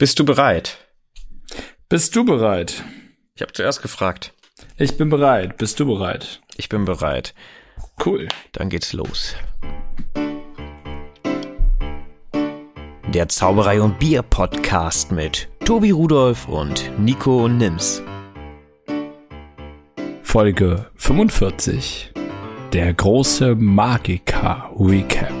Bist du bereit? Bist du bereit? Ich habe zuerst gefragt. Ich bin bereit. Bist du bereit? Ich bin bereit. Cool. Dann geht's los. Der Zauberei und Bier Podcast mit Tobi Rudolf und Nico Nims. Folge 45. Der große Magiker Recap.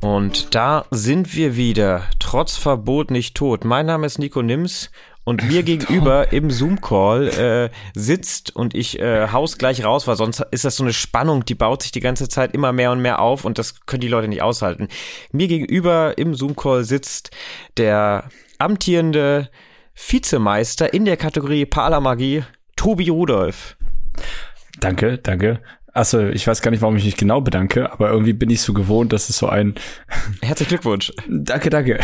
Und da sind wir wieder, trotz Verbot nicht tot. Mein Name ist Nico Nims und mir gegenüber im Zoom-Call äh, sitzt und ich äh, haus gleich raus, weil sonst ist das so eine Spannung, die baut sich die ganze Zeit immer mehr und mehr auf und das können die Leute nicht aushalten. Mir gegenüber im Zoom-Call sitzt der amtierende Vizemeister in der Kategorie Paramagie, Tobi Rudolf. Danke, danke. Achso, ich weiß gar nicht, warum ich mich genau bedanke, aber irgendwie bin ich so gewohnt, dass es so ein Herzlichen Glückwunsch. Danke, danke.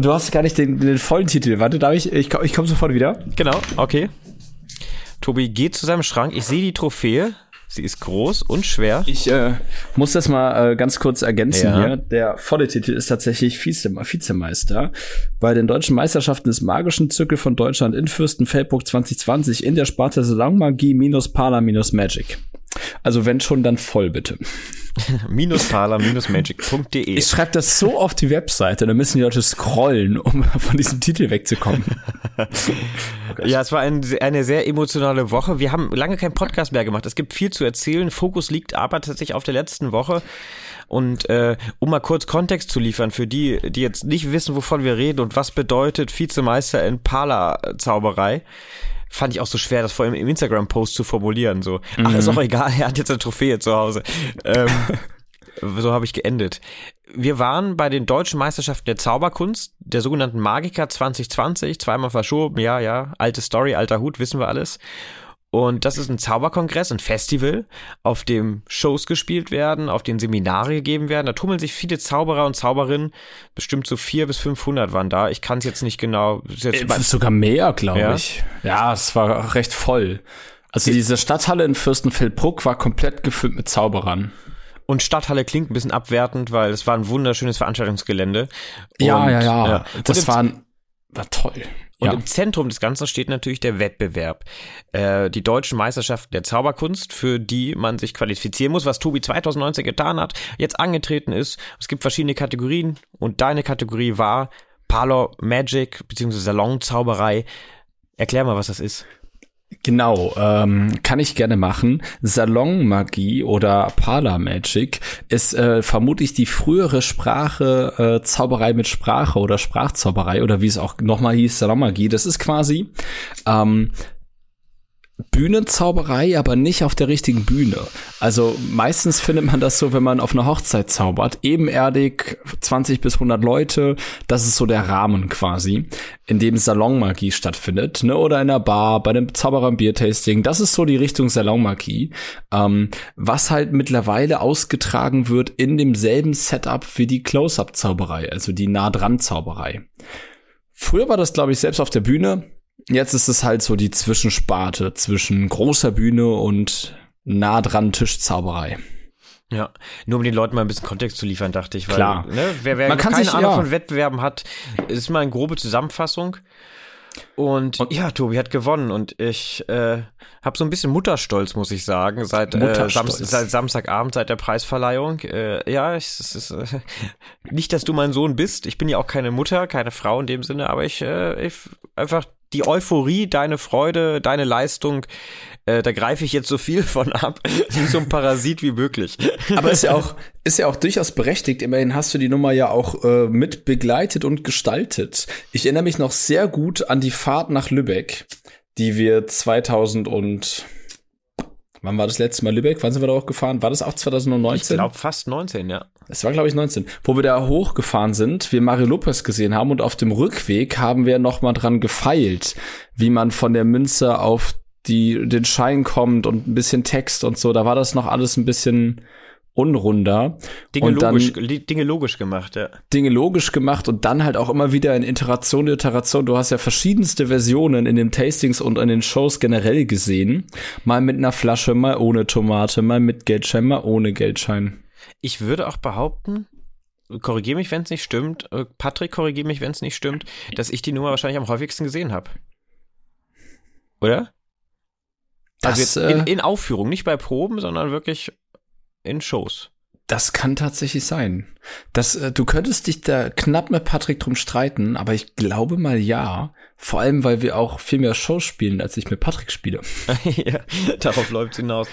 Du hast gar nicht den, den vollen Titel. Warte, darf ich? Ich, ich komme sofort wieder. Genau, okay. Tobi geht zu seinem Schrank. Ich sehe die Trophäe. Sie ist groß und schwer. Ich äh, muss das mal äh, ganz kurz ergänzen Ja. hier. Der volle Titel ist tatsächlich Vize Vizemeister bei den deutschen Meisterschaften des magischen Zirkel von Deutschland in Fürstenfeldbruck 2020 in der Sparte Salonmagie minus Pala minus Magic. Also wenn schon, dann voll bitte. Minusparler-magic.de. Ich schreibe das so auf die Webseite, dann müssen die Leute scrollen, um von diesem Titel wegzukommen. Ja, es war ein, eine sehr emotionale Woche. Wir haben lange keinen Podcast mehr gemacht. Es gibt viel zu erzählen. Fokus liegt aber tatsächlich auf der letzten Woche. Und äh, um mal kurz Kontext zu liefern für die, die jetzt nicht wissen, wovon wir reden und was bedeutet Vizemeister in Pala-Zauberei, fand ich auch so schwer, das vor allem im Instagram-Post zu formulieren. So, ach, ist auch egal, er hat jetzt eine Trophäe zu Hause. Ähm, so habe ich geendet. Wir waren bei den deutschen Meisterschaften der Zauberkunst, der sogenannten Magiker 2020, zweimal verschoben, ja, ja, alte Story, alter Hut, wissen wir alles. Und das ist ein Zauberkongress, ein Festival, auf dem Shows gespielt werden, auf den Seminare gegeben werden. Da tummeln sich viele Zauberer und Zauberinnen, bestimmt so vier bis 500 waren da. Ich kann es jetzt nicht genau. ist Jetzt Das ist sogar mehr, glaube Ja? ich. Ja, es war recht voll. Also diese Stadthalle in Fürstenfeldbruck war komplett gefüllt mit Zauberern. und Stadthalle klingt ein bisschen abwertend, weil es war ein wunderschönes Veranstaltungsgelände. Ja, Und, ja, ja. Und Das im- war, war toll. Und ja. im Zentrum des Ganzen steht natürlich der Wettbewerb. Äh, die deutschen Meisterschaften der Zauberkunst, für die man sich qualifizieren muss, was Tobi 2019 getan hat, jetzt angetreten ist. Es gibt verschiedene Kategorien und deine Kategorie war Parlor Magic bzw. Salonzauberei. Erklär mal, was das ist. Genau, ähm, kann ich gerne machen. Salonmagie oder Parla Magic ist äh, vermutlich die frühere Sprache äh, Zauberei mit Sprache oder Sprachzauberei oder wie es auch nochmal hieß, Salonmagie. Das ist quasi ähm, Bühnenzauberei, aber nicht auf der richtigen Bühne. Also meistens findet man das so, wenn man auf einer Hochzeit zaubert, ebenerdig, 20 bis 100 Leute, das ist so der Rahmen quasi, in dem Salonmagie stattfindet, ne? Oder in einer Bar, bei einem Zauberer im Biertasting, das ist so die Richtung Salonmagie, ähm, was halt mittlerweile ausgetragen wird in demselben Setup wie die Close-Up-Zauberei, also die Nah-Dran-Zauberei. Früher war das, glaube ich, selbst auf der Bühne. Jetzt ist es halt so die Zwischensparte zwischen großer Bühne und nah dran Tischzauberei. Ja, nur um den Leuten mal ein bisschen Kontext zu liefern, dachte ich. Weil, Klar. Ne, wer, wer Man kann keine sich- Ahnung ja. von Wettbewerben hat, ist mal eine grobe Zusammenfassung. Und, ja, Tobi hat gewonnen und ich äh, habe so ein bisschen Mutterstolz, muss ich sagen, seit, äh. Samst seit Samstagabend, seit der Preisverleihung. Äh, ja, ich, es ist äh, nicht, dass du mein Sohn bist. Ich bin ja auch keine Mutter, keine Frau in dem Sinne, aber ich, äh, ich einfach die Euphorie, deine Freude, deine Leistung, äh, da greife ich jetzt so viel von ab, wie so ein Parasit wie möglich. Aber ist ja auch, ist ja auch durchaus berechtigt. Immerhin hast du die Nummer ja auch äh, mit begleitet und gestaltet. Ich erinnere mich noch sehr gut an die Fahrt nach Lübeck, die wir 2000 und Wann war das letzte Mal Lübeck? Wann sind wir da auch gefahren? War das auch Ich 2019? glaube fast 19, ja. Es war, glaube ich, 19. Wo wir da hochgefahren sind, wir Mario Lopez gesehen haben und auf dem Rückweg haben wir noch mal dran gefeilt, wie man von der Münze auf die, den Schein kommt und ein bisschen Text und so. Da war das noch alles ein bisschen unrunder. Dinge, und dann logisch, Dinge logisch gemacht, ja. Dinge logisch gemacht und dann halt auch immer wieder in Iteration, Iteration. Du hast ja verschiedenste Versionen in den Tastings und in den Shows generell gesehen. Mal mit einer Flasche, mal ohne Tomate, mal mit Geldschein, mal ohne Geldschein. Ich würde auch behaupten, korrigiere mich, wenn es nicht stimmt, äh, Patrick, korrigiere mich, wenn es nicht stimmt, dass ich die Nummer wahrscheinlich am häufigsten gesehen habe. Oder? Das, also in, äh, in Aufführung, nicht bei Proben, sondern wirklich in Shows. Das kann tatsächlich sein. Das, äh, du könntest dich da knapp mit Patrick drum streiten, aber ich glaube mal ja. Vor allem, weil wir auch viel mehr Shows spielen, als ich mit Patrick spiele. ja, darauf läuft's hinaus.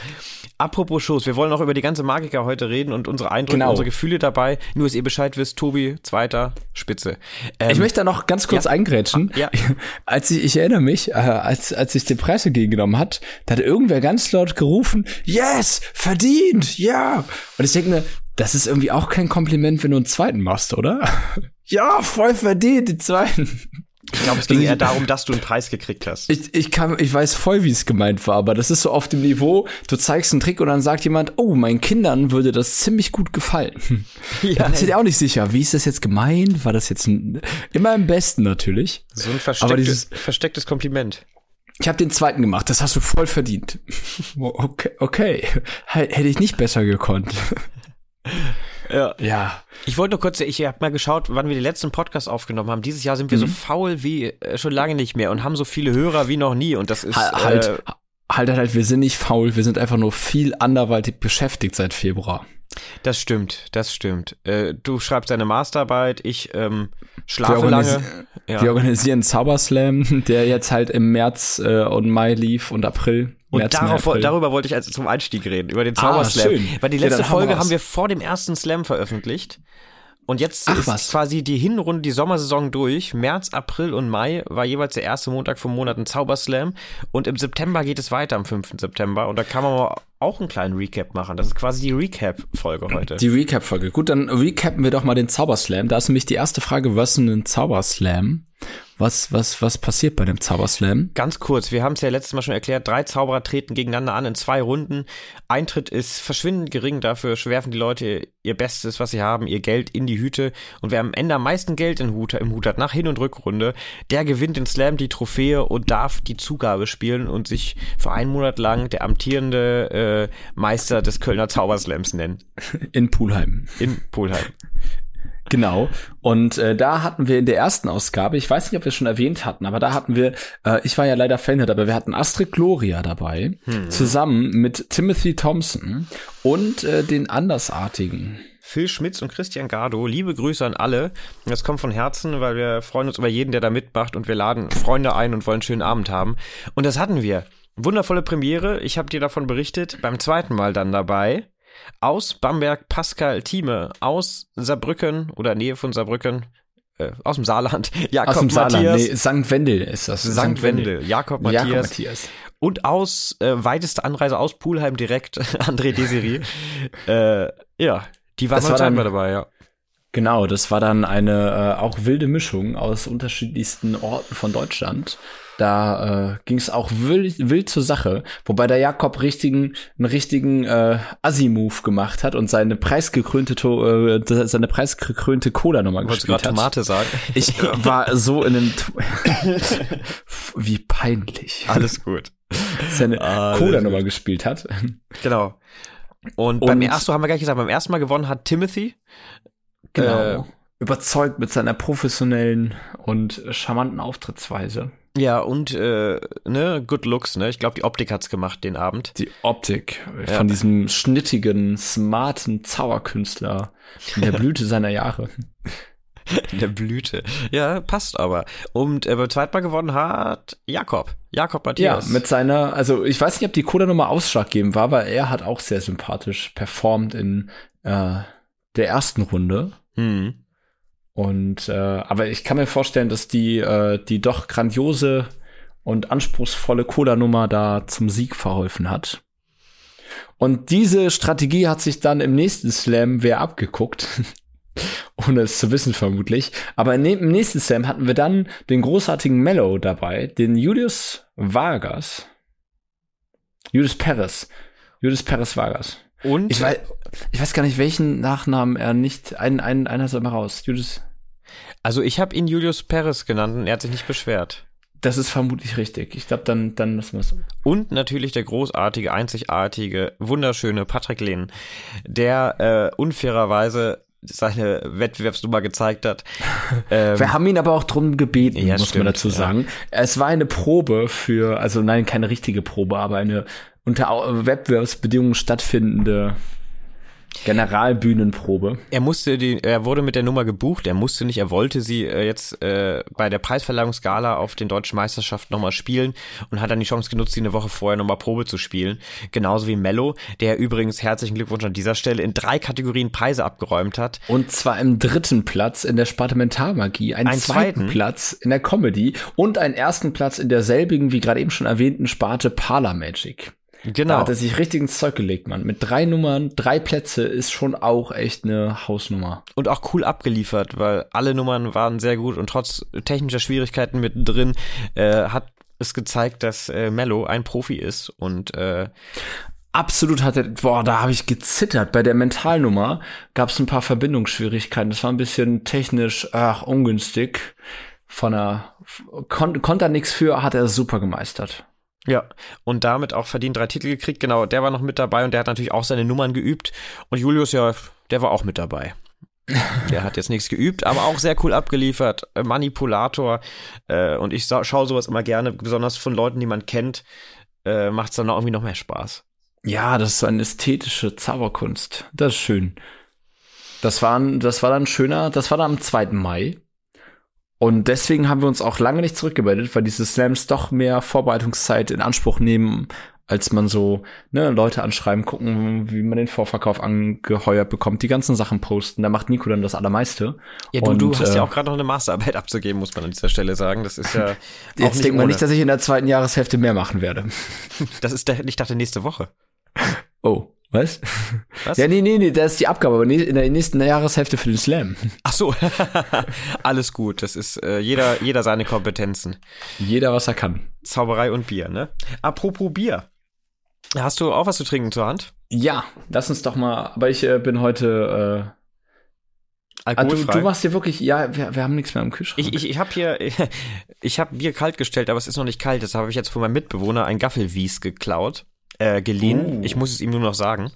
Apropos Shows, wir wollen auch über die ganze Magiker heute reden und unsere Eindrücke, genau. unsere Gefühle dabei. Nur, dass ihr Bescheid wisst, Tobi, zweiter, Spitze. Ähm, ich möchte da noch ganz kurz ja. eingrätschen. Ja. Als ich, ich erinnere mich, äh, als, als sich die Presse gegengenommen hat, da hat irgendwer ganz laut gerufen, yes, verdient, ja. Und ich denke mir, das ist irgendwie auch kein Kompliment, wenn du einen zweiten machst, oder? ja, voll verdient, den zweiten. Ich glaube, es ging eher darum, dass du einen Preis gekriegt hast. Ich, ich, kann, ich weiß voll, wie es gemeint war, aber das ist so auf dem Niveau, du zeigst einen Trick und dann sagt jemand, oh, meinen Kindern würde das ziemlich gut gefallen. Ja, dann ist ja auch nicht sicher, wie ist das jetzt gemeint? War das jetzt ein, immer im Besten natürlich. So ein verstecktes, dieses, verstecktes Kompliment. Ich habe den zweiten gemacht, das hast du voll verdient. Okay, okay. Hätte ich nicht besser gekonnt. Ja. ja. Ich wollte nur kurz, ich habe mal geschaut, wann wir den letzten Podcast aufgenommen haben. Dieses Jahr sind wir mhm. so faul wie äh, schon lange nicht mehr und haben so viele Hörer wie noch nie. Und das ist. Halt, halt, äh, halt, halt, wir sind nicht faul, wir sind einfach nur viel anderweitig beschäftigt seit Februar. Das stimmt, das stimmt. Äh, du schreibst deine Masterarbeit, ich ähm, schlafe wir lange. Ja. Wir organisieren Zauberslam, der jetzt halt im März äh, und Mai lief und April. Und darauf, darüber wollte ich also zum Einstieg reden, über den ah, Zauberslam. Ah, Weil die letzte ja, Folge haben wir vor dem ersten Slam veröffentlicht. Und jetzt Ach, ist was. quasi die Hinrunde, die Sommersaison durch. März, April und Mai war jeweils der erste Montag vom Monat ein Zauberslam. Und im September geht es weiter, am 5. September. Und da kann man auch einen kleinen Recap machen. Das ist quasi die Recap-Folge heute. Die Recap-Folge. Gut, dann recappen wir doch mal den Zauberslam. Da ist nämlich die erste Frage, was ist ein Zauberslam? Was, was, was passiert bei dem Zauberslam? Ganz kurz, wir haben es ja letztes Mal schon erklärt, drei Zauberer treten gegeneinander an in zwei Runden. Eintritt ist verschwindend gering, dafür schwerfen die Leute ihr Bestes, was sie haben, ihr Geld in die Hüte. Und wer am Ende am meisten Geld im Hut, im Hut hat, nach Hin- und Rückrunde, der gewinnt den Slam die Trophäe und darf die Zugabe spielen und sich für einen Monat lang der amtierende äh, Meister des Kölner Zauberslams nennen. In Pulheim. In Pulheim. Genau. Und äh, da hatten wir in der ersten Ausgabe, ich weiß nicht, ob wir es schon erwähnt hatten, aber da hatten wir, äh, ich war ja leider Fan, aber wir hatten Astrid Gloria dabei, hm. zusammen mit Timothy Thompson und äh, den Andersartigen. Phil Schmitz und Christian Gardo, liebe Grüße an alle. Das kommt von Herzen, weil wir freuen uns über jeden, der da mitmacht und wir laden Freunde ein und wollen einen schönen Abend haben. Und das hatten wir. Wundervolle Premiere. Ich habe dir davon berichtet. Beim zweiten Mal dann dabei aus Bamberg Pascal Thieme, aus Saarbrücken oder Nähe von Saarbrücken, äh, aus dem Saarland, Jakob aus dem Matthias. Saarland, nee, St. Wendel ist das. St. Wendel, Jakob Matthias. Jakob Matthias. Und aus äh, weiteste Anreise aus Pulheim direkt, André Desiri. äh, ja, die waren heute mal dabei, ja. Genau, das war dann eine äh, auch wilde Mischung aus unterschiedlichsten Orten von Deutschland. Da äh, ging es auch wild, wild zur Sache, wobei der Jakob richtigen, einen richtigen äh, Assi-Move gemacht hat und seine preisgekrönte äh, seine preisgekrönte Cola-Nummer gespielt hat. Tomate sagen? Ich war so in einem wie peinlich. Alles gut. Seine Cola-Nummer gespielt hat. Genau. Und, und beim ersten, haben wir gleich gesagt, beim ersten Mal gewonnen hat Timothy. Genau. Äh, überzeugt mit seiner professionellen und charmanten Auftrittsweise. Ja, und äh, ne, Good Looks, ne? Ich glaube, die Optik hat's gemacht den Abend. Die Optik ja. von diesem schnittigen, smarten Zauberkünstler in der Blüte seiner Jahre. In der Blüte. Ja, passt aber. Und äh, beim zweiten Mal gewonnen hat Jakob. Jakob Matthias. Ja, mit seiner, also ich weiß nicht, ob die Coda-Nummer ausschlaggebend war, weil er hat auch sehr sympathisch performt in äh, der ersten Runde. Mhm. Und äh, aber ich kann mir vorstellen, dass die äh, die doch grandiose und anspruchsvolle Cola-Nummer da zum Sieg verholfen hat. Und diese Strategie hat sich dann im nächsten Slam wer abgeguckt. Ohne es zu wissen vermutlich. Aber im nächsten Slam hatten wir dann den großartigen Mellow dabei, den Julius Vargas. Julius Perez. Julius Perez Vargas. Und? Ich weiß, ich weiß gar nicht, welchen Nachnamen er nicht. Ein, ein, einer soll mal raus. Julius. Also ich habe ihn Julius Perez genannt und er hat sich nicht beschwert. Das ist vermutlich richtig. Ich glaube, dann, dann lassen wir es. Und natürlich der großartige, einzigartige, wunderschöne Patrick Lehn, der äh, unfairerweise seine Wettbewerbsnummer gezeigt hat. Ähm, Wir haben ihn aber auch drum gebeten, ja, muss stimmt, man dazu sagen. Ja. Es war eine Probe für, also nein, keine richtige Probe, aber eine unter Wettbewerbsbedingungen stattfindende Generalbühnenprobe. Er musste die, er wurde mit der Nummer gebucht, er musste nicht, er wollte sie äh, jetzt äh, bei der Preisverleihungsgala auf den deutschen Meisterschaften nochmal spielen und hat dann die Chance genutzt, sie eine Woche vorher nochmal Probe zu spielen. Genauso wie Mello, der übrigens herzlichen Glückwunsch an dieser Stelle in drei Kategorien Preise abgeräumt hat. Und zwar im dritten Platz in der Sparte Mentalmagie, einen, einen zweiten, zweiten Platz in der Comedy und einen ersten Platz in derselbigen, wie gerade eben schon erwähnten, Sparte Parla-Magic. Genau. Da hat er sich richtig ins Zeug gelegt, Mann. Mit drei Nummern, drei Plätze ist schon auch echt eine Hausnummer. Und auch cool abgeliefert, weil alle Nummern waren sehr gut und trotz technischer Schwierigkeiten mittendrin äh, hat es gezeigt, dass äh, Mello ein Profi ist und äh, Absolut hatte, boah, da habe ich gezittert. Bei der Mentalnummer gab es ein paar Verbindungsschwierigkeiten. Das war ein bisschen technisch, ach, ungünstig. Von der, kon, konnte er nichts für, hat er super gemeistert. Ja, und damit auch verdient drei Titel gekriegt. Genau, der war noch mit dabei und der hat natürlich auch seine Nummern geübt. Und Julius, ja, der war auch mit dabei. Der hat jetzt nichts geübt, aber auch sehr cool abgeliefert. Äh, Manipulator. Äh, und ich schaue sowas immer gerne, besonders von Leuten, die man kennt, äh, macht es dann auch irgendwie noch mehr Spaß. Ja, das ist so eine ästhetische Zauberkunst. Das ist schön. Das war, das war dann schöner, das war dann am 2. Mai. Und deswegen haben wir uns auch lange nicht zurückgemeldet, weil diese Slams doch mehr Vorbereitungszeit in Anspruch nehmen, als man so ne, Leute anschreiben, gucken, wie man den Vorverkauf angeheuert bekommt, die ganzen Sachen posten. Da macht Nico dann das Allermeiste. Ja, du, und, du hast äh, ja auch gerade noch eine Masterarbeit abzugeben, muss man an dieser Stelle sagen. Das ist ja. Jetzt denkt man nicht, dass ich in der zweiten Jahreshälfte mehr machen werde. Das ist der, ich dachte nächste Woche. Oh. Was? Was? Ja, nee, nee, nee, das ist die Abgabe, aber in der nächsten Jahreshälfte für den Slam. Ach so. Alles gut. Das ist äh, jeder, jeder seine Kompetenzen. Jeder, was er kann. Zauberei und Bier, ne? Apropos Bier. Hast du auch was zu trinken zur Hand? Ja, lass uns doch mal, aber ich äh, bin heute äh, Ah, du, du machst hier wirklich, ja, wir, wir haben nichts mehr im Kühlschrank. Ich, ich, ich habe hier, ich habe Bier kalt gestellt, aber es ist noch nicht kalt. Deshalb habe ich jetzt von meinem Mitbewohner ein Gaffelwies geklaut äh, geliehen. Oh. Ich muss es ihm nur noch sagen.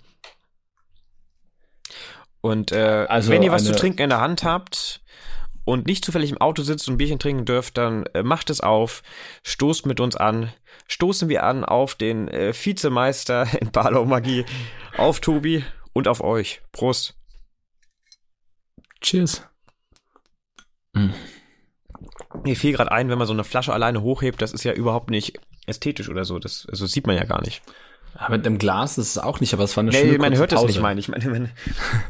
Und äh, also wenn ihr was zu trinken in der Hand habt und nicht zufällig im Auto sitzt und ein Bierchen trinken dürft, dann äh, macht es auf, stoßt mit uns an. Stoßen wir an auf den äh, Vizemeister in Barlow Magie, auf Tobi und auf euch. Prost. Cheers. Mm. Mir fiel gerade ein, wenn man so eine Flasche alleine hochhebt, das ist ja überhaupt nicht ästhetisch oder so. Das also sieht man ja gar nicht. Ja, mit einem Glas ist es auch nicht, aber es war eine nee, schöne man hört Pause. das nicht, meine ich. Meine, meine,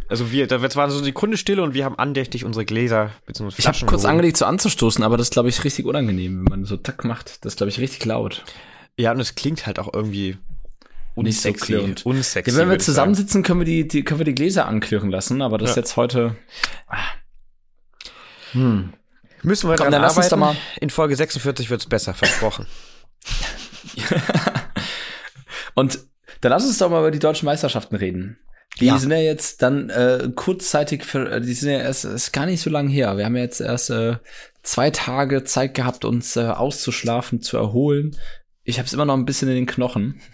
also wir, da war so eine Sekunde Stille und wir haben andächtig unsere Gläser bzw. Ich habe kurz angelegt, so anzustoßen, aber das ist, glaube ich, richtig unangenehm, wenn man so tack macht. Das ist, glaube ich, richtig laut. Ja, und es klingt halt auch irgendwie unsexy. Nicht so unsexy ja, wenn wir zusammensitzen, können wir die, die, können wir die Gläser anklirren lassen, aber das ja. jetzt heute. Ah. Hm. Müssen wir Komm, dann arbeiten. Lass uns mal. In Folge 46 wird's besser, versprochen. Und dann lass uns doch mal über die deutschen Meisterschaften reden. Die ja. sind ja jetzt dann äh, kurzzeitig, für, äh, die sind ja erst ist gar nicht so lange her. Wir haben ja jetzt erst äh, zwei Tage Zeit gehabt, uns äh, auszuschlafen, zu erholen. Ich habe es immer noch ein bisschen in den Knochen.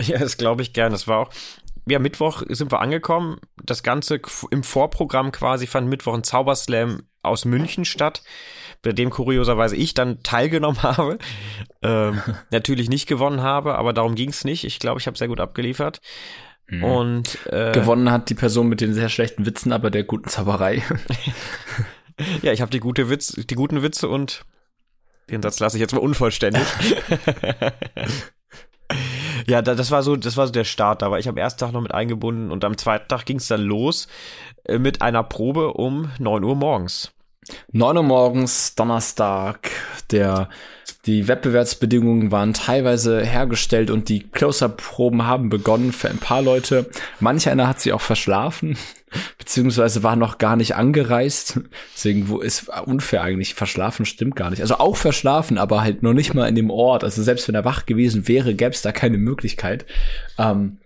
Ja, das glaube ich gern. Das war auch. Ja, Mittwoch sind wir angekommen. Das Ganze im Vorprogramm quasi fand Mittwoch ein Zauberslam aus München statt bei dem kurioserweise ich dann teilgenommen habe. Ähm, natürlich nicht gewonnen habe, aber darum ging es nicht. Ich glaube, ich habe sehr gut abgeliefert. Mhm. Und äh, gewonnen hat die Person mit den sehr schlechten Witzen, aber der guten Zauberei. ja, ich habe die gute Witz, die guten Witze und den Satz lasse ich jetzt mal unvollständig. ja, das war so, das war so der Start. Da war ich am ersten Tag noch mit eingebunden und am zweiten Tag ging es dann los äh, mit einer Probe um neun Uhr morgens. 9 Uhr morgens, Donnerstag, der, die Wettbewerbsbedingungen waren teilweise hergestellt und die Close-Up-Proben haben begonnen für ein paar Leute. Manch einer hat sie auch verschlafen, beziehungsweise war noch gar nicht angereist. Deswegen wo ist unfair eigentlich. Verschlafen stimmt gar nicht. Also auch verschlafen, aber halt noch nicht mal in dem Ort. Also selbst wenn er wach gewesen wäre, gäbe es da keine Möglichkeit. Ähm,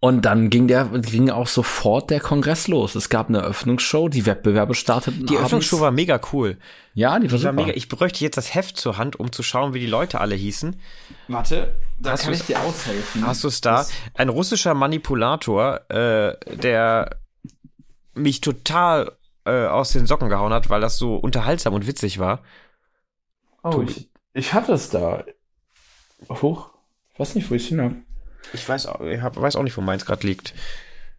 und dann ging der, ging auch sofort der Kongress los. Es gab eine Eröffnungsshow, die Wettbewerbe starteten. Die Eröffnungsshow war mega cool. Ja, die war, die war mega. Ich bräuchte jetzt das Heft zur Hand, um zu schauen, wie die Leute alle hießen. Warte, da hast kann ich dir aushelfen. Hast du es da? Ein russischer Manipulator, äh, der mich total äh, aus den Socken gehauen hat, weil das so unterhaltsam und witzig war. Oh, ich, ich hatte es da. Hoch. Ich weiß nicht, wo ich es hin habe. Ich weiß, ich hab, weiß auch nicht, wo meins gerade liegt.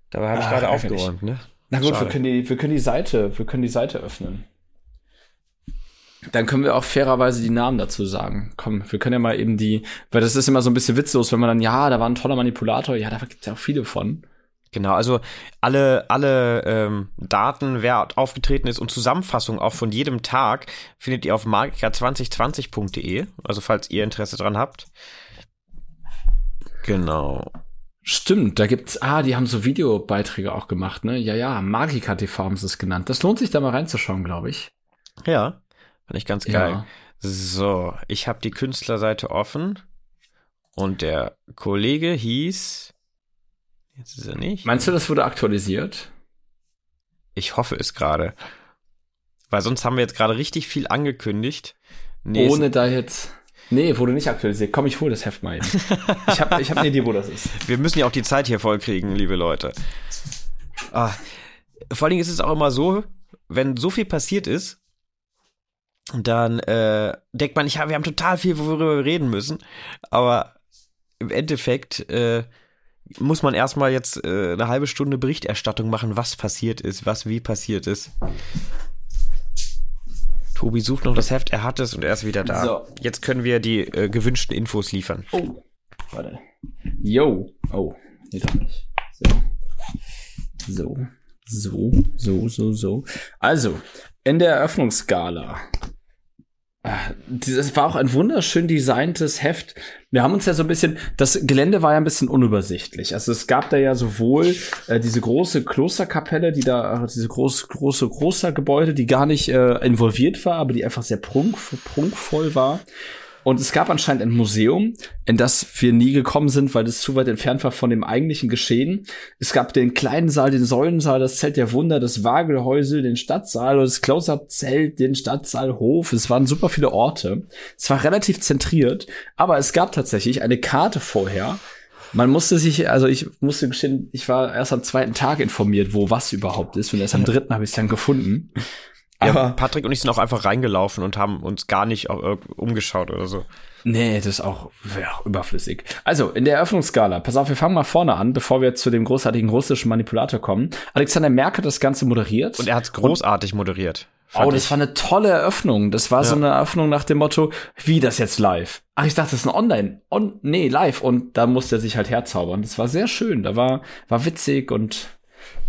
Dabei habe ich ah, gerade aufgeräumt, ne? Na gut, wir können, die, wir können die Seite, wir können die Seite öffnen. Dann können wir auch fairerweise die Namen dazu sagen. Komm, wir können ja mal eben die, weil das ist immer so ein bisschen witzlos, wenn man dann, ja, da war ein toller Manipulator, ja, da gibt es ja auch viele von. Genau, also alle, alle ähm, Daten, wer aufgetreten ist und Zusammenfassung auch von jedem Tag findet ihr auf magica2020.de, also falls ihr Interesse dran habt. Genau. Stimmt, da gibt's, ah, die haben so Videobeiträge auch gemacht, ne? Ja, ja, Magica TV haben sie es genannt. Das lohnt sich da mal reinzuschauen, glaube ich. Ja, fand ich ganz geil. Ja. So, ich habe die Künstlerseite offen und der Kollege hieß Jetzt ist er nicht. Meinst du, das wurde aktualisiert? Ich hoffe es gerade. Weil sonst haben wir jetzt gerade richtig viel angekündigt. Nee, Ohne da jetzt. Nee, wurde nicht aktualisiert. Komm, ich hole das Heft mal eben. ich habe ich hab eine Idee, wo das ist. Wir müssen ja auch die Zeit hier vollkriegen, liebe Leute. Ah, vor allen Dingen ist es auch immer so, wenn so viel passiert ist, dann äh, denkt man, ja, wir haben total viel, worüber wir reden müssen. Aber im Endeffekt äh, muss man erstmal jetzt äh, eine halbe Stunde Berichterstattung machen, was passiert ist, was wie passiert ist. Tobi sucht noch das Heft, er hat es und er ist wieder da. So. Jetzt können wir die äh, gewünschten Infos liefern. Oh, warte. Yo. Oh, nee, doch nicht. So. So, so, so, so. Also, in der Eröffnungsgala das war auch ein wunderschön designtes Heft. Wir haben uns ja so ein bisschen, das Gelände war ja ein bisschen unübersichtlich. Also es gab da ja sowohl äh, diese große Klosterkapelle, die da, diese große, große, große Gebäude, die gar nicht äh, involviert war, aber die einfach sehr prunk, prunkvoll war. Und es gab anscheinend ein Museum, in das wir nie gekommen sind, weil es zu weit entfernt war von dem eigentlichen Geschehen. Es gab den kleinen Saal, den Säulensaal, das Zelt der Wunder, das Wagelhäusel, den Stadtsaal, das Close-Up-Zelt, den Stadtsaalhof. Es waren super viele Orte. Es war relativ zentriert, aber es gab tatsächlich eine Karte vorher, man musste sich, also ich musste gestehen, ich war erst am zweiten Tag informiert, wo was überhaupt ist und erst am dritten habe ich es dann gefunden. Aber ja, Patrick und ich sind auch einfach reingelaufen und haben uns gar nicht umgeschaut oder so. Nee, das ist auch, auch überflüssig. Also, in der Eröffnungsskala, pass auf, wir fangen mal vorne an, bevor wir zu dem großartigen russischen Manipulator kommen. Alexander Merkel hat das Ganze moderiert. Und er hat es großartig moderiert. Oh, das ich. war eine tolle Eröffnung. Das war ja. so eine Eröffnung nach dem Motto, wie das jetzt live? Ach, ich dachte, das ist ein Online. On, nee, live. Und da musste er sich halt herzaubern. Das war sehr schön. Da war, war witzig und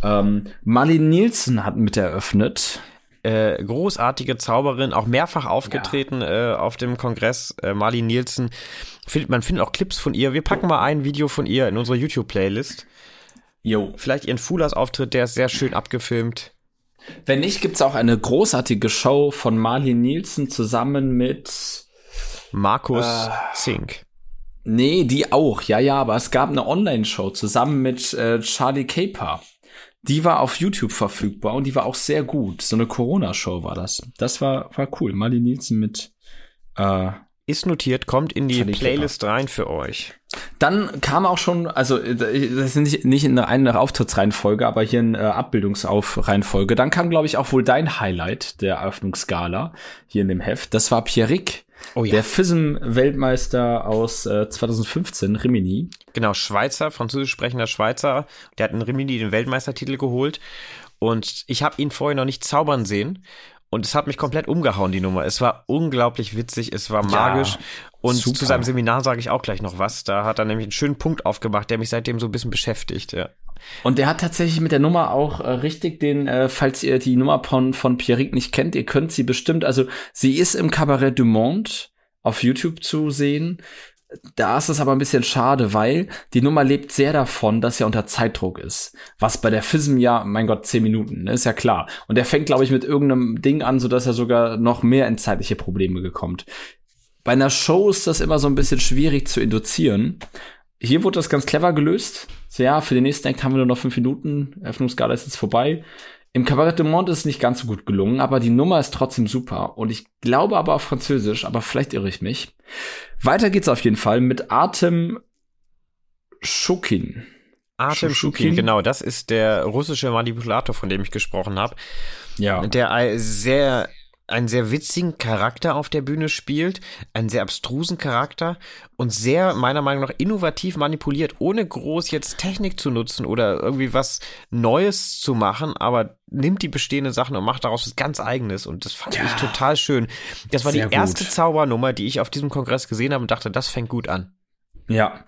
ähm, Marlene Nielsen hat mit eröffnet äh, großartige Zauberin, auch mehrfach aufgetreten ja. äh, auf dem Kongress. Äh, Marlene Nielsen. Find, man findet auch Clips von ihr. Wir packen mal ein Video von ihr in unsere YouTube-Playlist. Jo. Vielleicht ihren Fulas-Auftritt, der ist sehr schön abgefilmt. Wenn nicht, gibt's auch eine großartige Show von Marlene Nielsen zusammen mit Markus äh, Zink. Nee, die auch, ja, ja, aber es gab eine Online-Show zusammen mit äh, Charlie Caper. Die war auf YouTube verfügbar und die war auch sehr gut. So eine Corona-Show war das. Das war, war cool. Marley Nielsen mit äh, ist notiert, kommt in die Playlist rein für euch. Dann kam auch schon, also äh, das ist nicht, nicht in einer Auftrittsreihenfolge, aber hier in äh, Abbildungsreihenfolge. Dann kam, glaube ich, auch wohl dein Highlight der Eröffnungsskala hier in dem Heft. Das war Pierrick Oh, ja. Der FISM-Weltmeister aus äh, 2015, Rimini. Genau, Schweizer, französisch sprechender Schweizer. Der hat in Rimini den Weltmeistertitel geholt. Und ich habe ihn vorher noch nicht zaubern sehen. Und es hat mich komplett umgehauen, die Nummer. Es war unglaublich witzig, es war magisch. Ja, und super. zu seinem Seminar sage ich auch gleich noch was. Da hat er nämlich einen schönen Punkt aufgemacht, der mich seitdem so ein bisschen beschäftigt, ja. Und der hat tatsächlich mit der Nummer auch äh, richtig den, äh, falls ihr die Nummer von, von Pierrick nicht kennt, ihr könnt sie bestimmt, also sie ist im Cabaret du Monde auf YouTube zu sehen. Da ist es aber ein bisschen schade, weil die Nummer lebt sehr davon, dass er unter Zeitdruck ist. Was bei der FISM ja, mein Gott, zehn Minuten, ne, ist ja klar. Und er fängt, glaube ich, mit irgendeinem Ding an, so dass er sogar noch mehr in zeitliche Probleme gekommt. Bei einer Show ist das immer so ein bisschen schwierig zu induzieren. Hier wurde das ganz clever gelöst. So, ja, für den nächsten Act haben wir nur noch fünf Minuten. Öffnungsskala ist jetzt vorbei. Im Cabaret de Monde ist es nicht ganz so gut gelungen, aber die Nummer ist trotzdem super. Und ich glaube aber auf Französisch, aber vielleicht irre ich mich. Weiter geht's auf jeden Fall mit Artem Schukin. Artem Schukin, genau, das ist der russische Manipulator, von dem ich gesprochen habe. Ja. Der sehr einen sehr witzigen Charakter auf der Bühne spielt, einen sehr abstrusen Charakter und sehr, meiner Meinung nach, innovativ manipuliert, ohne groß jetzt Technik zu nutzen oder irgendwie was Neues zu machen, aber nimmt die bestehenden Sachen und macht daraus was ganz Eigenes und das fand ja, ich total schön. Das war die erste gut. Zaubernummer, die ich auf diesem Kongress gesehen habe und dachte, das fängt gut an. Ja.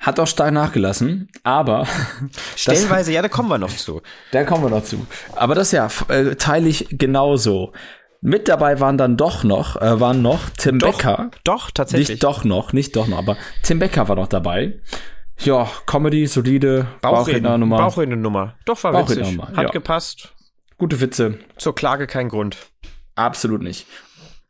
Hat auch stark nachgelassen, aber stellenweise, das, ja, da kommen wir noch zu. Da kommen wir noch zu. Aber das ja äh, teile ich genauso. Mit dabei waren dann doch noch, äh, waren noch Tim doch, Becker. Doch, tatsächlich. Nicht doch noch, nicht doch noch, aber Tim Becker war noch dabei. Ja, Comedy, solide, Bauchredner-Nummer. Bauchredner-Nummer. Doch, war witzig. Hat ja. gepasst. Gute Witze. Zur Klage kein Grund. Absolut nicht.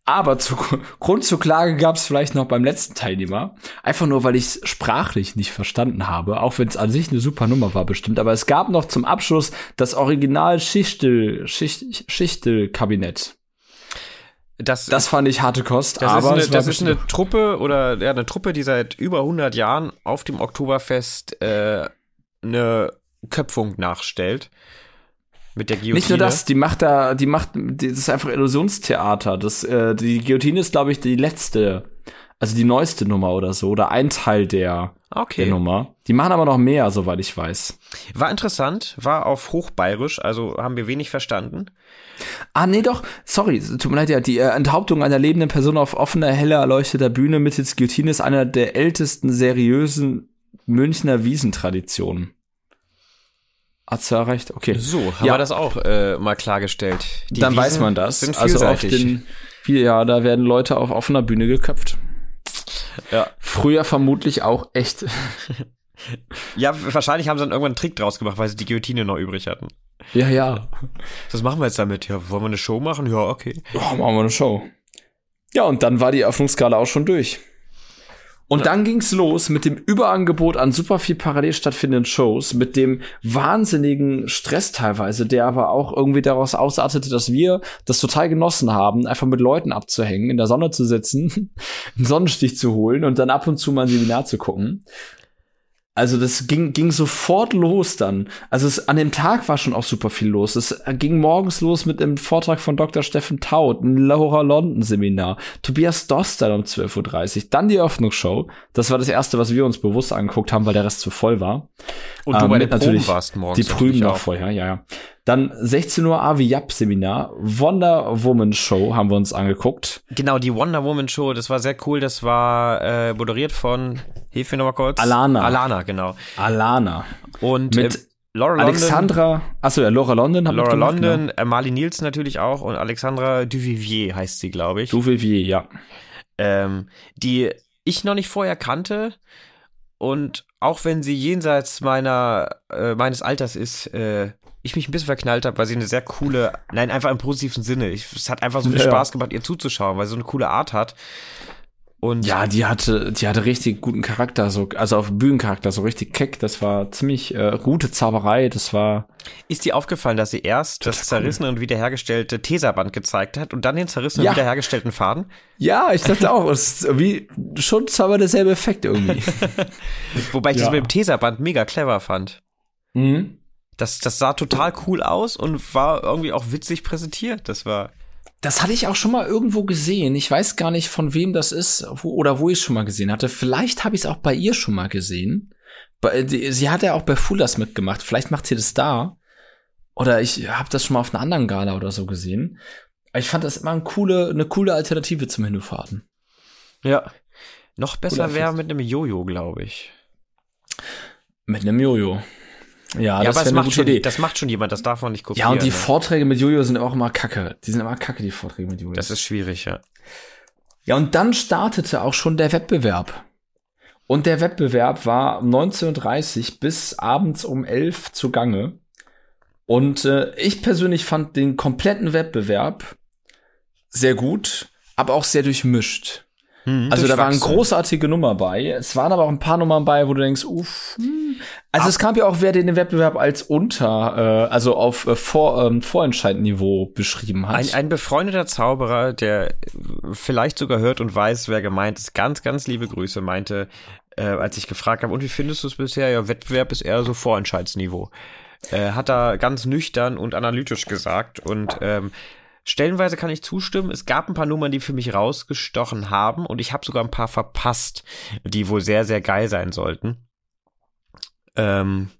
Aber zu, Grund zur Klage gab es vielleicht noch beim letzten Teilnehmer. Einfach nur, weil ich es sprachlich nicht verstanden habe, auch wenn es an sich eine super Nummer war bestimmt. Aber es gab noch zum Abschluss das Original Schichtel, Schicht, Schichtel-Kabinett. Das, das fand ich harte Kost. Das aber ist eine, das ist eine Truppe oder ja, eine Truppe, die seit über 100 Jahren auf dem Oktoberfest äh, eine Köpfung nachstellt. Mit der Guillotine. Nicht nur das, die macht da, die macht, das ist einfach Illusionstheater. Das, äh, die Guillotine ist, glaube ich, die letzte, also die neueste Nummer oder so, oder ein Teil der, okay. der Nummer. Die machen aber noch mehr, soweit ich weiß. War interessant, war auf Hochbayerisch, also haben wir wenig verstanden. Ah, nee, doch, sorry, tut mir leid, ja, die äh, Enthauptung einer lebenden Person auf offener, heller erleuchteter Bühne mittels Guillotine ist einer der ältesten seriösen Münchner Wiesentraditionen. Hat's ja recht, okay. So, haben ja. wir das auch äh, mal klargestellt. Die Dann Wiesen weiß man das. Sind also auf den, ja, da werden Leute auf offener Bühne geköpft. Ja. Früher vermutlich auch echt. ja, wahrscheinlich haben sie dann irgendwann einen Trick draus gemacht, weil sie die Guillotine noch übrig hatten. Ja, ja. Was machen wir jetzt damit? Ja, wollen wir eine Show machen? Ja, okay. Ja, machen wir eine Show. Ja, und dann war die Öffnungsskala auch schon durch. Und ja. dann ging's los mit dem Überangebot an super viel parallel stattfindenden Shows, mit dem wahnsinnigen Stress teilweise, der aber auch irgendwie daraus ausartete, dass wir das total genossen haben, einfach mit Leuten abzuhängen, in der Sonne zu sitzen, einen Sonnenstich zu holen und dann ab und zu mal ein Seminar zu gucken. Also das ging, ging sofort los dann. Also es, an dem Tag war schon auch super viel los. Es ging morgens los mit einem Vortrag von Dr. Steffen Taut, ein Laura London Seminar, Tobias Doster um 12.30 Uhr, dann die Öffnungsshow. Das war das erste, was wir uns bewusst angeguckt haben, weil der Rest zu voll war. Und du ähm, bei den Proben warst morgens. Die Prüben noch vorher, ja, ja. Dann 16 Uhr Avi Yap Seminar, Wonder Woman Show haben wir uns angeguckt. Genau, die Wonder Woman Show, das war sehr cool. Das war äh, moderiert von, hilf mir nochmal kurz. Alana. Alana, genau. Alana. Und mit äh, Laura Alexandra, achso, ja, Laura London haben Laura London, genau. äh, Marley Nielsen natürlich auch und Alexandra Duvivier heißt sie, glaube ich. Duvivier, ja. Ähm, die ich noch nicht vorher kannte und auch wenn sie jenseits meiner äh, meines Alters ist, äh, ich mich ein bisschen verknallt habe, weil sie eine sehr coole, nein, einfach im positiven Sinne. Ich, es hat einfach so viel ja, Spaß gemacht, ihr zuzuschauen, weil sie so eine coole Art hat. Und ja, die hatte, die hatte richtig guten Charakter, so, also auf Bühnencharakter, so richtig keck. Das war ziemlich äh, gute Zauberei. Das war. Ist dir aufgefallen, dass sie erst das, das zerrissene cool. und wiederhergestellte Teserband gezeigt hat und dann den zerrissenen ja. und wiederhergestellten Faden? Ja, ich dachte auch, es ist wie schon zweimal derselbe Effekt irgendwie. Wobei ich ja. das mit dem Teserband mega clever fand. Mhm. Das, das sah total cool aus und war irgendwie auch witzig präsentiert. Das war. Das hatte ich auch schon mal irgendwo gesehen. Ich weiß gar nicht, von wem das ist wo, oder wo ich es schon mal gesehen hatte. Vielleicht habe ich es auch bei ihr schon mal gesehen. Sie hat ja auch bei Fullers mitgemacht. Vielleicht macht sie das da. Oder ich habe das schon mal auf einer anderen Gala oder so gesehen. Aber ich fand das immer eine coole, eine coole Alternative zum Hinfahrten. Ja. Noch besser wäre mit einem Jojo, glaube ich. Mit einem Jojo. Ja, ja das aber das macht, schon, Idee. das macht schon jemand, das darf man nicht kopieren. Ja, und die ne? Vorträge mit Jojo sind auch immer kacke. Die sind immer kacke, die Vorträge mit Jojo. Das ist schwierig, ja. Ja, und dann startete auch schon der Wettbewerb. Und der Wettbewerb war 19.30 bis abends um 11 zugange. Und äh, ich persönlich fand den kompletten Wettbewerb sehr gut, aber auch sehr durchmischt. Hm, also da waren großartige Nummern bei. Es waren aber auch ein paar Nummern bei, wo du denkst, uff. Hm. Also es kam ja auch, wer den Wettbewerb als unter, äh, also auf äh, Vor, ähm, Vorentscheidniveau beschrieben hat. Ein, ein befreundeter Zauberer, der vielleicht sogar hört und weiß, wer gemeint ist, ganz, ganz liebe Grüße, meinte, äh, als ich gefragt habe, und wie findest du es bisher? Ja, Wettbewerb ist eher so Vorentscheidsniveau. Äh, hat er ganz nüchtern und analytisch gesagt. Und ähm, stellenweise kann ich zustimmen. Es gab ein paar Nummern, die für mich rausgestochen haben und ich habe sogar ein paar verpasst, die wohl sehr, sehr geil sein sollten. Ähm,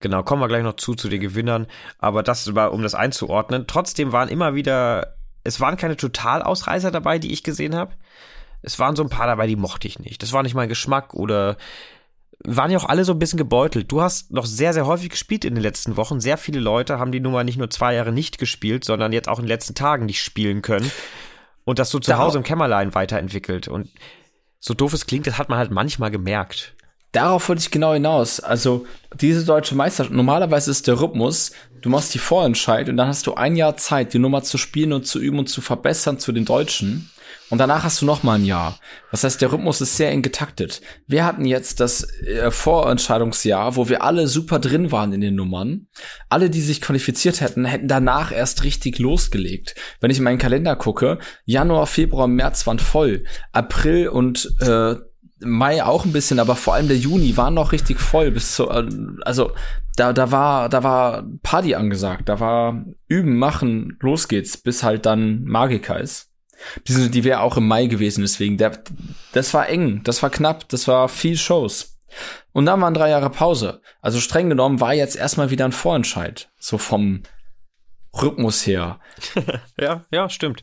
genau, kommen wir gleich noch zu, zu den Gewinnern. Aber das war, um das einzuordnen. Trotzdem waren immer wieder, es waren keine Totalausreißer dabei, die ich gesehen habe. Es waren so ein paar dabei, die mochte ich nicht. Das war nicht mein Geschmack oder waren ja auch alle so ein bisschen gebeutelt. Du hast noch sehr, sehr häufig gespielt in den letzten Wochen. Sehr viele Leute haben die Nummer nicht nur zwei Jahre nicht gespielt, sondern jetzt auch in den letzten Tagen nicht spielen können. Und das so zu Hause im Kämmerlein weiterentwickelt. Und so doof es klingt, das hat man halt manchmal gemerkt. Darauf wollte ich genau hinaus. Also, diese deutsche Meisterschaft, normalerweise ist der Rhythmus, du machst die Vorentscheid und dann hast du ein Jahr Zeit, die Nummer zu spielen und zu üben und zu verbessern zu den Deutschen. Und danach hast du noch mal ein Jahr. Das heißt, der Rhythmus ist sehr eng getaktet. Wir hatten jetzt das äh, Vorentscheidungsjahr, wo wir alle super drin waren in den Nummern. Alle, die sich qualifiziert hätten, hätten danach erst richtig losgelegt. Wenn ich in meinen Kalender gucke, Januar, Februar, März waren voll. April und äh, Mai auch ein bisschen, aber vor allem der Juni war noch richtig voll bis zu, äh, also da, da war, da war Party angesagt, da war üben, machen, los geht's, bis halt dann Magika ist. Die, die wäre auch im Mai gewesen, deswegen, der, das war eng, das war knapp, das war viel Shows. Und dann waren drei Jahre Pause. Also streng genommen war jetzt erstmal wieder ein Vorentscheid, so vom Rhythmus her. ja, ja, stimmt.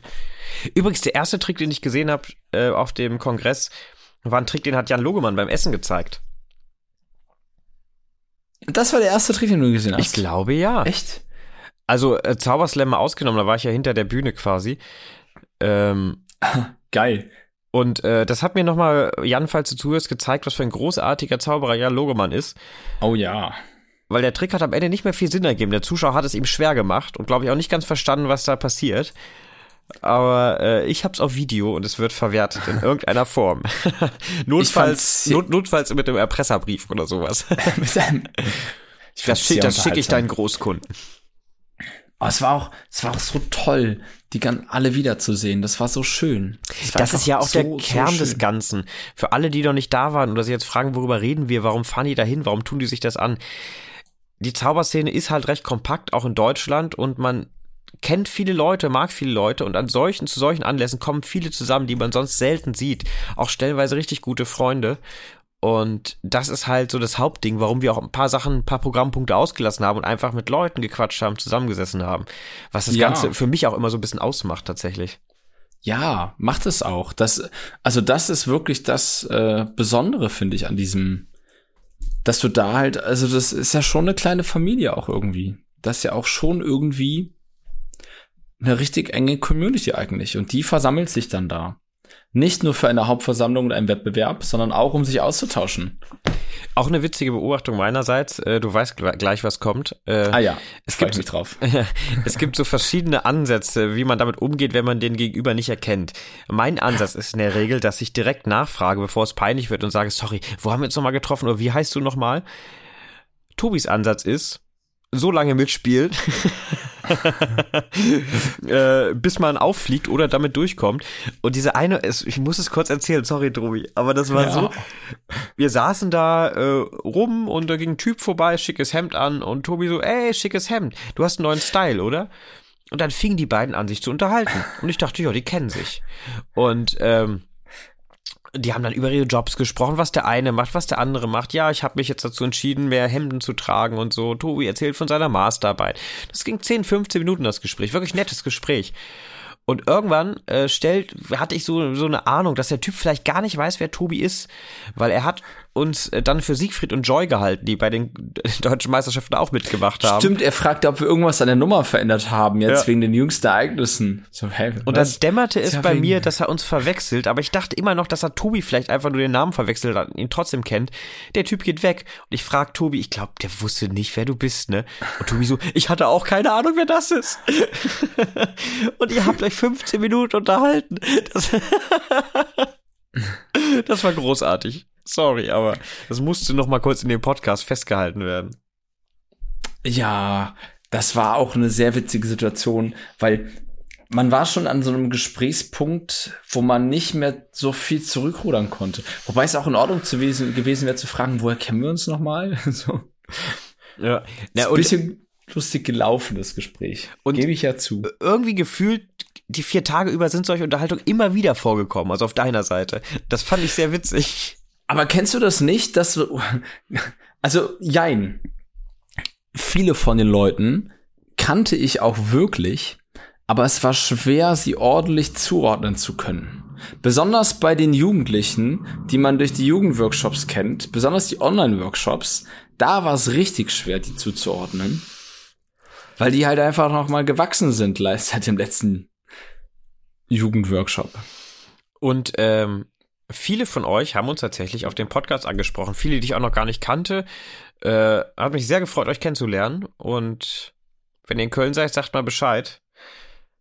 Übrigens, der erste Trick, den ich gesehen habe äh, auf dem Kongress, war ein Trick, den hat Jan Logemann beim Essen gezeigt. Das war der erste Trick, den du gesehen hast? Ich glaube ja. Echt? Also äh, Zauberslam mal ausgenommen, da war ich ja hinter der Bühne quasi. Ähm, Geil. Und äh, das hat mir nochmal, Jan, falls du zuhörst, gezeigt, was für ein großartiger Zauberer Jan Logemann ist. Oh ja. Weil der Trick hat am Ende nicht mehr viel Sinn ergeben. Der Zuschauer hat es ihm schwer gemacht und glaube ich auch nicht ganz verstanden, was da passiert. Aber äh, ich hab's auf Video und es wird verwertet in irgendeiner Form. notfalls, not, notfalls mit einem Erpresserbrief oder sowas. mit einem, das schicke das schick ich deinen Großkunden. Aber es war auch, es war auch so toll, die ganz alle wiederzusehen. Das war so schön. Das, das ist ja auch so, der Kern so des Ganzen. Für alle, die noch nicht da waren oder sich jetzt fragen, worüber reden wir, warum fahren die dahin, warum tun die sich das an? Die Zauberszene ist halt recht kompakt, auch in Deutschland, und man kennt viele Leute, mag viele Leute und an solchen, zu solchen Anlässen kommen viele zusammen, die man sonst selten sieht. Auch stellenweise richtig gute Freunde. Und das ist halt so das Hauptding, warum wir auch ein paar Sachen, ein paar Programmpunkte ausgelassen haben und einfach mit Leuten gequatscht haben, zusammengesessen haben. Was das ja. Ganze für mich auch immer so ein bisschen ausmacht, tatsächlich. Ja, macht es auch. Das, also das ist wirklich das äh, Besondere, finde ich, an diesem, dass du da halt, also das ist ja schon eine kleine Familie auch irgendwie. Das ist ja auch schon irgendwie eine richtig enge Community eigentlich und die versammelt sich dann da. Nicht nur für eine Hauptversammlung und einen Wettbewerb, sondern auch, um sich auszutauschen. Auch eine witzige Beobachtung meinerseits. Äh, du weißt gleich, was kommt. Äh, ah ja, es gibt mich drauf. es gibt so verschiedene Ansätze, wie man damit umgeht, wenn man den Gegenüber nicht erkennt. Mein Ansatz ist in der Regel, dass ich direkt nachfrage, bevor es peinlich wird und sage, sorry, wo haben wir uns nochmal getroffen oder wie heißt du nochmal? Tobis Ansatz ist, so lange mitspielen, äh, bis man auffliegt oder damit durchkommt. Und diese eine, ich muss es kurz erzählen, sorry, Drobi, aber das war ja. so, wir saßen da äh, rum und da ging ein Typ vorbei, schickes Hemd an und Tobi so, ey, schickes Hemd, du hast einen neuen Style, oder? Und dann fingen die beiden an, sich zu unterhalten. Und ich dachte, ja, die kennen sich. Und ähm, die haben dann über ihre Jobs gesprochen, was der eine macht, was der andere macht. Ja, ich habe mich jetzt dazu entschieden, mehr Hemden zu tragen und so. Tobi erzählt von seiner Masterarbeit. Das ging 10, 15 Minuten, das Gespräch. Wirklich nettes Gespräch. Und irgendwann äh, stellt, hatte ich so, so eine Ahnung, dass der Typ vielleicht gar nicht weiß, wer Tobi ist, weil er hat uns äh, dann für Siegfried und Joy gehalten, die bei den deutschen Meisterschaften auch mitgemacht haben. Stimmt, er fragte, ob wir irgendwas an der Nummer verändert haben, jetzt ja. wegen den jüngsten Ereignissen. So, hey, und dann dämmerte es bei mir, dass er uns verwechselt, aber ich dachte immer noch, dass er Tobi vielleicht einfach nur den Namen verwechselt hat und ihn trotzdem kennt. Der Typ geht weg und ich frag Tobi, ich glaube, der wusste nicht, wer du bist, ne? Und Tobi so, ich hatte auch keine Ahnung, wer das ist. und ihr habt euch 15 Minuten unterhalten. Das, das war großartig. Sorry, aber das musste noch mal kurz in dem Podcast festgehalten werden. Ja, das war auch eine sehr witzige Situation, weil man war schon an so einem Gesprächspunkt, wo man nicht mehr so viel zurückrudern konnte. Wobei es auch in Ordnung zu gewesen, gewesen wäre zu fragen, woher kennen wir uns nochmal? so. Ja. Na, ein bisschen lustig gelaufen, das Gespräch. Und Gebe ich ja zu. Irgendwie gefühlt, die vier Tage über sind solche Unterhaltungen immer wieder vorgekommen, also auf deiner Seite. Das fand ich sehr witzig. Aber kennst du das nicht, dass du, also, jein. Viele von den Leuten kannte ich auch wirklich, aber es war schwer, sie ordentlich zuordnen zu können. Besonders bei den Jugendlichen, die man durch die Jugendworkshops kennt, besonders die Online-Workshops, da war es richtig schwer, die zuzuordnen. Weil die halt einfach noch mal gewachsen sind seit dem letzten Jugendworkshop. Und ähm, viele von euch haben uns tatsächlich auf dem Podcast angesprochen. Viele, die ich auch noch gar nicht kannte. Äh, hat mich sehr gefreut, euch kennenzulernen. Und wenn ihr in Köln seid, sagt mal Bescheid.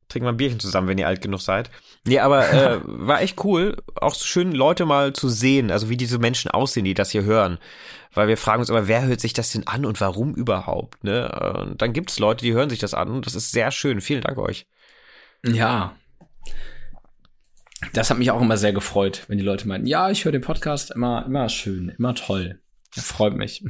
Trinken wir ein Bierchen zusammen, wenn ihr alt genug seid. Nee, aber äh, war echt cool, auch so schön Leute mal zu sehen, also wie diese Menschen aussehen, die das hier hören. Weil wir fragen uns immer, wer hört sich das denn an und warum überhaupt? Ne? Und dann gibt es Leute, die hören sich das an und das ist sehr schön. Vielen Dank euch. Ja, das hat mich auch immer sehr gefreut, wenn die Leute meinten, ja, ich höre den Podcast immer, immer schön, immer toll. Das freut mich.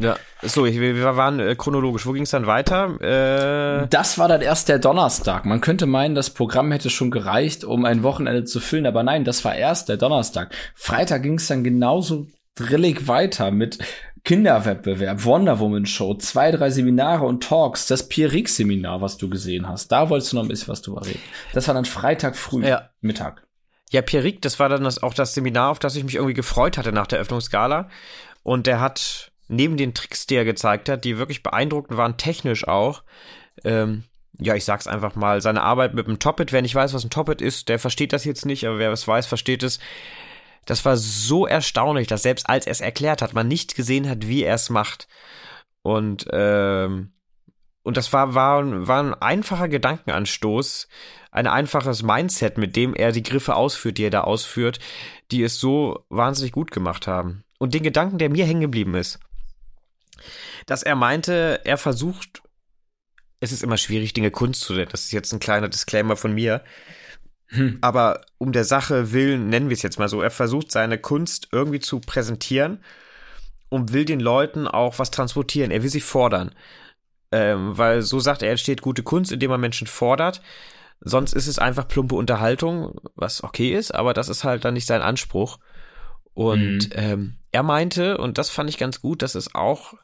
Ja, so, wir waren äh, chronologisch. Wo ging es dann weiter? Äh das war dann erst der Donnerstag. Man könnte meinen, das Programm hätte schon gereicht, um ein Wochenende zu füllen, aber nein, das war erst der Donnerstag. Freitag ging es dann genauso drillig weiter mit Kinderwettbewerb, Wonder Woman Show, zwei, drei Seminare und Talks, das Pierre Seminar, was du gesehen hast. Da wolltest du noch ein bisschen was drüber reden. Das war dann Freitag früh, ja. Mittag. Ja, Pierre das war dann das, auch das Seminar, auf das ich mich irgendwie gefreut hatte nach der Öffnungsgala. Und der hat neben den Tricks, die er gezeigt hat, die wirklich beeindruckend waren, technisch auch, ähm, ja, ich sag's einfach mal, seine Arbeit mit dem Toppet, wer nicht weiß, was ein Toppet ist, der versteht das jetzt nicht, aber wer es weiß, versteht es. Das war so erstaunlich, dass selbst als er es erklärt hat, man nicht gesehen hat, wie er es macht. Und, ähm, und das war, war, war ein einfacher Gedankenanstoß, ein einfaches Mindset, mit dem er die Griffe ausführt, die er da ausführt, die es so wahnsinnig gut gemacht haben. Und den Gedanken, der mir hängen geblieben ist, dass er meinte, er versucht, es ist immer schwierig, Dinge Kunst zu nennen. Das ist jetzt ein kleiner Disclaimer von mir. Hm. Aber um der Sache willen, nennen wir es jetzt mal so, er versucht seine Kunst irgendwie zu präsentieren und will den Leuten auch was transportieren. Er will sie fordern. Ähm, weil so sagt er, entsteht gute Kunst, indem man Menschen fordert. Sonst ist es einfach plumpe Unterhaltung, was okay ist, aber das ist halt dann nicht sein Anspruch. Und mhm. ähm, er meinte, und das fand ich ganz gut, dass es auch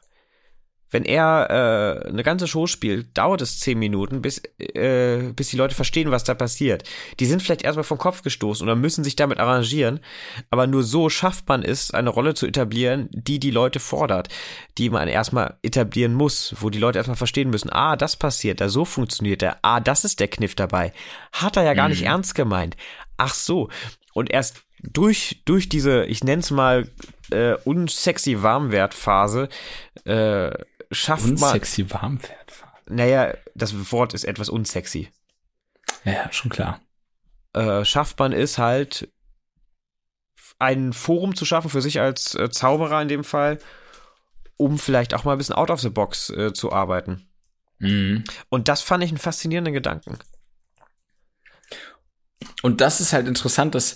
wenn er äh, eine ganze Show spielt, dauert es zehn Minuten, bis, äh, bis die Leute verstehen, was da passiert. Die sind vielleicht erstmal vom Kopf gestoßen oder müssen sich damit arrangieren, aber nur so schafft man es, eine Rolle zu etablieren, die die Leute fordert, die man erstmal etablieren muss, wo die Leute erstmal verstehen müssen, ah, das passiert, da so funktioniert er, ah, das ist der Kniff dabei. Hat er ja gar mhm. nicht ernst gemeint. Ach so. Und erst durch, durch diese, ich nenne es mal, äh, unsexy Warmwertphase, äh, schafft unsexy man. Unsexy Warmwertphase. Naja, das Wort ist etwas unsexy. Ja, ja schon klar. Äh, schafft man es halt, ein Forum zu schaffen für sich als äh, Zauberer in dem Fall, um vielleicht auch mal ein bisschen out of the box äh, zu arbeiten. Mhm. Und das fand ich einen faszinierenden Gedanken. Und das ist halt interessant, dass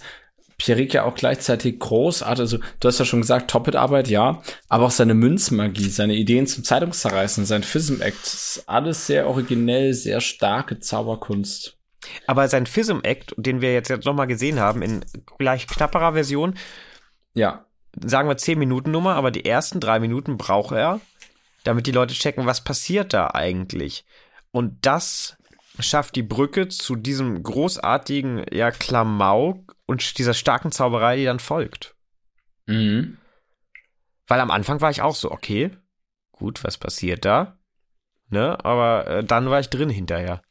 Pierrick ja auch gleichzeitig großartig, also du hast ja schon gesagt, Toppet-Arbeit, ja, aber auch seine Münzmagie, seine Ideen zum Zeitungszerreißen, sein Fism-Act, alles sehr originell, sehr starke Zauberkunst. Aber sein Fism-Act, den wir jetzt, jetzt nochmal gesehen haben, in gleich knapperer Version, ja. sagen wir 10 Minuten Nummer, aber die ersten drei Minuten braucht er, damit die Leute checken, was passiert da eigentlich. Und das schafft die Brücke zu diesem großartigen, ja, Klamauk und dieser starken Zauberei, die dann folgt. Mhm. Weil am Anfang war ich auch so, okay, gut, was passiert da? Ne, aber äh, dann war ich drin hinterher.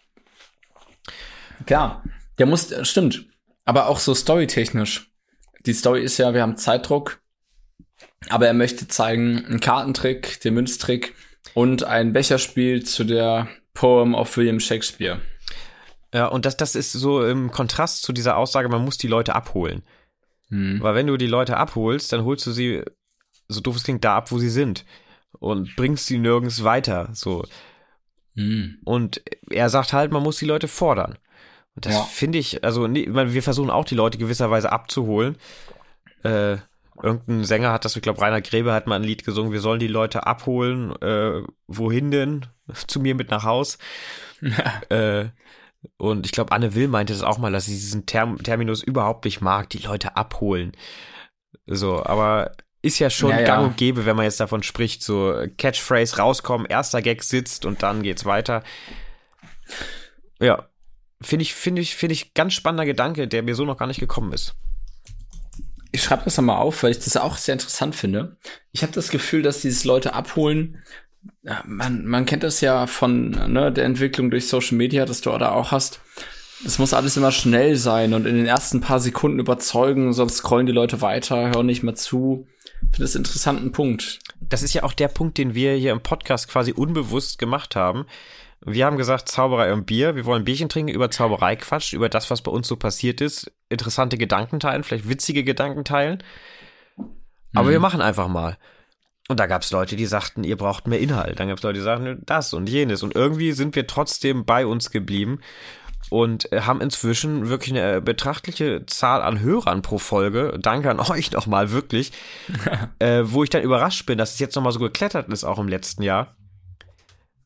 Klar, der muss, äh, stimmt. Aber auch so storytechnisch. Die Story ist ja, wir haben Zeitdruck, aber er möchte zeigen, einen Kartentrick, den Münztrick und ein Becherspiel zu der Poem of William Shakespeare. Ja, und das, das ist so im Kontrast zu dieser Aussage, man muss die Leute abholen. Hm. Weil wenn du die Leute abholst, dann holst du sie, so doof es klingt, da ab, wo sie sind. Und bringst sie nirgends weiter. So. Hm. Und er sagt halt, man muss die Leute fordern. Und das ja. finde ich, also nee, wir versuchen auch die Leute gewisserweise abzuholen. Äh, irgendein Sänger hat das, ich glaube, Rainer Gräbe hat mal ein Lied gesungen, wir sollen die Leute abholen. Äh, wohin denn? Zu mir mit nach Haus. äh, und ich glaube, Anne Will meinte das auch mal, dass sie diesen Term Terminus überhaupt nicht mag, die Leute abholen. So, aber ist ja schon ja, gang und gäbe, wenn man jetzt davon spricht, so Catchphrase rauskommen, erster Gag sitzt und dann geht's weiter. Ja, finde ich, finde ich, finde ich ganz spannender Gedanke, der mir so noch gar nicht gekommen ist. Ich schreibe das nochmal auf, weil ich das auch sehr interessant finde. Ich habe das Gefühl, dass dieses Leute abholen, man, man kennt das ja von ne, der Entwicklung durch Social Media, dass du da auch hast. Es muss alles immer schnell sein und in den ersten paar Sekunden überzeugen, sonst scrollen die Leute weiter, hören nicht mehr zu. Ich finde das interessanten Punkt. Das ist ja auch der Punkt, den wir hier im Podcast quasi unbewusst gemacht haben. Wir haben gesagt, Zauberei und Bier. Wir wollen Bierchen trinken, über Zauberei quatschen, über das, was bei uns so passiert ist. Interessante Gedanken teilen, vielleicht witzige Gedanken teilen. Aber mhm. wir machen einfach mal. Und da gab es Leute, die sagten, ihr braucht mehr Inhalt. Dann gab es Leute, die sagten, das und jenes. Und irgendwie sind wir trotzdem bei uns geblieben und äh, haben inzwischen wirklich eine betrachtliche Zahl an Hörern pro Folge. Danke an euch nochmal, wirklich. äh, wo ich dann überrascht bin, dass es jetzt nochmal so geklettert ist, auch im letzten Jahr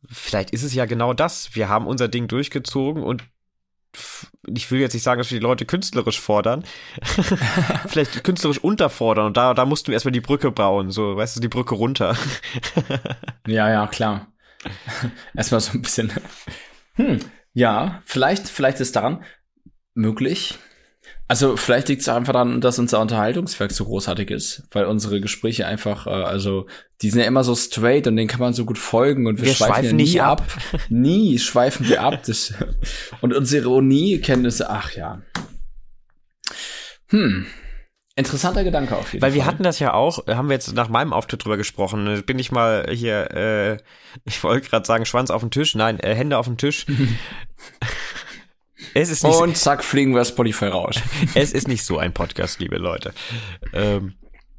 vielleicht ist es ja genau das. Wir haben unser Ding durchgezogen und ich will jetzt nicht sagen, dass wir die Leute künstlerisch fordern, vielleicht künstlerisch unterfordern und da, da mussten wir erstmal die Brücke bauen, so, weißt du, die Brücke runter. ja, ja, klar. erstmal so ein bisschen. Hm, ja, vielleicht, vielleicht ist daran möglich, also vielleicht liegt es einfach daran, dass unser Unterhaltungswerk so großartig ist, weil unsere Gespräche einfach, äh, also die sind ja immer so straight und denen kann man so gut folgen und wir, wir schweifen, schweifen ja nie ab. ab. nie schweifen wir ab. Das, und unsere Ironie-Kenntnisse, ach ja. Hm. Interessanter Gedanke auf jeden Weil Fall. Weil wir hatten das ja auch, haben wir jetzt nach meinem Auftritt drüber gesprochen. Bin ich mal hier, äh, ich wollte gerade sagen, Schwanz auf den Tisch, nein, äh, Hände auf den Tisch. Es ist nicht Und zack, fliegen wir Spotify raus. es ist nicht so ein Podcast, liebe Leute. Ähm,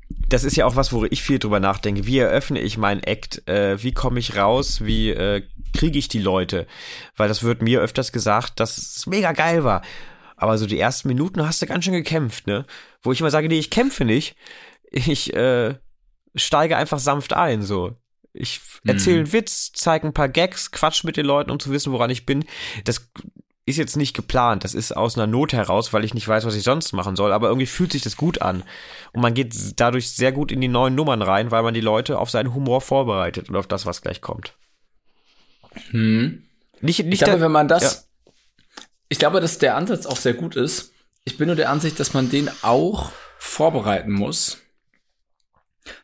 das ist ja auch was, wo ich viel drüber nachdenke. Wie eröffne ich meinen Act? Äh, wie komme ich raus? Wie äh, kriege ich die Leute? Weil das wird mir öfters gesagt, dass es mega geil war. Aber so die ersten Minuten hast du ganz schön gekämpft, ne? Wo ich immer sage, nee, ich kämpfe nicht. Ich äh, steige einfach sanft ein, so. Ich erzähle mhm. einen Witz, zeige ein paar Gags, quatsch mit den Leuten, um zu wissen, woran ich bin. Das ist jetzt nicht geplant. Das ist aus einer Not heraus, weil ich nicht weiß, was ich sonst machen soll. Aber irgendwie fühlt sich das gut an. Und man geht dadurch sehr gut in die neuen Nummern rein, weil man die Leute auf seinen Humor vorbereitet und auf das, was gleich kommt. Hm. Nicht, nicht ich glaube, wenn man das, ja. ich glaube, dass der Ansatz auch sehr gut ist. Ich bin nur der Ansicht, dass man den auch vorbereiten muss,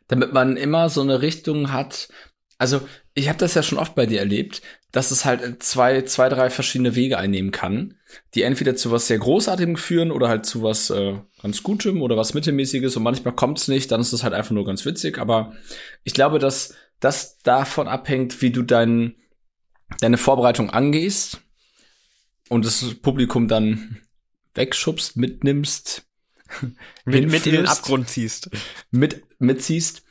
damit man immer so eine Richtung hat. Also ich habe das ja schon oft bei dir erlebt, dass es halt zwei, zwei, drei verschiedene Wege einnehmen kann, die entweder zu was sehr Großartigem führen oder halt zu was äh, ganz Gutem oder was Mittelmäßiges und manchmal kommt es nicht, dann ist es halt einfach nur ganz witzig. Aber ich glaube, dass das davon abhängt, wie du dein, deine Vorbereitung angehst und das Publikum dann wegschubst, mitnimmst, mit, mit in den Abgrund ziehst. Mit, mitziehst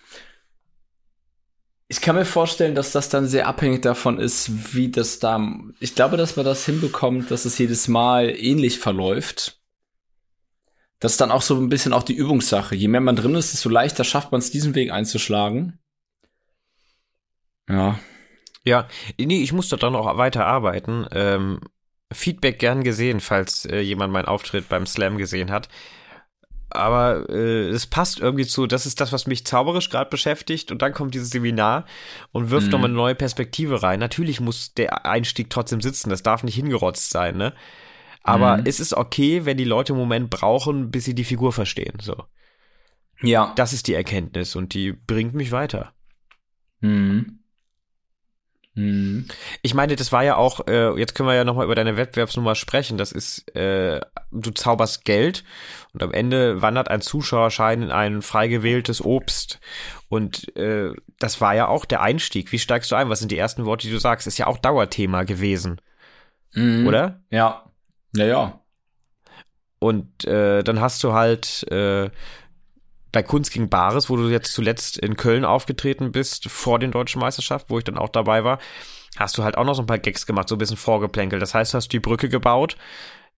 ich kann mir vorstellen, dass das dann sehr abhängig davon ist, wie das da. Ich glaube, dass man das hinbekommt, dass es jedes Mal ähnlich verläuft. Das ist dann auch so ein bisschen auch die Übungssache. Je mehr man drin ist, desto leichter schafft man es, diesen Weg einzuschlagen. Ja. Ja, nee, ich muss da dann auch weiter arbeiten. Ähm, Feedback gern gesehen, falls äh, jemand meinen Auftritt beim Slam gesehen hat aber äh, es passt irgendwie zu, das ist das, was mich zauberisch gerade beschäftigt und dann kommt dieses Seminar und wirft mhm. nochmal eine neue Perspektive rein. Natürlich muss der Einstieg trotzdem sitzen, das darf nicht hingerotzt sein, ne? Aber mhm. es ist okay, wenn die Leute einen Moment brauchen, bis sie die Figur verstehen, so. Ja. Das ist die Erkenntnis und die bringt mich weiter. Mhm. Mhm. Ich meine, das war ja auch, äh, jetzt können wir ja nochmal über deine Wettbewerbsnummer sprechen. Das ist, äh, du zauberst Geld und am Ende wandert ein Zuschauerschein in ein frei gewähltes Obst. Und äh, das war ja auch der Einstieg. Wie steigst du ein? Was sind die ersten Worte, die du sagst? Ist ja auch Dauerthema gewesen. Mhm. Oder? Ja. Ja, ja. Und äh, dann hast du halt äh, bei Kunst gegen Bares, wo du jetzt zuletzt in Köln aufgetreten bist, vor den deutschen Meisterschaften, wo ich dann auch dabei war, hast du halt auch noch so ein paar Gags gemacht, so ein bisschen vorgeplänkelt. Das heißt, du hast die Brücke gebaut,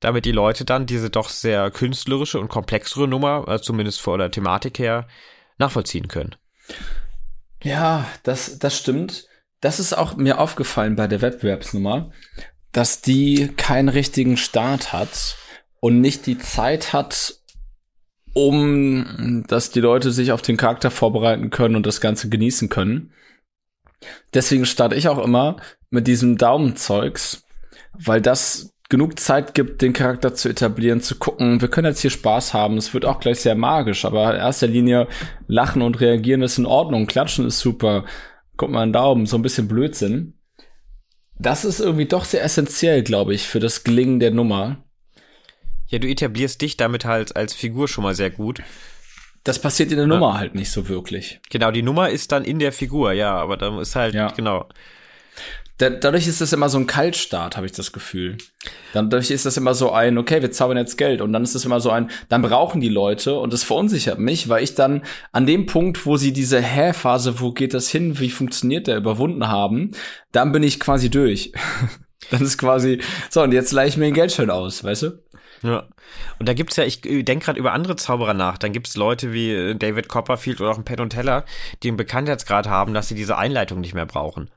damit die Leute dann diese doch sehr künstlerische und komplexere Nummer, also zumindest vor der Thematik her, nachvollziehen können. Ja, das, das stimmt. Das ist auch mir aufgefallen bei der Wettbewerbsnummer, dass die keinen richtigen Start hat und nicht die Zeit hat, um dass die Leute sich auf den Charakter vorbereiten können und das Ganze genießen können. Deswegen starte ich auch immer mit diesem Daumenzeugs, weil das genug Zeit gibt, den Charakter zu etablieren, zu gucken, wir können jetzt hier Spaß haben, es wird auch gleich sehr magisch, aber in erster Linie lachen und reagieren ist in Ordnung, klatschen ist super, guck mal einen Daumen, so ein bisschen Blödsinn. Das ist irgendwie doch sehr essentiell, glaube ich, für das Gelingen der Nummer. Ja, du etablierst dich damit halt als Figur schon mal sehr gut. Das passiert in der ja. Nummer halt nicht so wirklich. Genau, die Nummer ist dann in der Figur, ja, aber da ist halt, ja. genau. Da, dadurch ist das immer so ein Kaltstart, habe ich das Gefühl. Dadurch ist das immer so ein, okay, wir zaubern jetzt Geld. Und dann ist das immer so ein, dann brauchen die Leute und das verunsichert mich, weil ich dann an dem Punkt, wo sie diese Hä-Phase, wo geht das hin, wie funktioniert der, überwunden haben, dann bin ich quasi durch. dann ist quasi, so, und jetzt leihe ich mir den Geldschein aus, weißt du? Ja. Und da gibt's ja, ich denke gerade über andere Zauberer nach. Dann gibt's Leute wie äh, David Copperfield oder auch ein Penn und Teller, die einen Bekanntheitsgrad haben, dass sie diese Einleitung nicht mehr brauchen.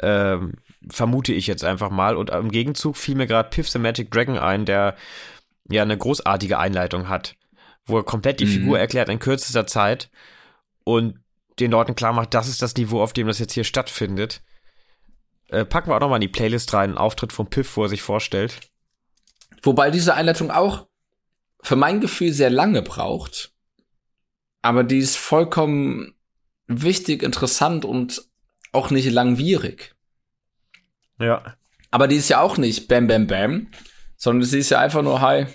Ähm, vermute ich jetzt einfach mal. Und im Gegenzug fiel mir gerade Piff the Magic Dragon ein, der ja eine großartige Einleitung hat, wo er komplett die mhm. Figur erklärt in kürzester Zeit und den Leuten klar macht, das ist das Niveau, auf dem das jetzt hier stattfindet. Äh, packen wir auch nochmal in die Playlist rein, einen Auftritt von Piff, wo er sich vorstellt. Wobei diese Einleitung auch für mein Gefühl sehr lange braucht. Aber die ist vollkommen wichtig, interessant und auch nicht langwierig. Ja. Aber die ist ja auch nicht Bam Bam Bam, sondern sie ist ja einfach nur Hi.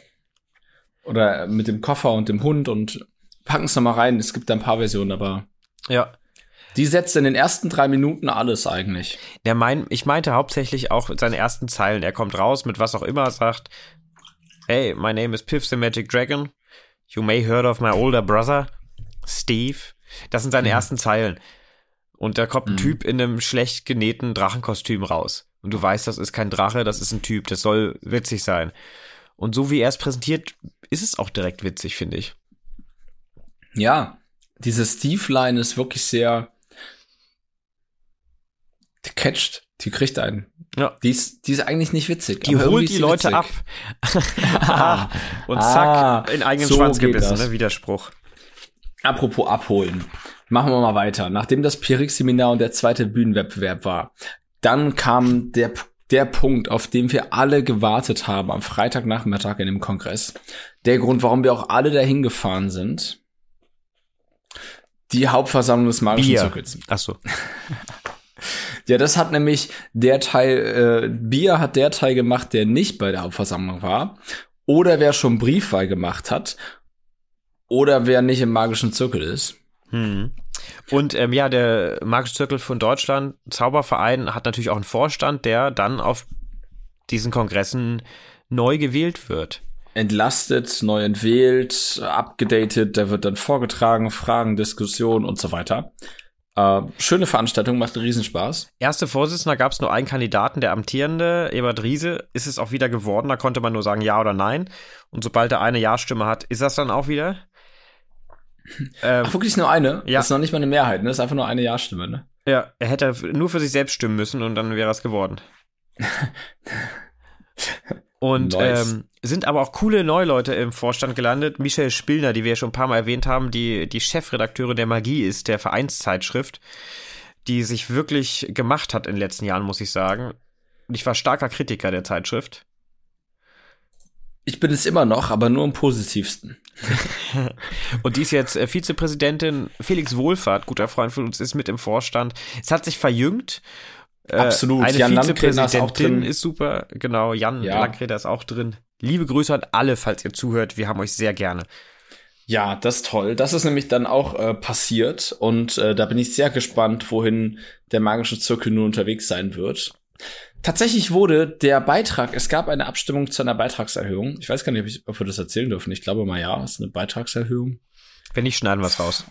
Oder mit dem Koffer und dem Hund und packen es nochmal rein. Es gibt da ein paar Versionen, aber. Ja. Die setzt in den ersten drei Minuten alles eigentlich. Der mein, ich meinte hauptsächlich auch seine ersten Zeilen. Er kommt raus mit was auch immer, sagt, Hey, my name is Piff the Magic Dragon. You may heard of my older brother, Steve. Das sind seine mhm. ersten Zeilen. Und da kommt ein mhm. Typ in einem schlecht genähten Drachenkostüm raus. Und du weißt, das ist kein Drache, das ist ein Typ. Das soll witzig sein. Und so wie er es präsentiert, ist es auch direkt witzig, finde ich. Ja, diese Steve-Line ist wirklich sehr die catcht, die kriegt einen. Ja. Die ist, die ist eigentlich nicht witzig. Die holt die Leute witzig. ab. und zack, ah, in eigenen so Schwanz gebissen, ne? Widerspruch. Apropos abholen. Machen wir mal weiter. Nachdem das Pirix-Seminar und der zweite Bühnenwettbewerb war, dann kam der, der Punkt, auf den wir alle gewartet haben am Freitagnachmittag in dem Kongress. Der Grund, warum wir auch alle dahin gefahren sind. Die Hauptversammlung des Magischen Bier. Zirkels. Ach so. Ja, das hat nämlich der Teil, äh, Bier hat der Teil gemacht, der nicht bei der Hauptversammlung war. Oder wer schon Briefwahl gemacht hat. Oder wer nicht im magischen Zirkel ist. Hm. Und ähm, ja, der Magische Zirkel von Deutschland, Zauberverein, hat natürlich auch einen Vorstand, der dann auf diesen Kongressen neu gewählt wird. Entlastet, neu entwählt, abgedatet, der wird dann vorgetragen, Fragen, Diskussionen und so weiter. Äh, schöne Veranstaltung, macht Riesenspaß. Erste Vorsitzender gab es nur einen Kandidaten, der amtierende, Ebert Riese, ist es auch wieder geworden. Da konnte man nur sagen Ja oder Nein. Und sobald er eine Ja-Stimme hat, ist das dann auch wieder. Ähm, Ach, wirklich nur eine? Ja. Das ist noch nicht mal eine Mehrheit, ne? Das ist einfach nur eine Ja-Stimme, ne? Ja, er hätte nur für sich selbst stimmen müssen und dann wäre es geworden. Und nice. ähm, sind aber auch coole Neuleute im Vorstand gelandet. Michelle Spillner, die wir ja schon ein paar Mal erwähnt haben, die die Chefredakteurin der Magie ist, der Vereinszeitschrift, die sich wirklich gemacht hat in den letzten Jahren, muss ich sagen. Und ich war starker Kritiker der Zeitschrift. Ich bin es immer noch, aber nur im positivsten. und die ist jetzt äh, Vizepräsidentin. Felix Wohlfahrt, guter Freund von uns, ist mit im Vorstand. Es hat sich verjüngt Absolut. Eine Jan Vizepräsidentin ist, auch drin. ist super. Genau, Jan ja. Landgreder ist auch drin. Liebe Grüße an alle, falls ihr zuhört. Wir haben euch sehr gerne. Ja, das ist toll. Das ist nämlich dann auch äh, passiert und äh, da bin ich sehr gespannt, wohin der magische Zirkel nun unterwegs sein wird. Tatsächlich wurde der Beitrag, es gab eine Abstimmung zu einer Beitragserhöhung. Ich weiß gar nicht, ob, ich, ob wir das erzählen dürfen. Ich glaube mal ja, es ist eine Beitragserhöhung. Wenn nicht, schneiden wir es raus.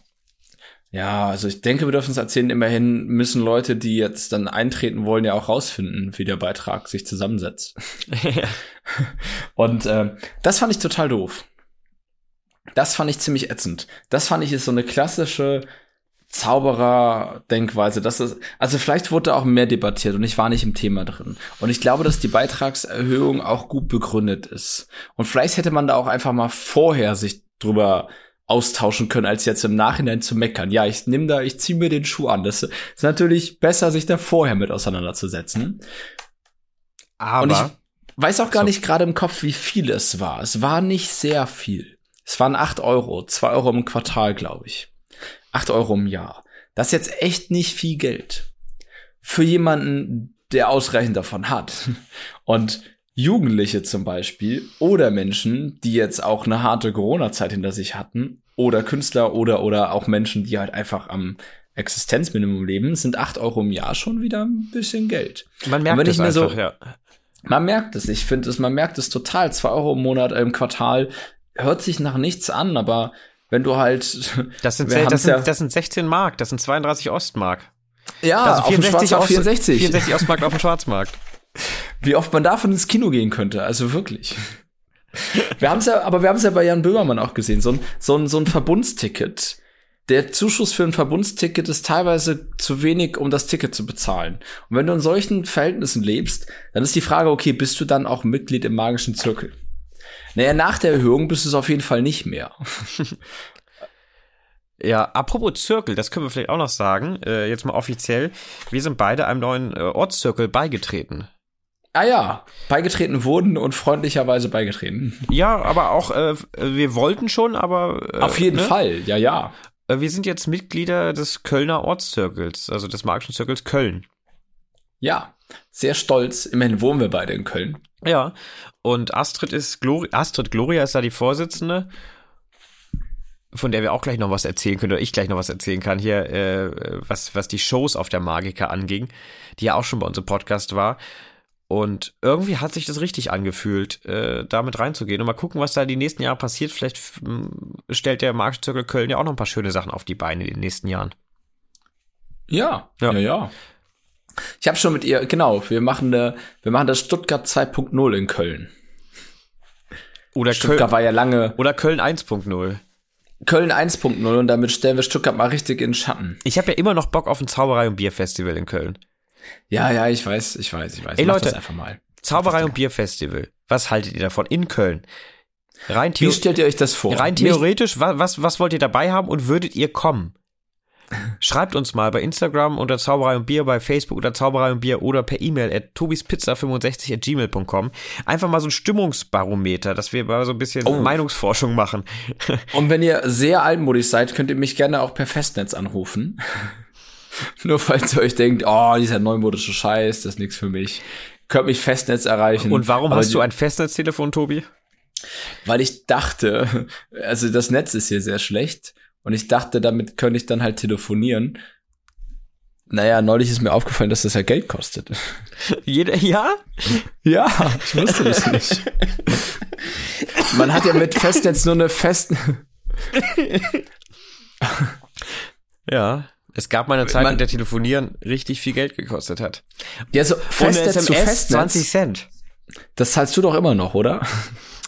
Ja, also ich denke, wir dürfen es erzählen. Immerhin müssen Leute, die jetzt dann eintreten wollen, ja auch rausfinden, wie der Beitrag sich zusammensetzt. Und äh, das fand ich total doof. Das fand ich ziemlich ätzend. Das fand ich ist so eine klassische Zauberer-Denkweise. Das ist, also vielleicht wurde da auch mehr debattiert und ich war nicht im Thema drin. Und ich glaube, dass die Beitragserhöhung auch gut begründet ist. Und vielleicht hätte man da auch einfach mal vorher sich drüber austauschen können, als jetzt im Nachhinein zu meckern. Ja, ich nehme da, ich ziehe mir den Schuh an. Das ist natürlich besser, sich da vorher mit auseinanderzusetzen. Aber und ich weiß auch gar so. nicht gerade im Kopf, wie viel es war. Es war nicht sehr viel. Es waren acht Euro, zwei Euro im Quartal, glaube ich. acht Euro im Jahr. Das ist jetzt echt nicht viel Geld. Für jemanden, der ausreichend davon hat. Und Jugendliche zum Beispiel oder Menschen, die jetzt auch eine harte Corona-Zeit hinter sich hatten oder Künstler oder oder auch Menschen, die halt einfach am Existenzminimum leben, sind acht Euro im Jahr schon wieder ein bisschen Geld. Man merkt es einfach, so, ja. Man merkt es, ich finde es, man merkt es total. Zwei Euro im Monat, äh, im Quartal hört sich nach nichts an, aber wenn du halt. Das sind, das sind, ja, das sind 16 Mark, das sind 32 Ostmark. Ja, also 64, auf 64. 64 Ostmark auf dem Schwarzmarkt. Wie oft man davon ins Kino gehen könnte, also wirklich. Wir haben es ja, aber wir haben es ja bei Jan Böhmermann auch gesehen, so ein, so ein, so ein Verbundsticket. Der Zuschuss für ein Verbundsticket ist teilweise zu wenig, um das Ticket zu bezahlen. Und wenn du in solchen Verhältnissen lebst, dann ist die Frage, okay, bist du dann auch Mitglied im magischen Zirkel? Naja, nach der Erhöhung bist du es auf jeden Fall nicht mehr. Ja, apropos Zirkel, das können wir vielleicht auch noch sagen, äh, jetzt mal offiziell. Wir sind beide einem neuen äh, Ortszirkel beigetreten. Ah ja, beigetreten wurden und freundlicherweise beigetreten. Ja, aber auch, äh, wir wollten schon, aber. Äh, Auf jeden ne? Fall, ja, ja. Äh, wir sind jetzt Mitglieder des Kölner Ortszirkels, also des Magischen Zirkels Köln. Ja, sehr stolz. Immerhin wohnen wir beide in Köln. Ja, und Astrid ist Glori Astrid Gloria ist da die Vorsitzende, von der wir auch gleich noch was erzählen können, oder ich gleich noch was erzählen kann, hier, äh, was, was die Shows auf der Magica anging, die ja auch schon bei uns im Podcast war. Und irgendwie hat sich das richtig angefühlt, äh, damit reinzugehen. Und mal gucken, was da die nächsten Jahre passiert. Vielleicht stellt der Marktzirkel Köln ja auch noch ein paar schöne Sachen auf die Beine in den nächsten Jahren. Ja, ja, ja. ja. Ich habe schon mit ihr, genau, wir machen, eine, wir machen das Stuttgart 2.0 in Köln. Oder Stuttgart Köln, war ja lange. Oder Köln 1.0. Köln 1.0 und damit stellen wir Stuttgart mal richtig in Schatten. Ich habe ja immer noch Bock auf ein Zauberei- und Bierfestival in Köln. Ja, ja, ich weiß, ich weiß, ich weiß. Ey Leute, einfach mal. Zauberei und Bierfestival. Was haltet ihr davon in Köln? Rein Wie stellt ihr euch das vor? Rein theoretisch, was, was, was wollt ihr dabei haben und würdet ihr kommen? Schreibt uns mal bei Instagram unter Zauberei und Bier, bei Facebook unter Zauberei und Bier oder per E-Mail at tobispizza65 at gmail.com. Einfach mal so ein Stimmungsbarometer, dass wir mal so ein bisschen oh. Meinungsforschung machen. und wenn ihr sehr altmodisch seid, könnt ihr mich gerne auch per Festnetz anrufen. Nur falls ihr euch denkt, oh, dieser neumodische Scheiß, das ist nichts für mich. Könnt mich Festnetz erreichen. Und warum hast du ein Festnetztelefon, Tobi? Weil ich dachte, also das Netz ist hier sehr schlecht und ich dachte, damit könnte ich dann halt telefonieren. Naja, neulich ist mir aufgefallen, dass das ja Geld kostet. Jeder, ja? Ja, ich wusste das nicht. Man hat ja mit Festnetz nur eine Fest. ja. Es gab mal eine Zeit, in der Telefonieren richtig viel Geld gekostet hat. Ja, so Festnetz SMS, zu Festnetz, 20 Cent. Das zahlst du doch immer noch, oder?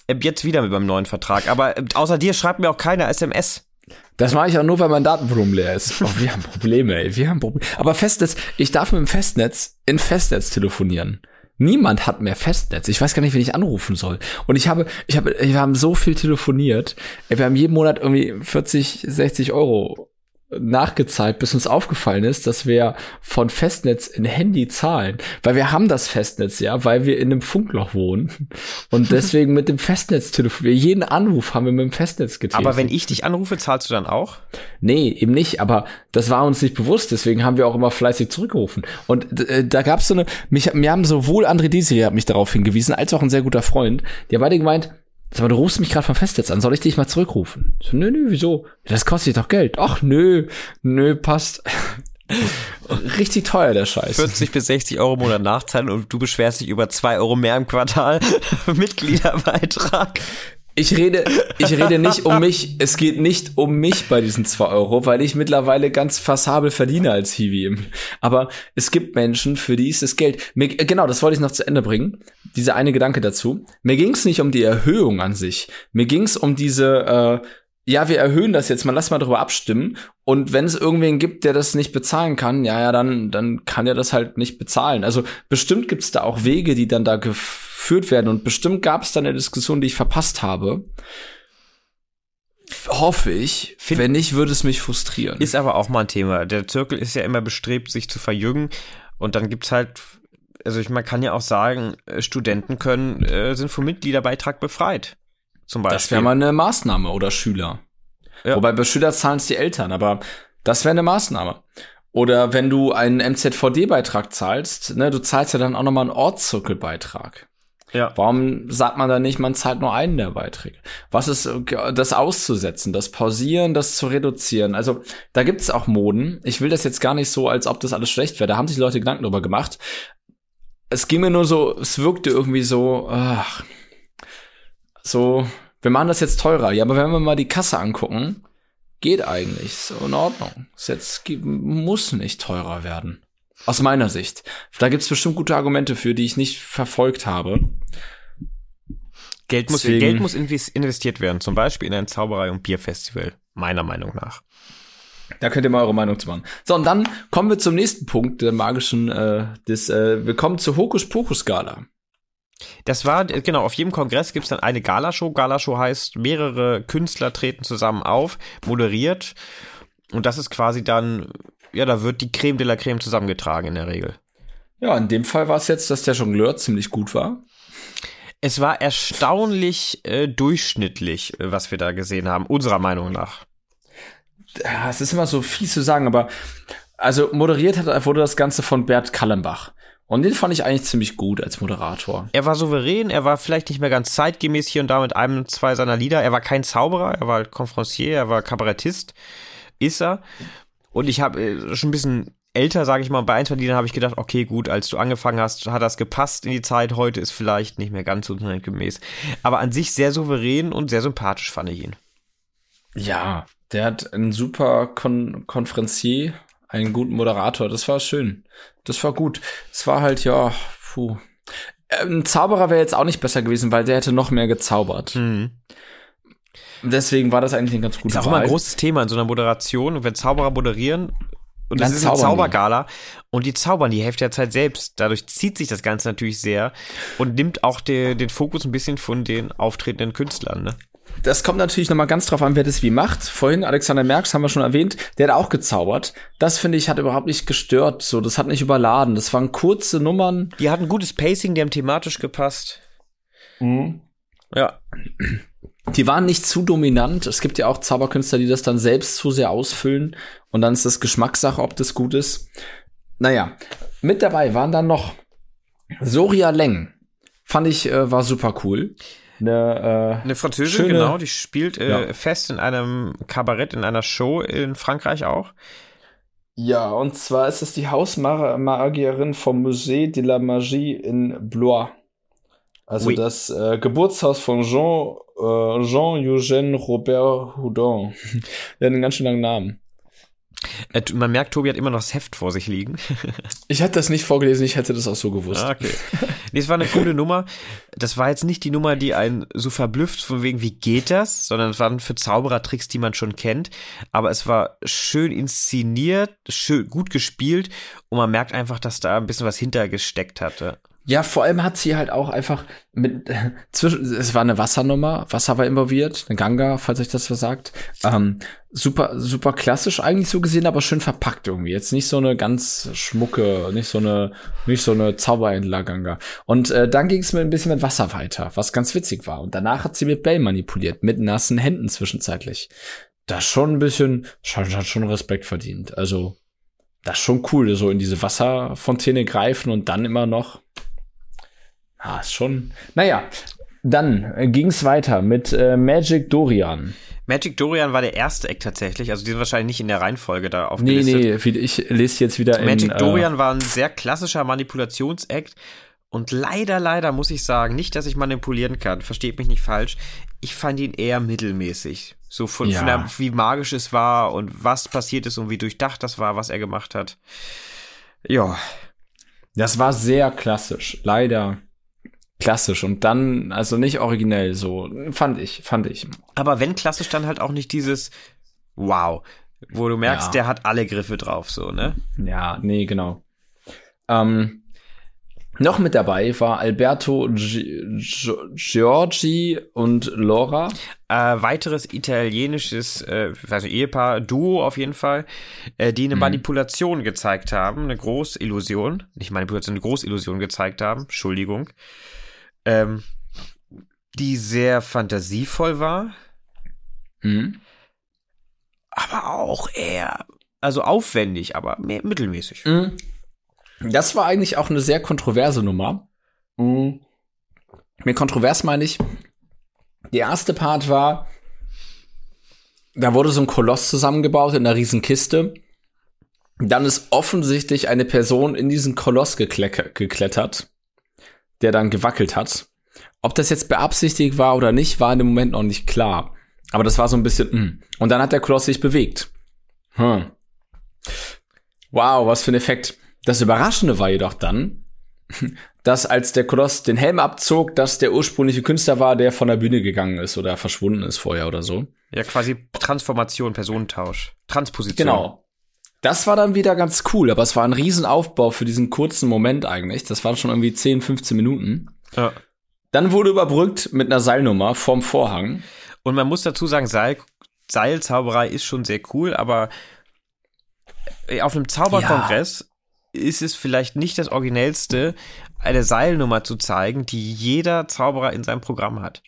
Äh, jetzt wieder mit meinem neuen Vertrag. Aber äh, außer dir schreibt mir auch keiner SMS. Das mache ich auch nur, weil mein Datenvolumen leer ist. Oh, wir haben Probleme, ey. Wir haben Probleme. Aber Festnetz, ich darf mit dem Festnetz in Festnetz telefonieren. Niemand hat mehr Festnetz. Ich weiß gar nicht, wen ich anrufen soll. Und ich habe, ich habe, wir haben so viel telefoniert. Wir haben jeden Monat irgendwie 40, 60 Euro nachgezahlt, bis uns aufgefallen ist, dass wir von Festnetz in Handy zahlen. Weil wir haben das Festnetz ja, weil wir in einem Funkloch wohnen. Und deswegen mit dem Festnetz telefonieren. Jeden Anruf haben wir mit dem Festnetz getätigt. Aber wenn ich dich anrufe, zahlst du dann auch? Nee, eben nicht. Aber das war uns nicht bewusst. Deswegen haben wir auch immer fleißig zurückgerufen. Und äh, da gab es so eine, mich, mir haben sowohl André Desiree hat mich darauf hingewiesen, als auch ein sehr guter Freund. Die haben beide gemeint, Sag mal, du rufst mich gerade vom Festnetz an, soll ich dich mal zurückrufen? So, nö, nö, wieso? Das kostet doch Geld. Ach, nö, nö, passt. Richtig teuer, der Scheiß. 40 bis 60 Euro im Monat nachzahlen und du beschwerst dich über zwei Euro mehr im Quartal Mitgliederbeitrag. Ich rede, ich rede nicht um mich. Es geht nicht um mich bei diesen zwei Euro, weil ich mittlerweile ganz passabel verdiene als Hiwi. Aber es gibt Menschen, für die ist das Geld. Mir, genau, das wollte ich noch zu Ende bringen. Dieser eine Gedanke dazu. Mir ging es nicht um die Erhöhung an sich. Mir ging es um diese, äh, ja, wir erhöhen das jetzt mal, lass mal darüber abstimmen. Und wenn es irgendwen gibt, der das nicht bezahlen kann, ja, ja, dann, dann kann er das halt nicht bezahlen. Also bestimmt gibt es da auch Wege, die dann da geführt werden. Und bestimmt gab es da eine Diskussion, die ich verpasst habe. Hoffe ich. Find, wenn nicht, würde es mich frustrieren. Ist aber auch mal ein Thema. Der Zirkel ist ja immer bestrebt, sich zu verjüngen. Und dann gibt's halt, also ich, man kann ja auch sagen, äh, Studenten können, äh, sind vom Mitgliederbeitrag befreit zum Beispiel. Das wäre mal eine Maßnahme oder Schüler. Ja. Wobei bei Schüler zahlen es die Eltern, aber das wäre eine Maßnahme. Oder wenn du einen MZVD-Beitrag zahlst, ne, du zahlst ja dann auch nochmal einen Ortszirkelbeitrag. Ja. Warum sagt man dann nicht, man zahlt nur einen der Beiträge? Was ist das auszusetzen, das Pausieren, das zu reduzieren? Also da gibt es auch Moden. Ich will das jetzt gar nicht so, als ob das alles schlecht wäre. Da haben sich Leute Gedanken drüber gemacht. Es ging mir nur so, es wirkte irgendwie so, ach, so, wir machen das jetzt teurer. Ja, aber wenn wir mal die Kasse angucken, geht eigentlich. So in Ordnung. Es jetzt muss nicht teurer werden. Aus meiner Sicht. Da gibt's bestimmt gute Argumente für, die ich nicht verfolgt habe. Geld muss, Geld muss investiert werden, zum Beispiel in ein Zauberei- und Bierfestival, meiner Meinung nach. Da könnt ihr mal eure Meinung zu machen. So, und dann kommen wir zum nächsten Punkt der magischen, äh, des, äh, wir kommen zur Hokuspokus-Skala. Das war, genau, auf jedem Kongress gibt es dann eine Galashow. Galashow heißt, mehrere Künstler treten zusammen auf, moderiert. Und das ist quasi dann, ja, da wird die Creme de la Creme zusammengetragen in der Regel. Ja, in dem Fall war es jetzt, dass der Jongleur ziemlich gut war. Es war erstaunlich äh, durchschnittlich, äh, was wir da gesehen haben, unserer Meinung nach. Es ist immer so fies zu sagen, aber also moderiert hat, wurde das Ganze von Bert Kallenbach. Und den fand ich eigentlich ziemlich gut als Moderator. Er war souverän, er war vielleicht nicht mehr ganz zeitgemäß hier und da mit einem, zwei seiner Lieder. Er war kein Zauberer, er war halt Konferencier, er war Kabarettist, ist er. Und ich habe äh, schon ein bisschen älter, sage ich mal, bei ein, zwei Liedern habe ich gedacht, okay, gut, als du angefangen hast, hat das gepasst in die Zeit. Heute ist vielleicht nicht mehr ganz so zeitgemäß. Aber an sich sehr souverän und sehr sympathisch fand ich ihn. Ja, der hat einen super Kon Konferencier einen guten Moderator. Das war schön. Das war gut. Es war halt, ja, puh. Ein Zauberer wäre jetzt auch nicht besser gewesen, weil der hätte noch mehr gezaubert. Mhm. Deswegen war das eigentlich ein ganz guter Ist auch Wahl. immer ein großes Thema in so einer Moderation. wenn Zauberer moderieren, und das ist eine Zaubergala. Und die zaubern die Hälfte der Zeit selbst. Dadurch zieht sich das Ganze natürlich sehr und nimmt auch de, den Fokus ein bisschen von den auftretenden Künstlern. Ne? das kommt natürlich nochmal ganz drauf an, wer das wie macht. Vorhin Alexander Merks haben wir schon erwähnt, der hat auch gezaubert. Das finde ich hat überhaupt nicht gestört. So, das hat nicht überladen. Das waren kurze Nummern. Die hatten gutes Pacing, die haben thematisch gepasst. Mhm. Ja. Die waren nicht zu dominant. Es gibt ja auch Zauberkünstler, die das dann selbst zu sehr ausfüllen. Und dann ist das Geschmackssache, ob das gut ist. Naja, mit dabei waren dann noch Soria Leng. Fand ich, äh, war super cool eine, äh, eine Französin, schöne, genau, die spielt äh, ja. fest in einem Kabarett, in einer Show in Frankreich auch. Ja, und zwar ist es die Hausmagierin vom Musée de la Magie in Blois. Also oui. das äh, Geburtshaus von Jean, äh, Jean-Eugène Robert Houdin. Der hat einen ganz schön langen Namen. Äh, man merkt, Tobi hat immer noch das Heft vor sich liegen. ich hatte das nicht vorgelesen, ich hätte das auch so gewusst. Ah, okay. Nee, es war eine coole Nummer. Das war jetzt nicht die Nummer, die einen so verblüfft, von wegen, wie geht das? Sondern es waren für Zauberertricks, die man schon kennt. Aber es war schön inszeniert, schön, gut gespielt und man merkt einfach, dass da ein bisschen was hintergesteckt hatte. Ja, vor allem hat sie halt auch einfach mit äh, zwischen es war eine Wassernummer, Wasser war involviert, eine Ganga, falls euch das was sagt. Ähm, super super klassisch eigentlich so gesehen, aber schön verpackt irgendwie. Jetzt nicht so eine ganz schmucke, nicht so eine nicht so eine Zauberhändler Ganga. Und äh, dann ging es mit ein bisschen mit Wasser weiter, was ganz witzig war. Und danach hat sie mit Bell manipuliert, mit nassen Händen zwischenzeitlich. Das schon ein bisschen, schon, hat schon Respekt verdient. Also das ist schon cool, so in diese Wasserfontäne greifen und dann immer noch Ah, ist schon. Naja, dann äh, ging es weiter mit äh, Magic Dorian. Magic Dorian war der erste Eck tatsächlich, also die sind wahrscheinlich nicht in der Reihenfolge da aufgelistet. Nee, nee, ich lese jetzt wieder Magic in, äh, Dorian war ein sehr klassischer Manipulationseck Und leider, leider muss ich sagen, nicht, dass ich manipulieren kann, versteht mich nicht falsch, ich fand ihn eher mittelmäßig. So von, ja. von der, wie magisch es war und was passiert ist und wie durchdacht das war, was er gemacht hat. Ja. Das war sehr klassisch, leider klassisch und dann, also nicht originell, so, fand ich, fand ich. Aber wenn klassisch, dann halt auch nicht dieses Wow, wo du merkst, ja. der hat alle Griffe drauf, so, ne? Ja, nee, genau. Ähm, noch mit dabei war Alberto Giorgi und Laura. Äh, weiteres italienisches äh, also Ehepaar, Duo auf jeden Fall, äh, die eine mhm. Manipulation gezeigt haben, eine Großillusion, nicht Manipulation, eine Großillusion gezeigt haben, Entschuldigung, ähm, die sehr fantasievoll war, mhm. aber auch eher, also aufwendig, aber mehr, mittelmäßig. Mhm. Das war eigentlich auch eine sehr kontroverse Nummer. Mhm. Mit kontrovers meine ich, der erste Part war, da wurde so ein Koloss zusammengebaut in einer riesen Kiste. Dann ist offensichtlich eine Person in diesen Koloss geklettert, der dann gewackelt hat. Ob das jetzt beabsichtigt war oder nicht, war in dem Moment noch nicht klar. Aber das war so ein bisschen, mh. Hm. und dann hat der Koloss sich bewegt. Hm. Wow, was für ein Effekt. Das Überraschende war jedoch dann, dass als der Koloss den Helm abzog, dass der ursprüngliche Künstler war, der von der Bühne gegangen ist oder verschwunden ist vorher oder so. Ja, quasi Transformation, Personentausch, Transposition. Genau. Das war dann wieder ganz cool, aber es war ein Riesenaufbau für diesen kurzen Moment eigentlich. Das waren schon irgendwie 10, 15 Minuten. Ja. Dann wurde überbrückt mit einer Seilnummer vorm Vorhang. Und man muss dazu sagen, Seil, Seilzauberei ist schon sehr cool, aber auf einem Zauberkongress ist es vielleicht nicht das Originellste, eine Seilnummer zu zeigen, die jeder Zauberer in seinem Programm hat.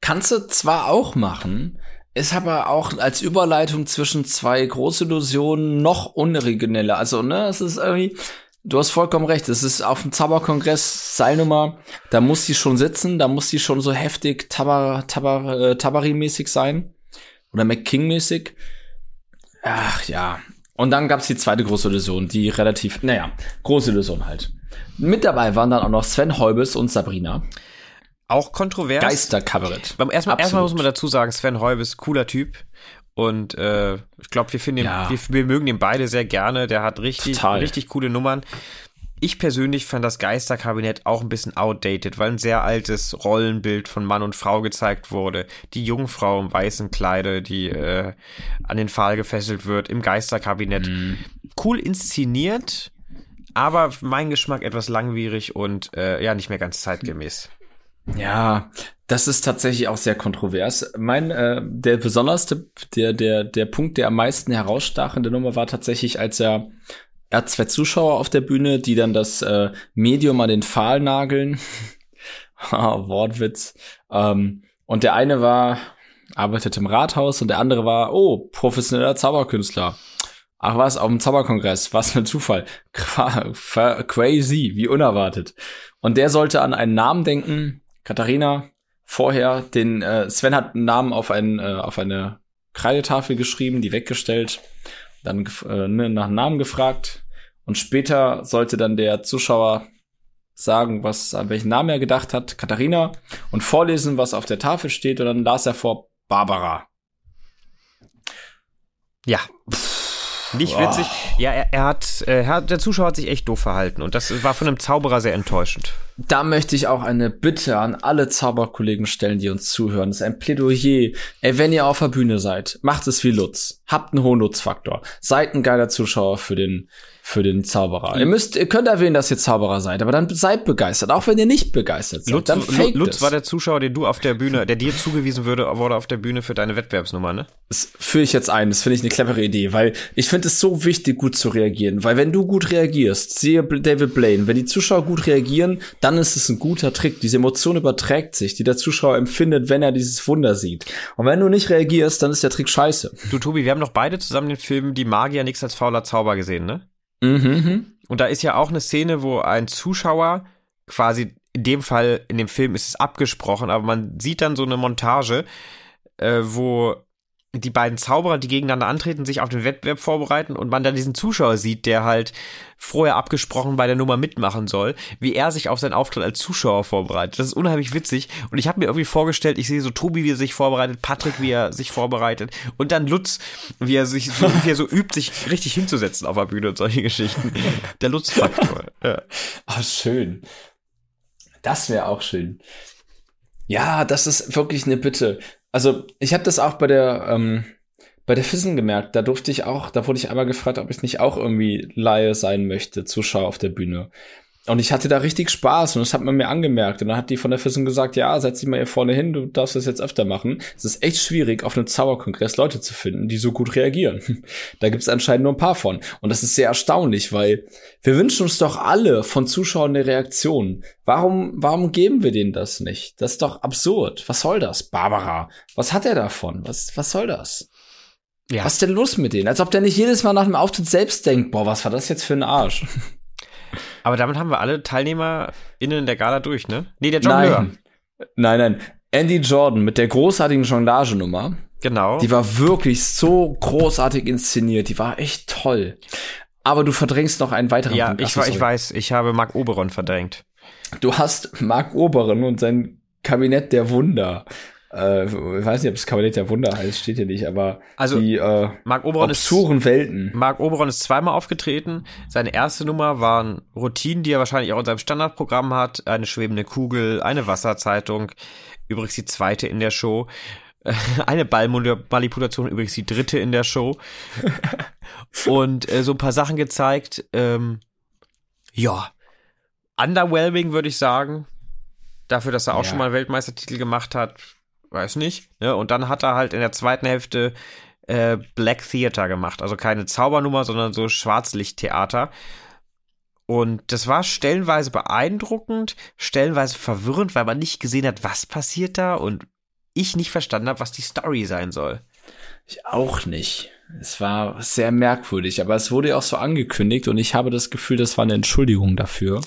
Kannst du zwar auch machen, ist aber auch als Überleitung zwischen zwei Großillusionen noch unorigineller. Also, ne, es ist irgendwie, du hast vollkommen recht, es ist auf dem Zauberkongress Seilnummer, da muss sie schon sitzen, da muss sie schon so heftig Tabar, Tabar, äh, Tabari-mäßig sein. Oder McKing-mäßig. Ach ja, und dann gab's die zweite große Illusion, die relativ, naja, große Illusion halt. Mit dabei waren dann auch noch Sven Heubes und Sabrina. Auch kontrovers. Geisterkabarett. Erstmal, erstmal muss man dazu sagen, Sven Heubes, cooler Typ. Und äh, ich glaube, wir finden ja. wir, wir, mögen ihn beide sehr gerne. Der hat richtig, Total. richtig coole Nummern ich persönlich fand das Geisterkabinett auch ein bisschen outdated, weil ein sehr altes Rollenbild von Mann und Frau gezeigt wurde. Die Jungfrau im weißen Kleide, die äh, an den Pfahl gefesselt wird, im Geisterkabinett. Mm. Cool inszeniert, aber mein Geschmack etwas langwierig und äh, ja, nicht mehr ganz zeitgemäß. Ja, das ist tatsächlich auch sehr kontrovers. Mein, äh, der besonderste, der, der, der Punkt, der am meisten herausstach in der Nummer war tatsächlich, als er er hat zwei Zuschauer auf der Bühne, die dann das äh, Medium an den Pfahl nageln. Wortwitz. Ähm, und der eine war, arbeitet im Rathaus und der andere war, oh, professioneller Zauberkünstler. Ach was, auf dem Zauberkongress. Was für ein Zufall. Crazy, wie unerwartet. Und der sollte an einen Namen denken. Katharina, vorher, den äh, Sven hat einen Namen auf, einen, äh, auf eine Kreidetafel geschrieben, die weggestellt dann äh, ne, nach Namen gefragt und später sollte dann der Zuschauer sagen, was an welchen Namen er gedacht hat, Katharina, und vorlesen, was auf der Tafel steht, und dann las er vor Barbara. Ja. Nicht witzig. Ja, er, er, hat, äh, er der Zuschauer hat sich echt doof verhalten und das war von einem Zauberer sehr enttäuschend. Da möchte ich auch eine Bitte an alle Zauberkollegen stellen, die uns zuhören. Das ist ein Plädoyer. Ey, wenn ihr auf der Bühne seid, macht es wie Lutz. Habt einen hohen Nutzfaktor. Seid ein geiler Zuschauer für den, für den Zauberer. Ihr müsst, ihr könnt erwähnen, dass ihr Zauberer seid, aber dann seid begeistert, auch wenn ihr nicht begeistert seid. Lutz, dann fake Lutz es. war der Zuschauer, den du auf der Bühne, der dir zugewiesen würde, wurde auf der Bühne für deine Wettbewerbsnummer, ne? Das führe ich jetzt ein. Das finde ich eine clevere Idee, weil ich finde es so wichtig, gut zu reagieren. Weil wenn du gut reagierst, siehe David Blaine, wenn die Zuschauer gut reagieren, dann ist es ein guter Trick. Diese Emotion überträgt sich, die der Zuschauer empfindet, wenn er dieses Wunder sieht. Und wenn du nicht reagierst, dann ist der Trick scheiße. Du, Tobi, wir haben doch beide zusammen den Film Die Magier nichts als fauler Zauber gesehen, ne? Mhm. mhm. Und da ist ja auch eine Szene, wo ein Zuschauer quasi, in dem Fall, in dem Film ist es abgesprochen, aber man sieht dann so eine Montage, äh, wo die beiden Zauberer, die gegeneinander antreten, sich auf den Wettbewerb vorbereiten und man dann diesen Zuschauer sieht, der halt vorher abgesprochen bei der Nummer mitmachen soll, wie er sich auf seinen Auftritt als Zuschauer vorbereitet. Das ist unheimlich witzig und ich habe mir irgendwie vorgestellt, ich sehe so Tobi, wie er sich vorbereitet, Patrick, wie er sich vorbereitet und dann Lutz, wie er sich so, wie er so übt, sich richtig hinzusetzen auf der Bühne und solche Geschichten. Der Lutz-Faktor. Ja. Ach, schön. Das wäre auch schön. Ja, das ist wirklich eine Bitte also ich habe das auch bei der ähm, bei der Fissen gemerkt. Da durfte ich auch, da wurde ich einmal gefragt, ob ich nicht auch irgendwie Laie sein möchte, Zuschauer auf der Bühne. Und ich hatte da richtig Spaß und das hat man mir angemerkt. Und dann hat die von der Fissen gesagt, ja, setz dich mal hier vorne hin, du darfst das jetzt öfter machen. Es ist echt schwierig, auf einem Zauberkongress Leute zu finden, die so gut reagieren. da gibt es anscheinend nur ein paar von. Und das ist sehr erstaunlich, weil wir wünschen uns doch alle von Zuschauern eine Reaktion. Warum, warum geben wir denen das nicht? Das ist doch absurd. Was soll das? Barbara, was hat er davon? Was, was soll das? Ja. Was ist denn los mit denen? Als ob der nicht jedes Mal nach dem Auftritt selbst denkt, boah, was war das jetzt für ein Arsch? Aber damit haben wir alle TeilnehmerInnen der Gala durch, ne? Nee, der Jongleur. Nein. Nein, nein. Andy Jordan mit der großartigen Jonglagenummer. Genau. Die war wirklich so großartig inszeniert. Die war echt toll. Aber du verdrängst noch einen weiteren ja, Punkt. Ja, ich, ich weiß. Ich habe Marc Oberon verdrängt. Du hast Marc Oberon und sein Kabinett der Wunder äh, ich weiß nicht, ob es Kabinett der Wunder heißt, steht hier nicht, aber also, die äh, Mark Oberon obskuren ist, Welten. Mark Oberon ist zweimal aufgetreten. Seine erste Nummer waren Routinen, die er wahrscheinlich auch in seinem Standardprogramm hat. Eine schwebende Kugel, eine Wasserzeitung. Übrigens die zweite in der Show. Eine Ballmanipulation, übrigens die dritte in der Show. Und äh, so ein paar Sachen gezeigt. Ähm, ja, underwhelming würde ich sagen. Dafür, dass er auch ja. schon mal Weltmeistertitel gemacht hat weiß nicht. Ne? Und dann hat er halt in der zweiten Hälfte äh, Black Theater gemacht. Also keine Zaubernummer, sondern so Schwarzlichttheater. Und das war stellenweise beeindruckend, stellenweise verwirrend, weil man nicht gesehen hat, was passiert da und ich nicht verstanden habe, was die Story sein soll. Ich auch nicht. Es war sehr merkwürdig, aber es wurde ja auch so angekündigt und ich habe das Gefühl, das war eine Entschuldigung dafür,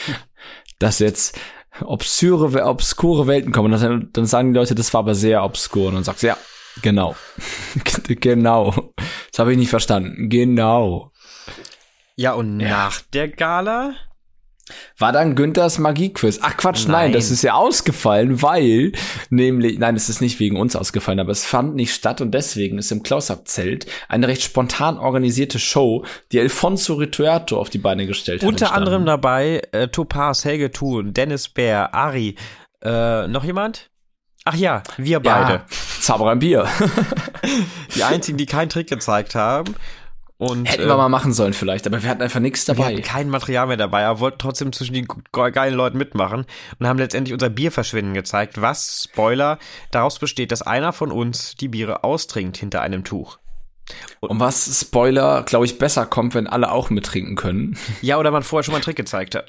dass jetzt obsure, obskure Welten kommen. Und dann, dann sagen die Leute, das war aber sehr obskur. Und dann sagst du, ja, genau. genau. Das habe ich nicht verstanden. Genau. Ja, und ja. nach der Gala war dann Günthers Magiequiz. Ach Quatsch, nein. nein. das ist ja ausgefallen, weil nämlich, nein, es ist nicht wegen uns ausgefallen, aber es fand nicht statt und deswegen ist im Close-Up-Zelt eine recht spontan organisierte Show, die Alfonso Rituerto auf die Beine gestellt hat. Unter anderem dabei äh, Topaz, Helge Thun, Dennis Bär, Ari, äh, noch jemand? Ach ja, wir beide. Ja, Zauberer im Bier. die einzigen, die keinen Trick gezeigt haben. Und, Hätten wir äh, mal machen sollen vielleicht, aber wir hatten einfach nichts dabei. Wir hatten kein Material mehr dabei, aber wollten trotzdem zwischen den geilen Leuten mitmachen und haben letztendlich unser Bierverschwinden gezeigt, was, Spoiler, daraus besteht, dass einer von uns die Biere austrinkt hinter einem Tuch. Und, und was, Spoiler, glaube ich, besser kommt, wenn alle auch mittrinken können. Ja, oder man vorher schon mal einen Trick gezeigt hat.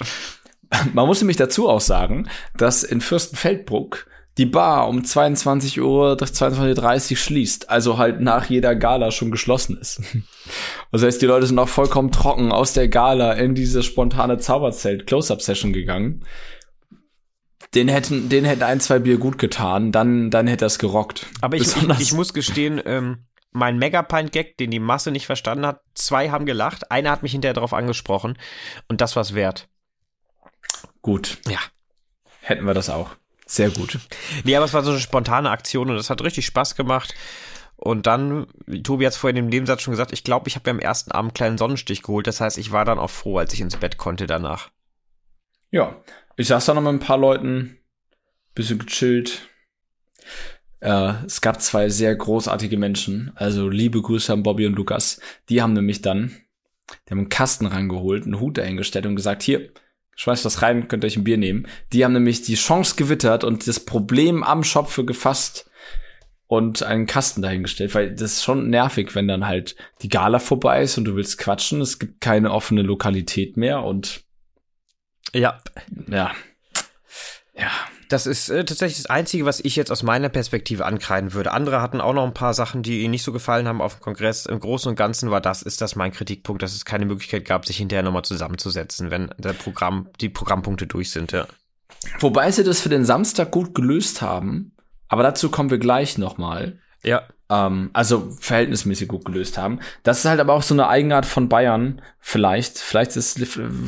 Man muss nämlich dazu auch sagen, dass in Fürstenfeldbruck die Bar um 22 Uhr, 22.30 Uhr schließt, also halt nach jeder Gala schon geschlossen ist. Das heißt, die Leute sind auch vollkommen trocken aus der Gala in diese spontane Zauberzelt Close-Up-Session gegangen. Den hätten, den hätte ein, zwei Bier gut getan, dann, dann hätte er es gerockt. Aber ich, ich, ich, muss gestehen, ähm, mein Megapint-Gag, den die Masse nicht verstanden hat, zwei haben gelacht, einer hat mich hinterher darauf angesprochen und das war's wert. Gut. Ja. Hätten wir das auch. Sehr gut. Nee, aber es war so eine spontane Aktion und das hat richtig Spaß gemacht. Und dann, wie Tobi hat es vorhin im Nebensatz schon gesagt, ich glaube, ich habe mir am ersten Abend einen kleinen Sonnenstich geholt. Das heißt, ich war dann auch froh, als ich ins Bett konnte danach. Ja, ich saß da noch mit ein paar Leuten, bisschen gechillt. Äh, es gab zwei sehr großartige Menschen, also liebe Grüße an Bobby und Lukas. Die haben nämlich dann, die haben einen Kasten rangeholt, einen Hut dahingestellt und gesagt, hier, schmeißt was rein, könnt ihr euch ein Bier nehmen. Die haben nämlich die Chance gewittert und das Problem am Schopfe gefasst und einen Kasten dahingestellt, weil das ist schon nervig, wenn dann halt die Gala vorbei ist und du willst quatschen, es gibt keine offene Lokalität mehr und ja, ja, ja. Das ist äh, tatsächlich das Einzige, was ich jetzt aus meiner Perspektive ankreiden würde. Andere hatten auch noch ein paar Sachen, die ihnen nicht so gefallen haben auf dem Kongress. Im Großen und Ganzen war das, ist das mein Kritikpunkt, dass es keine Möglichkeit gab, sich hinterher nochmal zusammenzusetzen, wenn der Programm, die Programmpunkte durch sind, ja. Wobei sie das für den Samstag gut gelöst haben, aber dazu kommen wir gleich nochmal. Ja. Ähm, also verhältnismäßig gut gelöst haben. Das ist halt aber auch so eine Eigenart von Bayern, vielleicht. Vielleicht ist,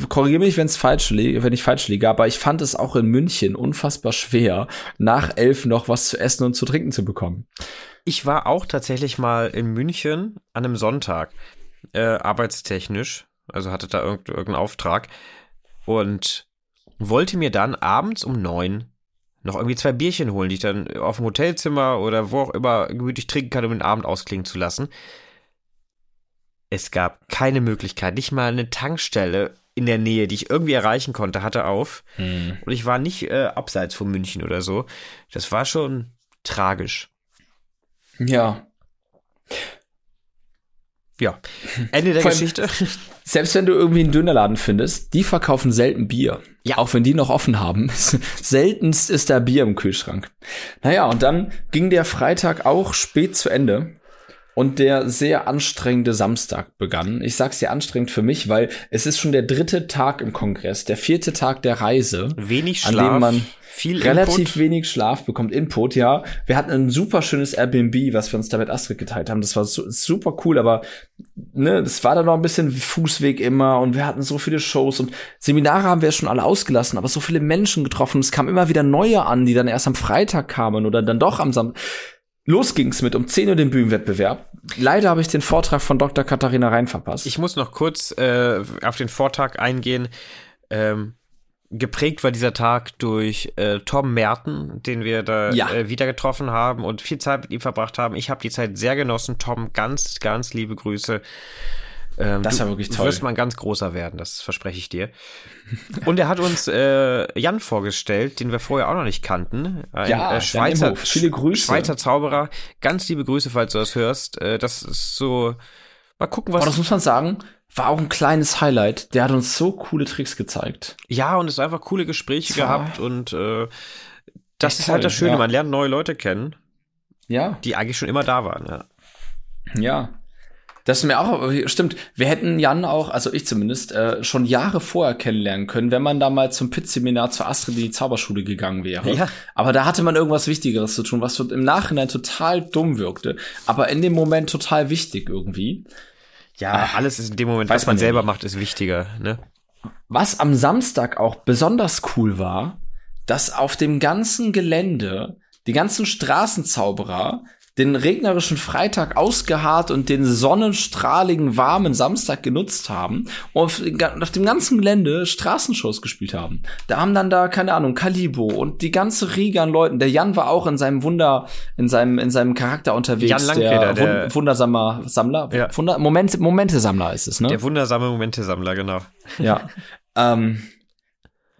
korrigiere mich, wenn es falsch liege, wenn ich falsch liege, aber ich fand es auch in München unfassbar schwer, nach elf noch was zu essen und zu trinken zu bekommen. Ich war auch tatsächlich mal in München an einem Sonntag, äh, arbeitstechnisch, also hatte da irgendeinen Auftrag und wollte mir dann abends um neun noch irgendwie zwei Bierchen holen, die ich dann auf dem Hotelzimmer oder wo auch immer gemütlich trinken kann, um den Abend ausklingen zu lassen. Es gab keine Möglichkeit, nicht mal eine Tankstelle in der Nähe, die ich irgendwie erreichen konnte, hatte auf. Hm. Und ich war nicht äh, abseits von München oder so. Das war schon tragisch. Ja. Ja. Ende der Geschichte. Selbst wenn du irgendwie einen Dönerladen findest, die verkaufen selten Bier. Ja. Auch wenn die noch offen haben. Seltenst ist da Bier im Kühlschrank. Naja, und dann ging der Freitag auch spät zu Ende. Und der sehr anstrengende Samstag begann. Ich sag's dir anstrengend für mich, weil es ist schon der dritte Tag im Kongress, der vierte Tag der Reise. Wenig Schlaf. An dem man viel relativ Input. wenig Schlaf bekommt, Input, ja. Wir hatten ein super schönes Airbnb, was wir uns da mit Astrid geteilt haben. Das war su super cool, aber ne, das war dann noch ein bisschen Fußweg immer und wir hatten so viele Shows und Seminare haben wir schon alle ausgelassen, aber so viele Menschen getroffen. Es kamen immer wieder neue an, die dann erst am Freitag kamen oder dann doch am Samstag. Los ging's mit um 10 Uhr den Bühnenwettbewerb. Leider habe ich den Vortrag von Dr. Katharina Rein verpasst. Ich muss noch kurz äh, auf den Vortrag eingehen. Ähm, geprägt war dieser Tag durch äh, Tom Merten, den wir da ja. äh, wieder getroffen haben und viel Zeit mit ihm verbracht haben. Ich habe die Zeit sehr genossen. Tom, ganz, ganz liebe Grüße. Ähm, das war wirklich toll. Du wirst mal ein ganz großer werden, das verspreche ich dir. Und er hat uns äh, Jan vorgestellt, den wir vorher auch noch nicht kannten. Ein ja, äh, Schweizer, Viele Grüße. Schweizer Zauberer. Ganz liebe Grüße, falls du das hörst. Äh, das ist so. Mal gucken, was. Aber das muss man sagen war auch ein kleines Highlight. Der hat uns so coole Tricks gezeigt. Ja, und es einfach coole Gespräche Zwar gehabt und äh, das ist toll, halt das Schöne, ja. man lernt neue Leute kennen. Ja. Die eigentlich schon immer da waren, ja. Ja. Das ist mir auch, stimmt, wir hätten Jan auch, also ich zumindest, äh, schon Jahre vorher kennenlernen können, wenn man da mal zum Pit-Seminar zur Astrid in die Zauberschule gegangen wäre. Ja. Aber da hatte man irgendwas Wichtigeres zu tun, was im Nachhinein total dumm wirkte, aber in dem Moment total wichtig irgendwie. Ja, Ach, alles ist in dem Moment, was man, man selber nicht. macht, ist wichtiger, ne? Was am Samstag auch besonders cool war, dass auf dem ganzen Gelände die ganzen Straßenzauberer den regnerischen Freitag ausgeharrt und den sonnenstrahligen, warmen Samstag genutzt haben und auf, auf, dem ganzen Gelände Straßenshows gespielt haben. Da haben dann da, keine Ahnung, Kalibo und die ganze Riege an Leuten. Der Jan war auch in seinem Wunder, in seinem, in seinem Charakter unterwegs. Jan Langfeder, der, der wundersamer Sammler. Ja. Wunder, Moment, Momente-Sammler ist es, ne? Der wundersame Momente-Sammler, genau. Ja. ähm,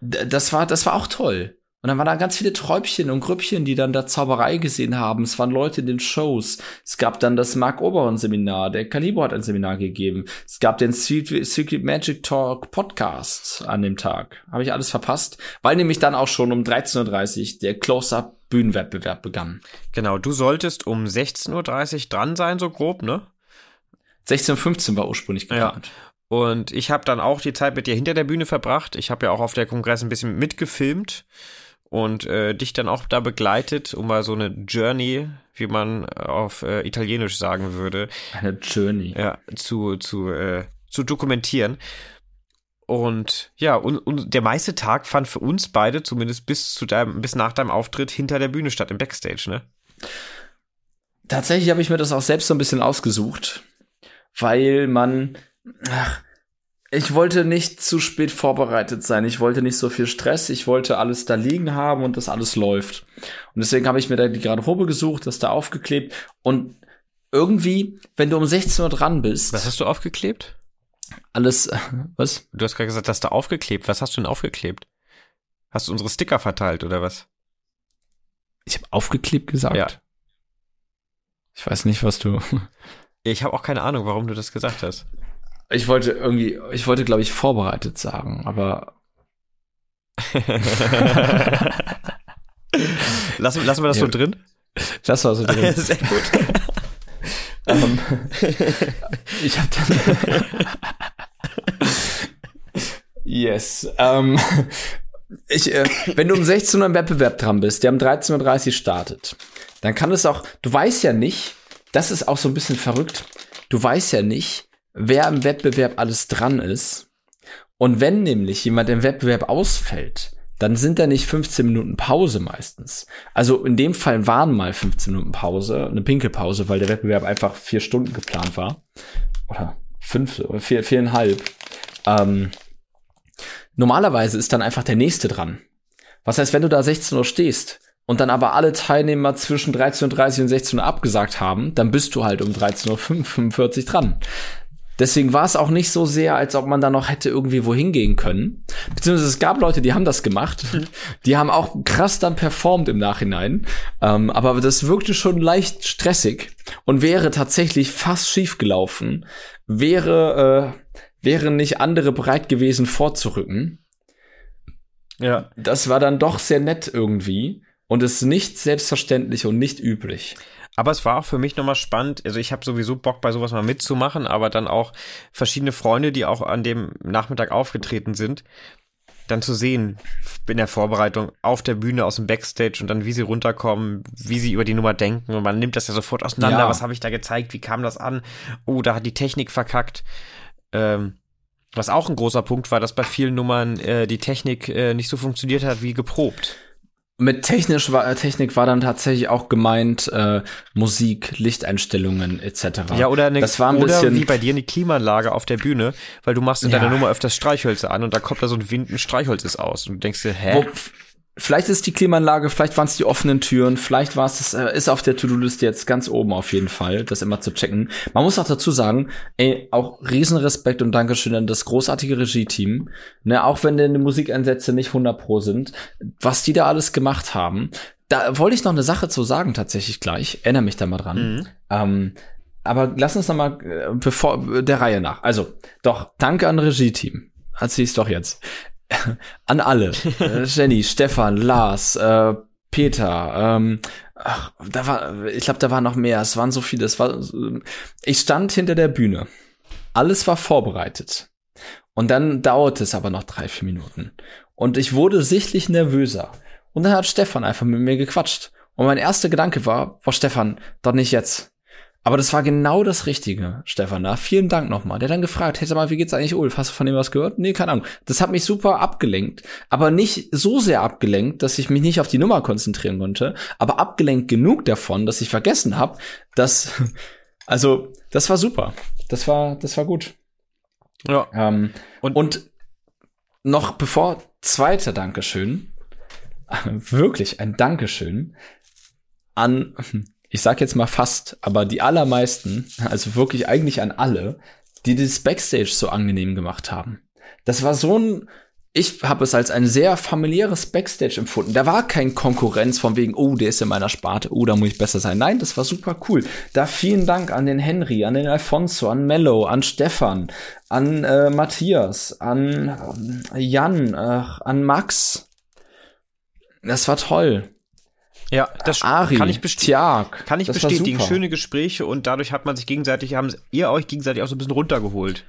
das war, das war auch toll. Und dann waren da ganz viele Träubchen und Grüppchen, die dann da Zauberei gesehen haben. Es waren Leute in den Shows. Es gab dann das Mark Oberon Seminar. Der Caliber hat ein Seminar gegeben. Es gab den Secret Magic Talk Podcast an dem Tag. Habe ich alles verpasst, weil nämlich dann auch schon um 13.30 Uhr der Close-Up Bühnenwettbewerb begann. Genau, du solltest um 16.30 Uhr dran sein, so grob, ne? 16.15 Uhr war ursprünglich geplant. Ja. Und ich habe dann auch die Zeit mit dir hinter der Bühne verbracht. Ich habe ja auch auf der Kongress ein bisschen mitgefilmt und äh, dich dann auch da begleitet, um mal so eine Journey, wie man auf äh, Italienisch sagen würde, eine Journey, ja, zu zu äh, zu dokumentieren. Und ja, und, und der meiste Tag fand für uns beide, zumindest bis zu deinem, bis nach deinem Auftritt hinter der Bühne statt, im Backstage, ne? Tatsächlich habe ich mir das auch selbst so ein bisschen ausgesucht, weil man, ach, ich wollte nicht zu spät vorbereitet sein. Ich wollte nicht so viel Stress. Ich wollte alles da liegen haben und das alles läuft. Und deswegen habe ich mir da die Garderobe gesucht, das da aufgeklebt. Und irgendwie, wenn du um 16 Uhr dran bist. Was hast du aufgeklebt? Alles, was? Du hast gerade gesagt, dass du aufgeklebt. Was hast du denn aufgeklebt? Hast du unsere Sticker verteilt oder was? Ich habe aufgeklebt gesagt. Ja. Ich weiß nicht, was du. Ich habe auch keine Ahnung, warum du das gesagt hast. Ich wollte irgendwie, ich wollte, glaube ich, vorbereitet sagen, aber. lassen, lassen wir das ja. so drin? Lass wir so drin. Sehr gut. um, ähm, ich habe dann. yes. Um, ähm, ich, äh, wenn du um 16 Uhr im Wettbewerb dran bist, der um 13.30 Uhr startet, dann kann es auch, du weißt ja nicht, das ist auch so ein bisschen verrückt. Du weißt ja nicht, wer im Wettbewerb alles dran ist. Und wenn nämlich jemand im Wettbewerb ausfällt, dann sind da nicht 15 Minuten Pause meistens. Also in dem Fall waren mal 15 Minuten Pause, eine Pinkelpause, weil der Wettbewerb einfach vier Stunden geplant war. Oder fünf oder vier, viereinhalb. Ähm, normalerweise ist dann einfach der nächste dran. Was heißt, wenn du da 16 Uhr stehst und dann aber alle Teilnehmer zwischen 13.30 und 16 Uhr abgesagt haben, dann bist du halt um 13.45 Uhr dran. Deswegen war es auch nicht so sehr, als ob man da noch hätte irgendwie wohin gehen können. Beziehungsweise es gab Leute, die haben das gemacht. Mhm. Die haben auch krass dann performt im Nachhinein. Ähm, aber das wirkte schon leicht stressig und wäre tatsächlich fast schief gelaufen. Wäre, äh, wären nicht andere bereit gewesen vorzurücken. Ja. Das war dann doch sehr nett irgendwie und ist nicht selbstverständlich und nicht üblich. Aber es war auch für mich nochmal spannend. Also ich habe sowieso Bock, bei sowas mal mitzumachen, aber dann auch verschiedene Freunde, die auch an dem Nachmittag aufgetreten sind, dann zu sehen in der Vorbereitung auf der Bühne aus dem Backstage und dann wie sie runterkommen, wie sie über die Nummer denken und man nimmt das ja sofort auseinander. Ja. Was habe ich da gezeigt? Wie kam das an? Oh, da hat die Technik verkackt. Ähm, was auch ein großer Punkt war, dass bei vielen Nummern äh, die Technik äh, nicht so funktioniert hat wie geprobt. Mit technisch war, äh, Technik war dann tatsächlich auch gemeint äh, Musik, Lichteinstellungen etc. Ja, oder, eine, das war ein oder bisschen, wie bei dir eine Klimaanlage auf der Bühne, weil du machst in ja. deiner Nummer öfters Streichhölzer an und da kommt da so ein Wind, ein Streichholz ist aus und du denkst dir, hä? Wo, vielleicht ist die Klimaanlage, vielleicht waren es die offenen Türen, vielleicht war es das, äh, ist auf der To-Do-Liste jetzt ganz oben auf jeden Fall, das immer zu checken. Man muss auch dazu sagen, ey, auch Riesenrespekt und Dankeschön an das großartige Regie-Team, ne, auch wenn denn die Musikeinsätze nicht 100 pro sind, was die da alles gemacht haben. Da wollte ich noch eine Sache zu sagen tatsächlich gleich, erinnere mich da mal dran. Mhm. Ähm, aber lass uns noch mal äh, bevor der Reihe nach. Also, doch, danke an Regie-Team. Erzähl es doch jetzt. an alle. Äh, Jenny, Stefan, Lars, äh, Peter, ähm, ach, da war, ich glaube, da waren noch mehr. Es waren so viele. Es war, ich stand hinter der Bühne. Alles war vorbereitet. Und dann dauerte es aber noch drei, vier Minuten. Und ich wurde sichtlich nervöser. Und dann hat Stefan einfach mit mir gequatscht. Und mein erster Gedanke war, boah, Stefan, doch nicht jetzt. Aber das war genau das Richtige, Stefan. Da. Vielen Dank nochmal. Der hat dann gefragt, hey, sag mal, wie geht's eigentlich Ulf? Hast du von dem was gehört? Nee, keine Ahnung. Das hat mich super abgelenkt. Aber nicht so sehr abgelenkt, dass ich mich nicht auf die Nummer konzentrieren konnte. Aber abgelenkt genug davon, dass ich vergessen habe, dass, also, das war super. Das war, das war gut. Ja. Ähm, und, und noch bevor zweiter Dankeschön, wirklich ein Dankeschön an ich sag jetzt mal fast, aber die allermeisten, also wirklich eigentlich an alle, die das Backstage so angenehm gemacht haben. Das war so ein, ich habe es als ein sehr familiäres Backstage empfunden. Da war kein Konkurrenz von wegen, oh, der ist in meiner Sparte, oh, da muss ich besser sein. Nein, das war super cool. Da vielen Dank an den Henry, an den Alfonso, an Mello, an Stefan, an äh, Matthias, an äh, Jan, äh, an Max. Das war toll. Ja, das Ari, kann ich bestätigen. Kann ich bestätigen. Schöne Gespräche und dadurch hat man sich gegenseitig, haben ihr euch gegenseitig auch so ein bisschen runtergeholt.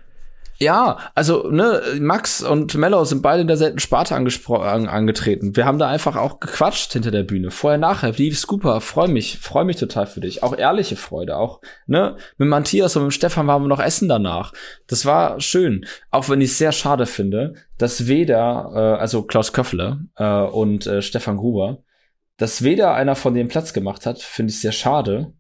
Ja, also ne, Max und Mello sind beide in derselben Sparte an, angetreten. Wir haben da einfach auch gequatscht hinter der Bühne. Vorher, nachher, lief super, freu mich, freu mich total für dich. Auch ehrliche Freude, auch ne, mit Matthias und mit Stefan waren wir noch essen danach. Das war schön, auch wenn ich es sehr schade finde, dass weder, äh, also Klaus Köffler äh, und äh, Stefan Gruber dass weder einer von denen Platz gemacht hat, finde ich sehr schade.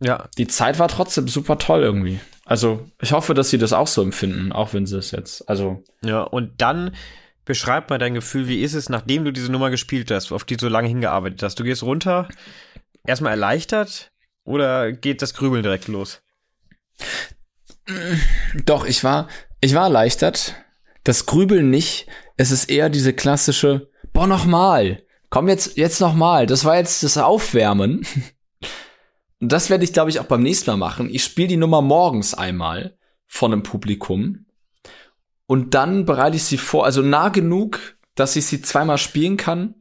Ja. Die Zeit war trotzdem super toll irgendwie. Also, ich hoffe, dass sie das auch so empfinden, auch wenn sie es jetzt, also. Ja, und dann beschreib mal dein Gefühl, wie ist es, nachdem du diese Nummer gespielt hast, auf die du so lange hingearbeitet hast? Du gehst runter, erstmal erleichtert oder geht das Grübeln direkt los? Doch, ich war, ich war erleichtert. Das Grübeln nicht. Es ist eher diese klassische, boah, nochmal. Komm jetzt, jetzt nochmal. Das war jetzt das Aufwärmen. Und das werde ich, glaube ich, auch beim nächsten Mal machen. Ich spiele die Nummer morgens einmal von einem Publikum. Und dann bereite ich sie vor, also nah genug, dass ich sie zweimal spielen kann.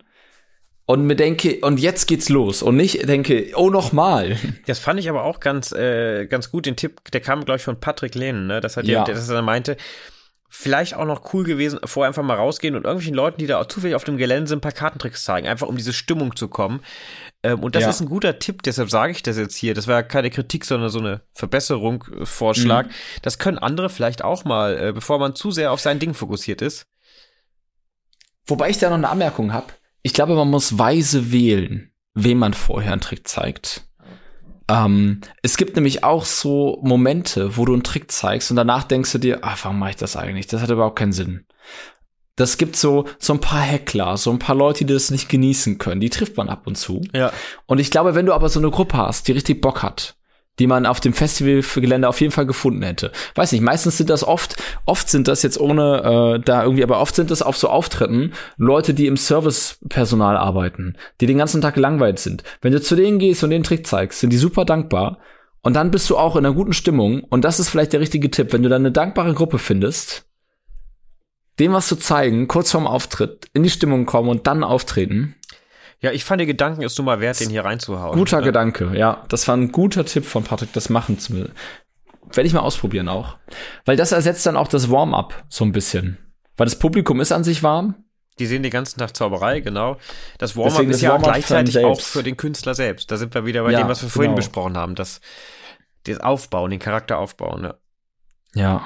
Und mir denke, und jetzt geht's los. Und nicht denke, oh, nochmal. Das fand ich aber auch ganz, äh, ganz gut, den Tipp, der kam, glaube ich, von Patrick Lehnen, ne? Das hat ja, der, dass er meinte, vielleicht auch noch cool gewesen, vorher einfach mal rausgehen und irgendwelchen Leuten, die da zufällig auf dem Gelände sind, ein paar Kartentricks zeigen, einfach um diese Stimmung zu kommen. Ähm, und das ja. ist ein guter Tipp, deshalb sage ich das jetzt hier. Das war keine Kritik, sondern so eine Verbesserung, äh, Vorschlag. Mhm. Das können andere vielleicht auch mal, äh, bevor man zu sehr auf sein Ding fokussiert ist. Wobei ich da noch eine Anmerkung habe. Ich glaube, man muss weise wählen, wem man vorher einen Trick zeigt. Ähm, es gibt nämlich auch so Momente, wo du einen Trick zeigst und danach denkst du dir, ach, warum mache ich das eigentlich? Das hat überhaupt keinen Sinn. Das gibt so, so ein paar Heckler, so ein paar Leute, die das nicht genießen können. Die trifft man ab und zu. Ja. Und ich glaube, wenn du aber so eine Gruppe hast, die richtig Bock hat, die man auf dem Festivalgelände auf jeden Fall gefunden hätte. Weiß nicht, meistens sind das oft, oft sind das jetzt ohne äh, da irgendwie, aber oft sind das auf so Auftritten Leute, die im Servicepersonal arbeiten, die den ganzen Tag gelangweilt sind. Wenn du zu denen gehst und den Trick zeigst, sind die super dankbar. Und dann bist du auch in einer guten Stimmung. Und das ist vielleicht der richtige Tipp. Wenn du dann eine dankbare Gruppe findest, dem was zu zeigen, kurz vorm Auftritt, in die Stimmung kommen und dann auftreten, ja, ich fand die Gedanken ist nun mal wert, den hier reinzuhauen. Guter ne? Gedanke, ja. Das war ein guter Tipp von Patrick, das machen zu will. Werde ich mal ausprobieren auch. Weil das ersetzt dann auch das Warm-up so ein bisschen. Weil das Publikum ist an sich warm. Die sehen den ganzen Tag Zauberei, genau. Das Warm-up ist ja gleichzeitig auch für den Künstler selbst. Da sind wir wieder bei ja, dem, was wir vorhin genau. besprochen haben. Das, das Aufbauen, den Charakter aufbauen, ja. Ja.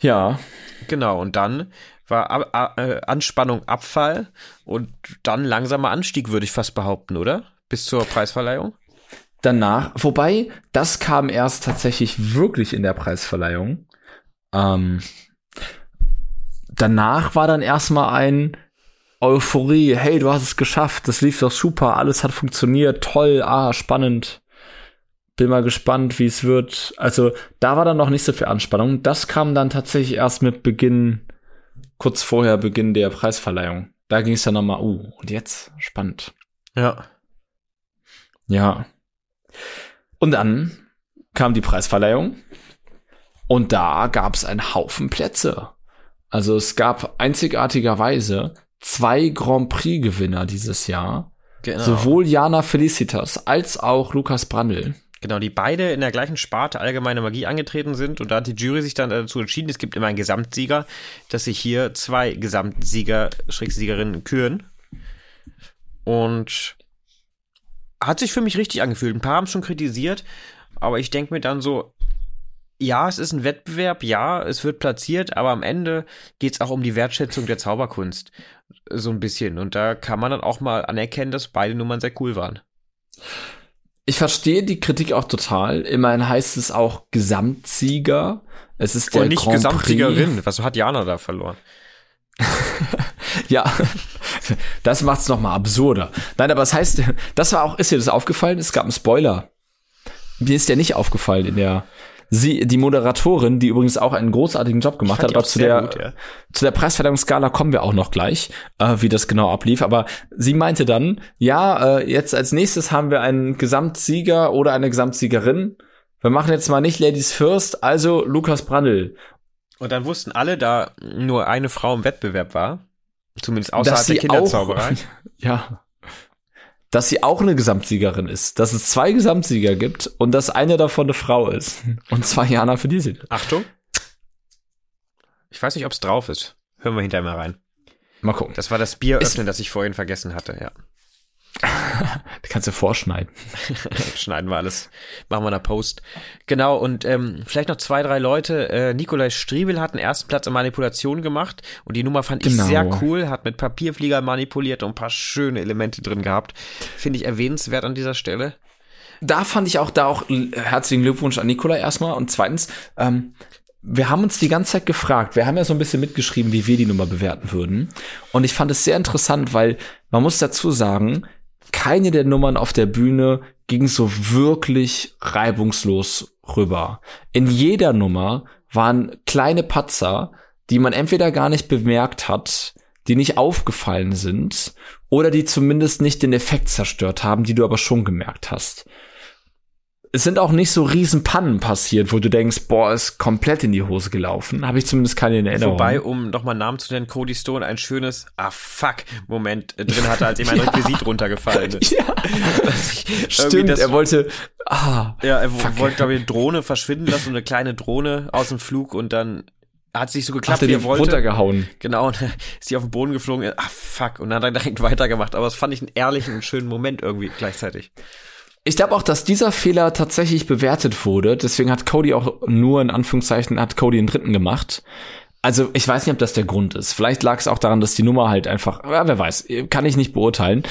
Ja. Genau, und dann war äh, Anspannung Abfall und dann langsamer Anstieg, würde ich fast behaupten, oder? Bis zur Preisverleihung? Danach, wobei, das kam erst tatsächlich wirklich in der Preisverleihung. Ähm, danach war dann erstmal ein Euphorie, hey, du hast es geschafft, das lief doch super, alles hat funktioniert, toll, ah, spannend. Bin mal gespannt, wie es wird. Also, da war dann noch nicht so viel Anspannung. Das kam dann tatsächlich erst mit Beginn kurz vorher Beginn der Preisverleihung. Da ging es dann nochmal, uh, und jetzt? Spannend. Ja. Ja. Und dann kam die Preisverleihung und da gab es einen Haufen Plätze. Also es gab einzigartigerweise zwei Grand Prix-Gewinner dieses Jahr. Genau. Sowohl Jana Felicitas als auch Lukas Brandl. Genau, die beide in der gleichen Sparte allgemeine Magie angetreten sind und da hat die Jury sich dann dazu entschieden, es gibt immer einen Gesamtsieger, dass sich hier zwei Gesamtsieger, Schrägsiegerinnen küren. Und hat sich für mich richtig angefühlt. Ein paar haben es schon kritisiert, aber ich denke mir dann so, ja, es ist ein Wettbewerb, ja, es wird platziert, aber am Ende geht es auch um die Wertschätzung der Zauberkunst. So ein bisschen. Und da kann man dann auch mal anerkennen, dass beide Nummern sehr cool waren. Ich verstehe die Kritik auch total. Immerhin heißt es auch Gesamtsieger. Es ist der Und nicht Grand Gesamtsiegerin. Prix. Was hat Jana da verloren? ja, das macht's noch mal absurder. Nein, aber es das heißt, das war auch, ist dir das aufgefallen? Es gab einen Spoiler. Mir ist der nicht aufgefallen in der sie, die Moderatorin, die übrigens auch einen großartigen Job gemacht hat, aber zu der, gut, ja. zu der Preisverleihungsskala kommen wir auch noch gleich, äh, wie das genau ablief. Aber sie meinte dann, ja, äh, jetzt als nächstes haben wir einen Gesamtsieger oder eine Gesamtsiegerin. Wir machen jetzt mal nicht Ladies First, also Lukas Brandl. Und dann wussten alle, da nur eine Frau im Wettbewerb war, zumindest außerhalb der Kinderzauberei. Auch, ja dass sie auch eine Gesamtsiegerin ist, dass es zwei Gesamtsieger gibt und dass eine davon eine Frau ist. Und zwar Jana für diese. Achtung. Ich weiß nicht, ob es drauf ist. Hören wir hinterher mal rein. Mal gucken. Das war das Bier öffnen, das ich vorhin vergessen hatte, ja. Die kannst du vorschneiden. Schneiden wir alles. Machen wir eine Post. Genau, und ähm, vielleicht noch zwei, drei Leute. Äh, Nikolai Striebel hat einen ersten Platz in Manipulation gemacht und die Nummer fand genau. ich sehr cool. Hat mit Papierflieger manipuliert und ein paar schöne Elemente drin gehabt. Finde ich erwähnenswert an dieser Stelle. Da fand ich auch da auch herzlichen Glückwunsch an Nikolai erstmal. Und zweitens, ähm, wir haben uns die ganze Zeit gefragt, wir haben ja so ein bisschen mitgeschrieben, wie wir die Nummer bewerten würden. Und ich fand es sehr interessant, weil man muss dazu sagen, keine der Nummern auf der Bühne ging so wirklich reibungslos rüber. In jeder Nummer waren kleine Patzer, die man entweder gar nicht bemerkt hat, die nicht aufgefallen sind, oder die zumindest nicht den Effekt zerstört haben, die du aber schon gemerkt hast es sind auch nicht so riesen Pannen passiert, wo du denkst, boah, ist komplett in die Hose gelaufen. Habe ich zumindest keine in Erinnerung. Wobei, um nochmal Namen zu nennen, Cody Stone ein schönes Ah fuck Moment drin hatte, als ihm ein ja. Requisit runtergefallen ist. Ja. Stimmt, er wollte ah, Ja, er fuck. wollte glaube ich eine Drohne verschwinden lassen, eine kleine Drohne aus dem Flug und dann hat sich so geklappt, er wie er wollte. runtergehauen. Genau, und ist sie auf den Boden geflogen. Ah, fuck. Und dann hat er direkt weitergemacht. Aber das fand ich einen ehrlichen und schönen Moment irgendwie gleichzeitig. Ich glaube auch, dass dieser Fehler tatsächlich bewertet wurde. Deswegen hat Cody auch nur in Anführungszeichen hat Cody den dritten gemacht. Also ich weiß nicht, ob das der Grund ist. Vielleicht lag es auch daran, dass die Nummer halt einfach, ja, wer weiß, kann ich nicht beurteilen.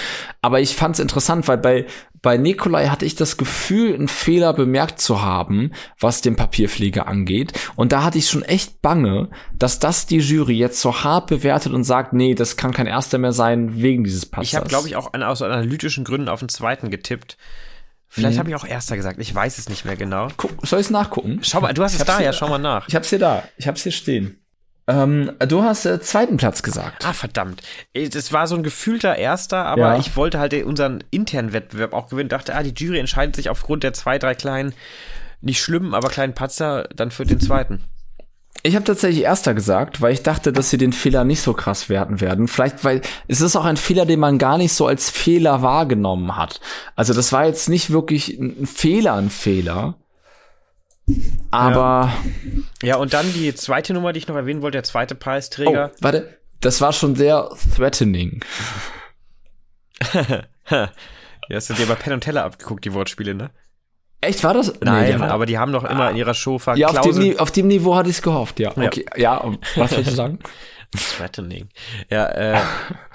Aber ich fand es interessant, weil bei bei Nikolai hatte ich das Gefühl, einen Fehler bemerkt zu haben, was den Papierflieger angeht. Und da hatte ich schon echt bange, dass das die Jury jetzt so hart bewertet und sagt, nee, das kann kein erster mehr sein wegen dieses Passers. Ich habe, glaube ich, auch an, aus analytischen Gründen auf den zweiten getippt. Vielleicht Mhm. habe ich auch erster gesagt. Ich weiß es nicht mehr genau. Guck, soll ich nachgucken? Schau mal, du hast es Ich hab's da, ja, schau mal nach. Ich hab's hier da. Ich hab's hier stehen. Ähm, du hast äh, zweiten Platz gesagt. Ah, verdammt. Das war so ein gefühlter Erster, aber Ja. ich wollte halt unseren internen Wettbewerb auch gewinnen. Dachte, ah, die Jury entscheidet sich aufgrund der zwei, drei kleinen, nicht schlimmen, aber kleinen Patzer dann für den zweiten. Ich habe tatsächlich erster gesagt, weil ich dachte, dass sie den Fehler nicht so krass werten werden. Vielleicht, weil es ist auch ein Fehler, den man gar nicht so als Fehler wahrgenommen hat. Also das war jetzt nicht wirklich ein Fehler, ein Fehler. Aber Ja, und dann die zweite Nummer, die ich noch erwähnen wollte, der zweite oh, Preisträger. warte, das war schon sehr threatening. Ja, hast du dir bei Penn und Teller abgeguckt, die Wortspiele, ne? Echt war das? Nein, der war- aber die haben doch immer in ihrer Show ja, auf dem, auf dem Niveau hatte ich es gehofft, ja. Ja. Okay, ja, und was wolltest du sagen? Threatening. Ja, äh,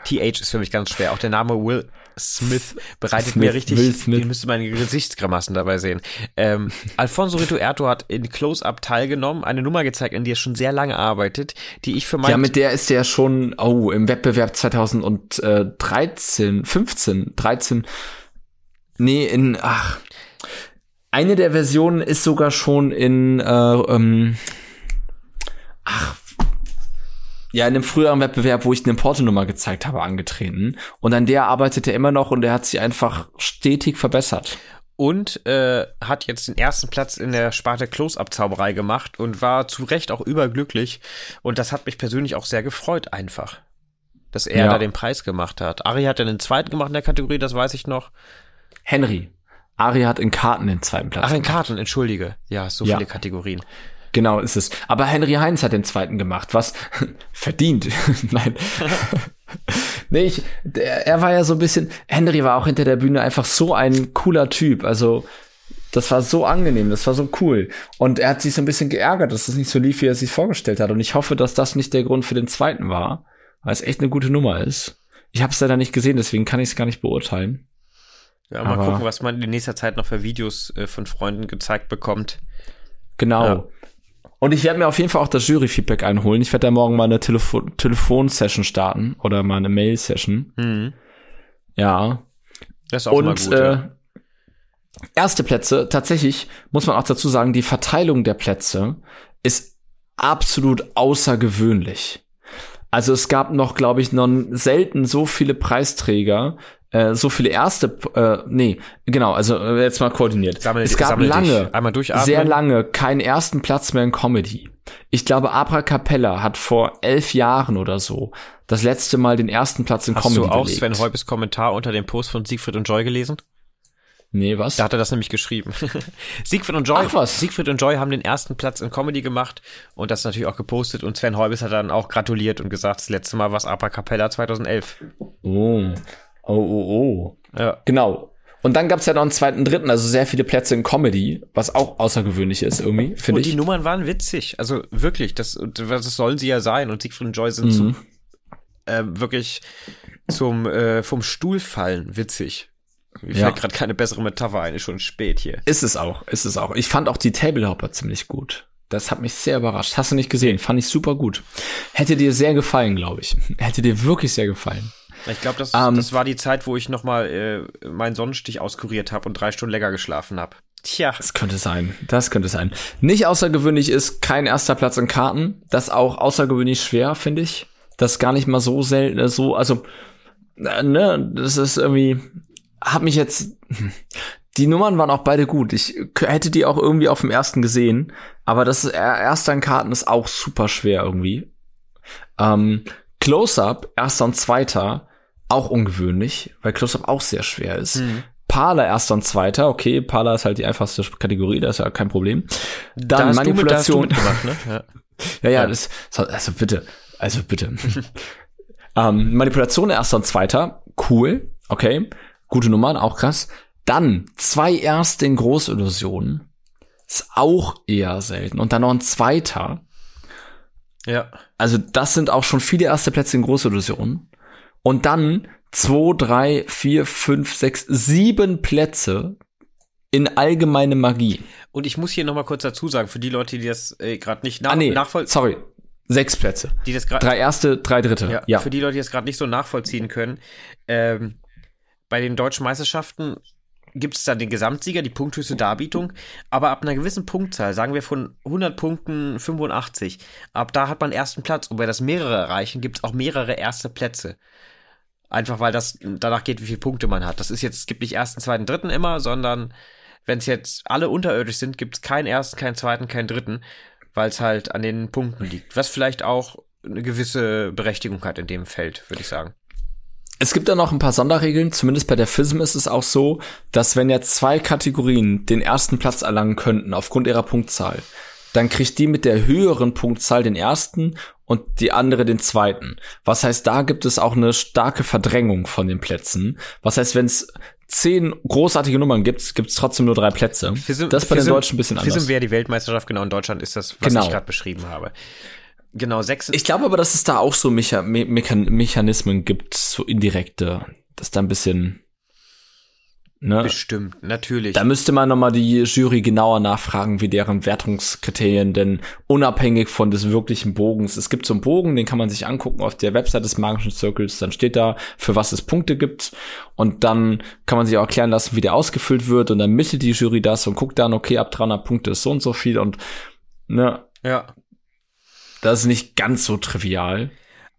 TH ist für mich ganz schwer. Auch der Name Will Smith bereitet Smith, mir richtig, Will Smith. ihr müsst meine Gesichtsgrimassen dabei sehen. Ähm, Alfonso Rituerto hat in Close-Up teilgenommen, eine Nummer gezeigt, in die er schon sehr lange arbeitet, die ich für mein Ja, mit der ist der schon, oh, im Wettbewerb 2013, 15, 13, nee, in, ach, eine der Versionen ist sogar schon in, äh, ähm, ach, ja, in einem früheren Wettbewerb, wo ich eine Porto-Nummer gezeigt habe, angetreten. Und an der arbeitet er immer noch und er hat sie einfach stetig verbessert. und äh, hat jetzt den ersten Platz in der Sparte Close-Up-Zauberei gemacht und war zu Recht auch überglücklich. Und das hat mich persönlich auch sehr gefreut, einfach. Dass er Ja. da den Preis gemacht hat. Ari hat dann den zweiten gemacht in der Kategorie, das weiß ich noch. Henry. Ari hat in Karten den zweiten Platz. Ach, in. Karten, entschuldige. Ja, so Ja. viele Kategorien. Genau ist es. Aber Henry Heinz hat den zweiten gemacht, was verdient. Nein. nee, ich, der, er war ja so ein bisschen, Henry war auch hinter der Bühne einfach so ein cooler Typ. Also, das war so angenehm, das war so cool. Und er hat sich so ein bisschen geärgert, dass es nicht so lief, wie er es sich vorgestellt hat. Und ich hoffe, dass das nicht der Grund für den zweiten war, weil es echt eine gute Nummer ist. Ich habe es leider nicht gesehen, deswegen kann ich es gar nicht beurteilen. Ja, mal Aber- gucken, was man in nächster Zeit noch für Videos äh, von Freunden gezeigt bekommt. Genau. Ja. Und ich werde mir auf jeden Fall auch das Jury-Feedback einholen. Ich werde da morgen mal eine Telefo Telefon-Session starten oder mal eine Mail-Session. Mhm. Ja. Das ist auch Und mal gut. äh, ja. erste Plätze, tatsächlich muss man auch dazu sagen, die Verteilung der Plätze ist absolut außergewöhnlich. Also es gab noch, glaube ich, noch selten so viele Preisträger, äh, so viele erste, äh, nee, genau, also äh, jetzt mal koordiniert. Sammel- es gab lange, sehr lange keinen ersten Platz mehr in Comedy. Ich glaube, Abra Capella hat vor elf Jahren oder so das letzte Mal den ersten Platz in Hast Comedy du auch belegt. Sven Heubes Kommentar unter dem Post von Siegfried und Joy gelesen? Nee, was? Da hat er das nämlich geschrieben. Siegfried und Joy, Ach was. Siegfried und Joy haben den ersten Platz in Comedy gemacht und das natürlich auch gepostet und Sven Heubes hat dann auch gratuliert und gesagt, das letzte Mal war es Apa Capella 2011. Oh. Oh, oh, oh. Ja. Genau. Und dann gab's ja noch einen zweiten, dritten, also sehr viele Plätze in Comedy, was auch außergewöhnlich ist irgendwie, finde Und die ich. Nummern waren witzig. Also wirklich, das, das sollen sie ja sein. Und Siegfried und Joy sind zum, Mhm. äh, wirklich zum äh, vom Stuhl fallen witzig. Mir Ja. fällt gerade keine bessere Metapher ein, ist schon spät hier. Ist es auch, ist es auch. Ich fand auch die Tablehopper ziemlich gut. Das hat mich sehr überrascht. Hast du nicht gesehen? Fand ich super gut. Hätte dir sehr gefallen, glaube ich. Hätte dir wirklich sehr gefallen. Ich glaube, das, Ähm, das war die Zeit, wo ich nochmal äh, meinen Sonnenstich auskuriert habe und drei Stunden länger geschlafen habe. Tja, Das könnte sein. Das könnte sein. Nicht außergewöhnlich ist kein erster Platz in Karten. Das auch außergewöhnlich schwer, finde ich. Das gar nicht mal so selten, äh, so, also, äh, ne, das ist irgendwie, hat mich jetzt, die Nummern waren auch beide gut. Ich hätte die auch irgendwie auf dem ersten gesehen, aber das ist, er- erster in Karten ist auch super schwer irgendwie. Ähm, Close-Up, erster und zweiter, auch ungewöhnlich, weil Close-Up auch sehr schwer ist. Parler erster und zweiter. Okay, Parler ist halt die einfachste Kategorie, das ist ja kein Problem. Dann da Manipulation. Mit, da ne? ja. ja, ja, das, also bitte, also bitte. ähm, Manipulation erster und zweiter, cool, okay, gute Nummern, auch krass. Dann zwei erste in Großillusionen, ist auch eher selten. Und dann noch ein zweiter. Ja. Also das sind auch schon viele erste Plätze in Großillusionen. Und dann zwei, drei, vier, fünf, sechs, sieben Plätze in allgemeine Magie. Und ich muss hier noch mal kurz dazu sagen, für die Leute, die das äh, gerade nicht nach ah, nee, nachvollziehen. Sorry, sechs Plätze. Die das drei erste, drei dritte. Ja, ja. Für die Leute, die das gerade nicht so nachvollziehen können, ähm, bei den deutschen Meisterschaften gibt es da den Gesamtsieger, die punkthöchste Darbietung, aber ab einer gewissen Punktzahl, sagen wir von 100 Punkten 85, ab da hat man ersten Platz und bei das mehrere erreichen, gibt es auch mehrere erste Plätze. Einfach weil das danach geht, wie viele Punkte man hat. Das ist jetzt, es gibt nicht ersten, zweiten, dritten immer, sondern wenn es jetzt alle unterirdisch sind, gibt es keinen ersten, keinen zweiten, keinen dritten, weil es halt an den Punkten liegt. Was vielleicht auch eine gewisse Berechtigung hat in dem Feld, würde ich sagen. Es gibt da noch ein paar Sonderregeln. Zumindest bei der FISM ist es auch so, dass wenn jetzt zwei Kategorien den ersten Platz erlangen könnten aufgrund ihrer Punktzahl, dann kriegt die mit der höheren Punktzahl den ersten und die andere den zweiten. Was heißt, da gibt es auch eine starke Verdrängung von den Plätzen. Was heißt, wenn es zehn großartige Nummern gibt, gibt es trotzdem nur drei Plätze. Fism, das ist bei Fism, den Deutschen ein bisschen anders. Fism wäre die Weltmeisterschaft, genau in Deutschland ist das, was genau. ich gerade beschrieben habe. Genau, sechs. Ich glaube aber, dass es da auch so Mecha Me Mechanismen gibt, so indirekte, dass da ein bisschen Ne? Bestimmt, natürlich. Da müsste man nochmal die Jury genauer nachfragen, wie deren Wertungskriterien denn unabhängig von des wirklichen Bogens. Es gibt so einen Bogen, den kann man sich angucken auf der Website des Magischen Circles. Dann steht da, für was es Punkte gibt. Und dann kann man sich auch erklären lassen, wie der ausgefüllt wird. Und dann misselt die Jury das und guckt dann, okay, ab 300 Punkte ist so und so viel. Und, ne. Ja. Das ist nicht ganz so trivial.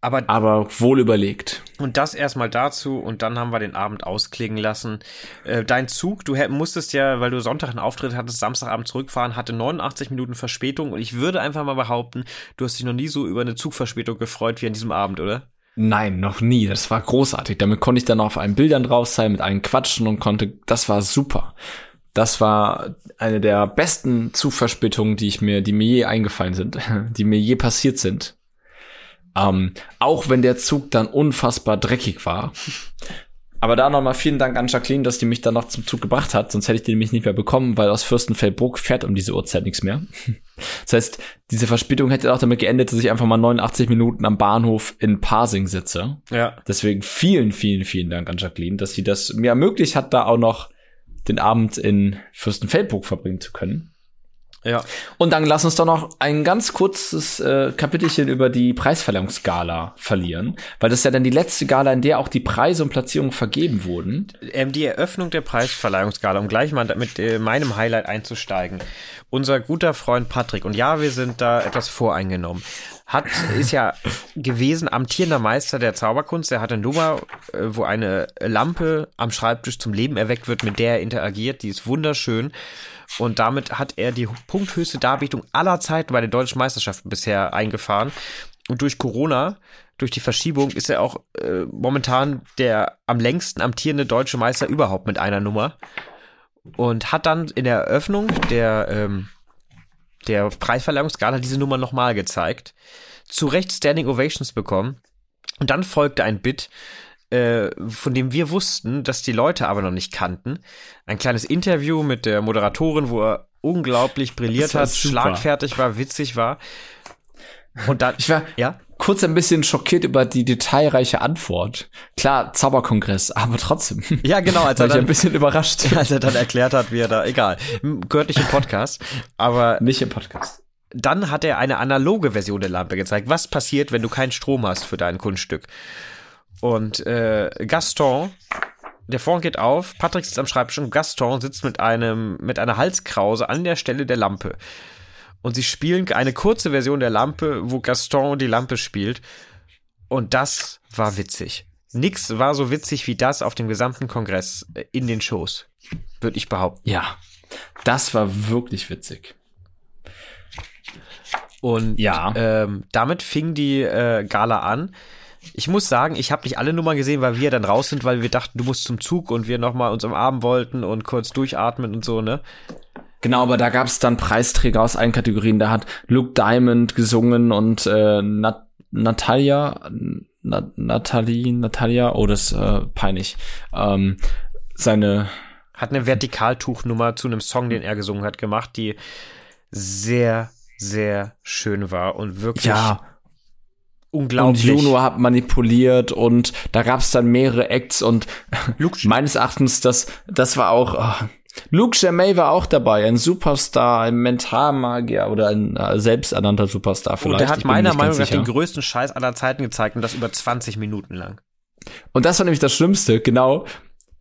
Aber, aber wohl überlegt. Und das erstmal dazu und dann haben wir den Abend ausklingen lassen. Äh, dein Zug, du musstest ja, weil du Sonntag einen Auftritt hattest, Samstagabend zurückfahren, hatte 89 Minuten Verspätung und ich würde einfach mal behaupten, du hast dich noch nie so über eine Zugverspätung gefreut wie an diesem Abend, oder? Nein, noch nie. Das war großartig. Damit konnte ich dann auf allen Bildern drauf sein, mit allen quatschen und konnte, das war super. Das war eine der besten Zugverspätungen, die ich mir, die mir je eingefallen sind, die mir je passiert sind. Ähm, auch wenn der Zug dann unfassbar dreckig war. Aber da nochmal vielen Dank an Jacqueline, dass die mich dann noch zum Zug gebracht hat, sonst hätte ich den nämlich nicht mehr bekommen, weil aus Fürstenfeldbruck fährt um diese Uhrzeit nichts mehr. Das heißt, diese Verspätung hätte auch damit geendet, dass ich einfach mal 89 Minuten am Bahnhof in Parsing sitze. Ja. Deswegen vielen, vielen, vielen Dank an Jacqueline, dass sie das mir ermöglicht hat, da auch noch den Abend in Fürstenfeldbruck verbringen zu können. Ja. Und dann lass uns doch noch ein ganz kurzes äh, Kapitelchen über die Preisverleihungsgala verlieren, weil das ist ja dann die letzte Gala, in der auch die Preise und Platzierungen vergeben wurden. Ähm, die Eröffnung der Preisverleihungsgala, um gleich mal mit äh, meinem Highlight einzusteigen. Unser guter Freund Patrick, und ja, wir sind da etwas voreingenommen, hat, ist ja gewesen amtierender Meister der Zauberkunst. Er hat eine Nummer, äh, wo eine Lampe am Schreibtisch zum Leben erweckt wird, mit der er interagiert. Die ist wunderschön. Und damit hat er die punkthöchste Darbietung aller Zeiten bei den deutschen Meisterschaften bisher eingefahren. Und durch Corona, durch die Verschiebung, ist er auch äh, momentan der am längsten amtierende deutsche Meister überhaupt mit einer Nummer. Und hat dann in der Eröffnung der, ähm, der Preisverleihungsgala diese Nummer nochmal gezeigt. Zu Recht Standing Ovations bekommen. Und dann folgte ein Bit, äh, von dem wir wussten, dass die Leute aber noch nicht kannten. Ein kleines Interview mit der Moderatorin, wo er unglaublich brilliert hat, super. schlagfertig war, witzig war. Und dann, ich war ja? kurz ein bisschen schockiert über die detailreiche Antwort. Klar, Zauberkongress, aber trotzdem. Ja, genau, als er dann, ein bisschen überrascht. Als er dann erklärt hat, wie er da, egal, gehört nicht im Podcast, aber. Nicht im Podcast. Dann hat er eine analoge Version der Lampe gezeigt. Was passiert, wenn du keinen Strom hast für dein Kunststück? Und äh, Gaston, der Vorhang geht auf, Patrick sitzt am Schreibtisch und Gaston sitzt mit einem mit einer Halskrause an der Stelle der Lampe. Und sie spielen eine kurze Version der Lampe, wo Gaston die Lampe spielt. Und das war witzig. Nix war so witzig wie das auf dem gesamten Kongress äh, in den Shows, würde ich behaupten. Ja, das war wirklich witzig. Und ja. ähm, damit fing die äh, Gala an Ich muss sagen, ich habe nicht alle Nummern gesehen, weil wir dann raus sind, weil wir dachten, du musst zum Zug und wir nochmal uns umarmen wollten und kurz durchatmen und so, ne? Genau, aber da gab es dann Preisträger aus allen Kategorien. Da hat Luke Diamond gesungen und äh, Nat Natalia, Na Natalie, Natalia, oh, das ist äh, peinlich. Ähm, seine hat eine Vertikaltuchnummer zu einem Song, den er gesungen hat, gemacht, die sehr, sehr schön war und wirklich ja. Unglaublich. Und Juno hat manipuliert und da gab es dann mehrere Acts und meines Erachtens, das, das war auch. Oh, Luke Jermay war auch dabei, ein Superstar, ein Mentalmagier oder ein äh, selbsternannter Superstar vielleicht. Und der hat meiner Meinung nach den größten Scheiß aller Zeiten gezeigt und das über 20 Minuten lang. Und das war nämlich das Schlimmste, genau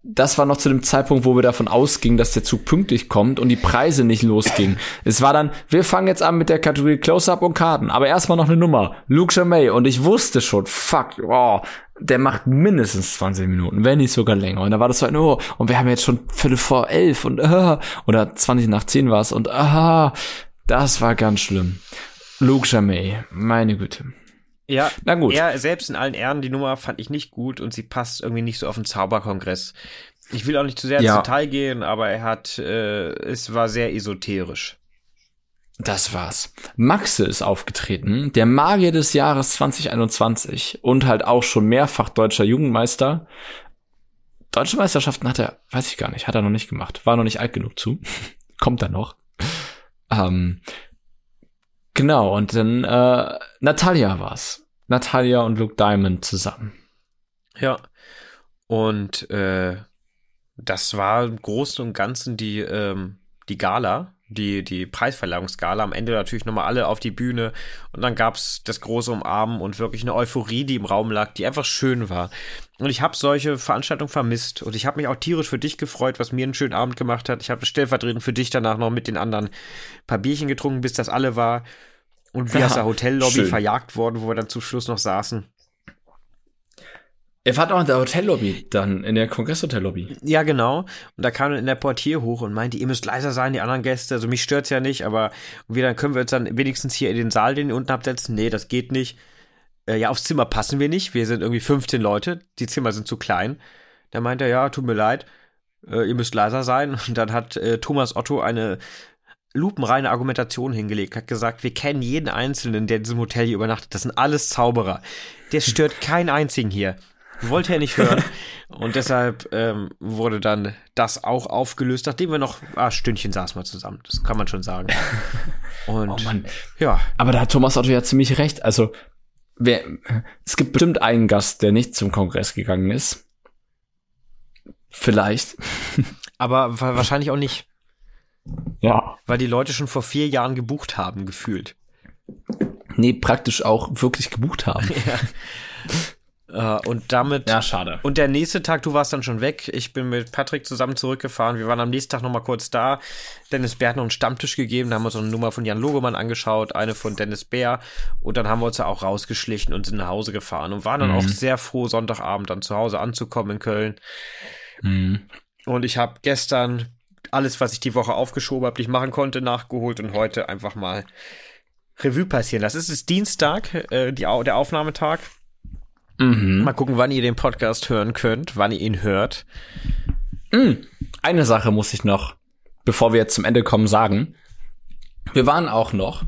das war noch zu dem Zeitpunkt, wo wir davon ausgingen, dass der Zug pünktlich kommt und die Preise nicht losgingen. es war dann, wir fangen jetzt an mit der Kategorie Close-Up und Karten, aber erstmal noch eine Nummer. Luke Jamay und ich wusste schon, fuck, oh, der macht mindestens 20 Minuten, wenn nicht sogar länger. Und da war das so ein, oh, und wir haben jetzt schon Viertel vor elf und, uh, oder 20 nach 10 war es und, aha, das war ganz schlimm. Luke Jamay, meine Güte. Ja, na gut. Er selbst in allen Ehren, die Nummer fand ich nicht gut und sie passt irgendwie nicht so auf den Zauberkongress. Ich will auch nicht zu sehr ja. ins Detail gehen, aber er hat, äh, es war sehr esoterisch. Das war's. Maxe ist aufgetreten, der Magier des Jahres 2021 und halt auch schon mehrfach deutscher Jugendmeister. Deutsche Meisterschaften hat er, weiß ich gar nicht, hat er noch nicht gemacht. War noch nicht alt genug zu. Kommt er noch. Ähm, Genau, und dann äh, Natalia war's. Natalia und Luke Diamond zusammen. Ja. Und äh, das war im Großen und Ganzen die, ähm, die Gala, die, die Preisverleihungsgala. Am Ende natürlich nochmal alle auf die Bühne und dann gab's das große Umarmen und wirklich eine Euphorie, die im Raum lag, die einfach schön war. Und ich habe solche Veranstaltungen vermisst und ich habe mich auch tierisch für dich gefreut, was mir einen schönen Abend gemacht hat. Ich habe stellvertretend für dich danach noch mit den anderen paar Bierchen getrunken, bis das alle war. Und wie ja, aus der Hotellobby schön. verjagt worden, wo wir dann zum Schluss noch saßen. Er war doch in der Hotellobby, dann in der Kongresshotellobby. Ja, genau. Und da kam dann in der Portier hoch und meinte, ihr müsst leiser sein, die anderen Gäste. Also mich stört's ja nicht, aber wir dann können wir uns dann wenigstens hier in den Saal, den ihr unten habt, setzen. Nee, das geht nicht. Äh, ja, aufs Zimmer passen wir nicht. Wir sind irgendwie 15 Leute. Die Zimmer sind zu klein. Da meinte er, ja, tut mir leid. Äh, ihr müsst leiser sein. Und dann hat äh, Thomas Otto eine lupenreine Argumentation hingelegt, hat gesagt, wir kennen jeden Einzelnen, der in diesem Hotel hier übernachtet. Das sind alles Zauberer. Der stört keinen einzigen hier. Wollte er nicht hören. Und deshalb ähm, wurde dann das auch aufgelöst, nachdem wir noch ah, Stündchen saßen wir zusammen. Das kann man schon sagen. Und oh Mann. ja. Aber da hat Thomas Otto ja ziemlich recht. Also, wer, es gibt bestimmt einen Gast, der nicht zum Kongress gegangen ist. Vielleicht. Aber wahrscheinlich auch nicht. Ja. Weil die Leute schon vor vier Jahren gebucht haben, gefühlt. Nee, praktisch auch wirklich gebucht haben. ja. Uh, und damit. Ja, schade. Und der nächste Tag, du warst dann schon weg. Ich bin mit Patrick zusammen zurückgefahren. Wir waren am nächsten Tag nochmal kurz da. Dennis Bär hat noch einen Stammtisch gegeben. Da haben wir uns eine Nummer von Jan Logemann angeschaut, eine von Dennis Bär. Und dann haben wir uns ja auch rausgeschlichen und sind nach Hause gefahren und waren dann mhm. auch sehr froh, Sonntagabend dann zu Hause anzukommen in Köln. Mhm. Und ich habe gestern alles, was ich die Woche aufgeschoben habe, nicht machen konnte, nachgeholt und heute einfach mal Revue passieren lassen. Es ist Dienstag, äh, die, der Aufnahmetag. Mhm. Mal gucken, wann ihr den Podcast hören könnt, wann ihr ihn hört. Mhm. Eine Sache muss ich noch, bevor wir jetzt zum Ende kommen, sagen. Wir waren auch noch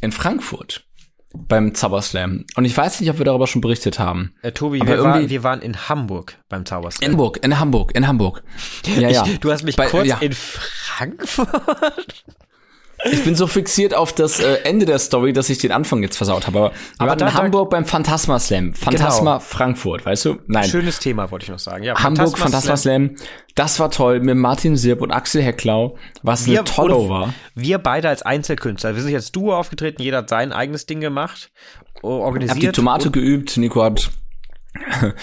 in Frankfurt beim Zauberslam. Und ich weiß nicht, ob wir darüber schon berichtet haben. Äh, Tobi, wir, war, wir, waren in Hamburg beim Zauberslam. In Hamburg, in Hamburg, in Hamburg. Ja, ja. Ich, du hast mich Bei, kurz ja. in Frankfurt. Ich bin so fixiert auf das äh, Ende der Story, dass ich den Anfang jetzt versaut habe. Aber wir Aber waren in Hamburg beim Phantasma Slam. Phantasma genau. Frankfurt, weißt du? Nein. Schönes Thema, wollte ich noch sagen. Ja, Hamburg, Phantasma Slam. Das war toll mit Martin Sirp und Axel Hecklau, was wir, eine Tollo war. Wir beide als Einzelkünstler. Wir sind jetzt Duo aufgetreten, jeder hat sein eigenes Ding gemacht, organisiert. Ich hab die Tomate geübt, Nico hat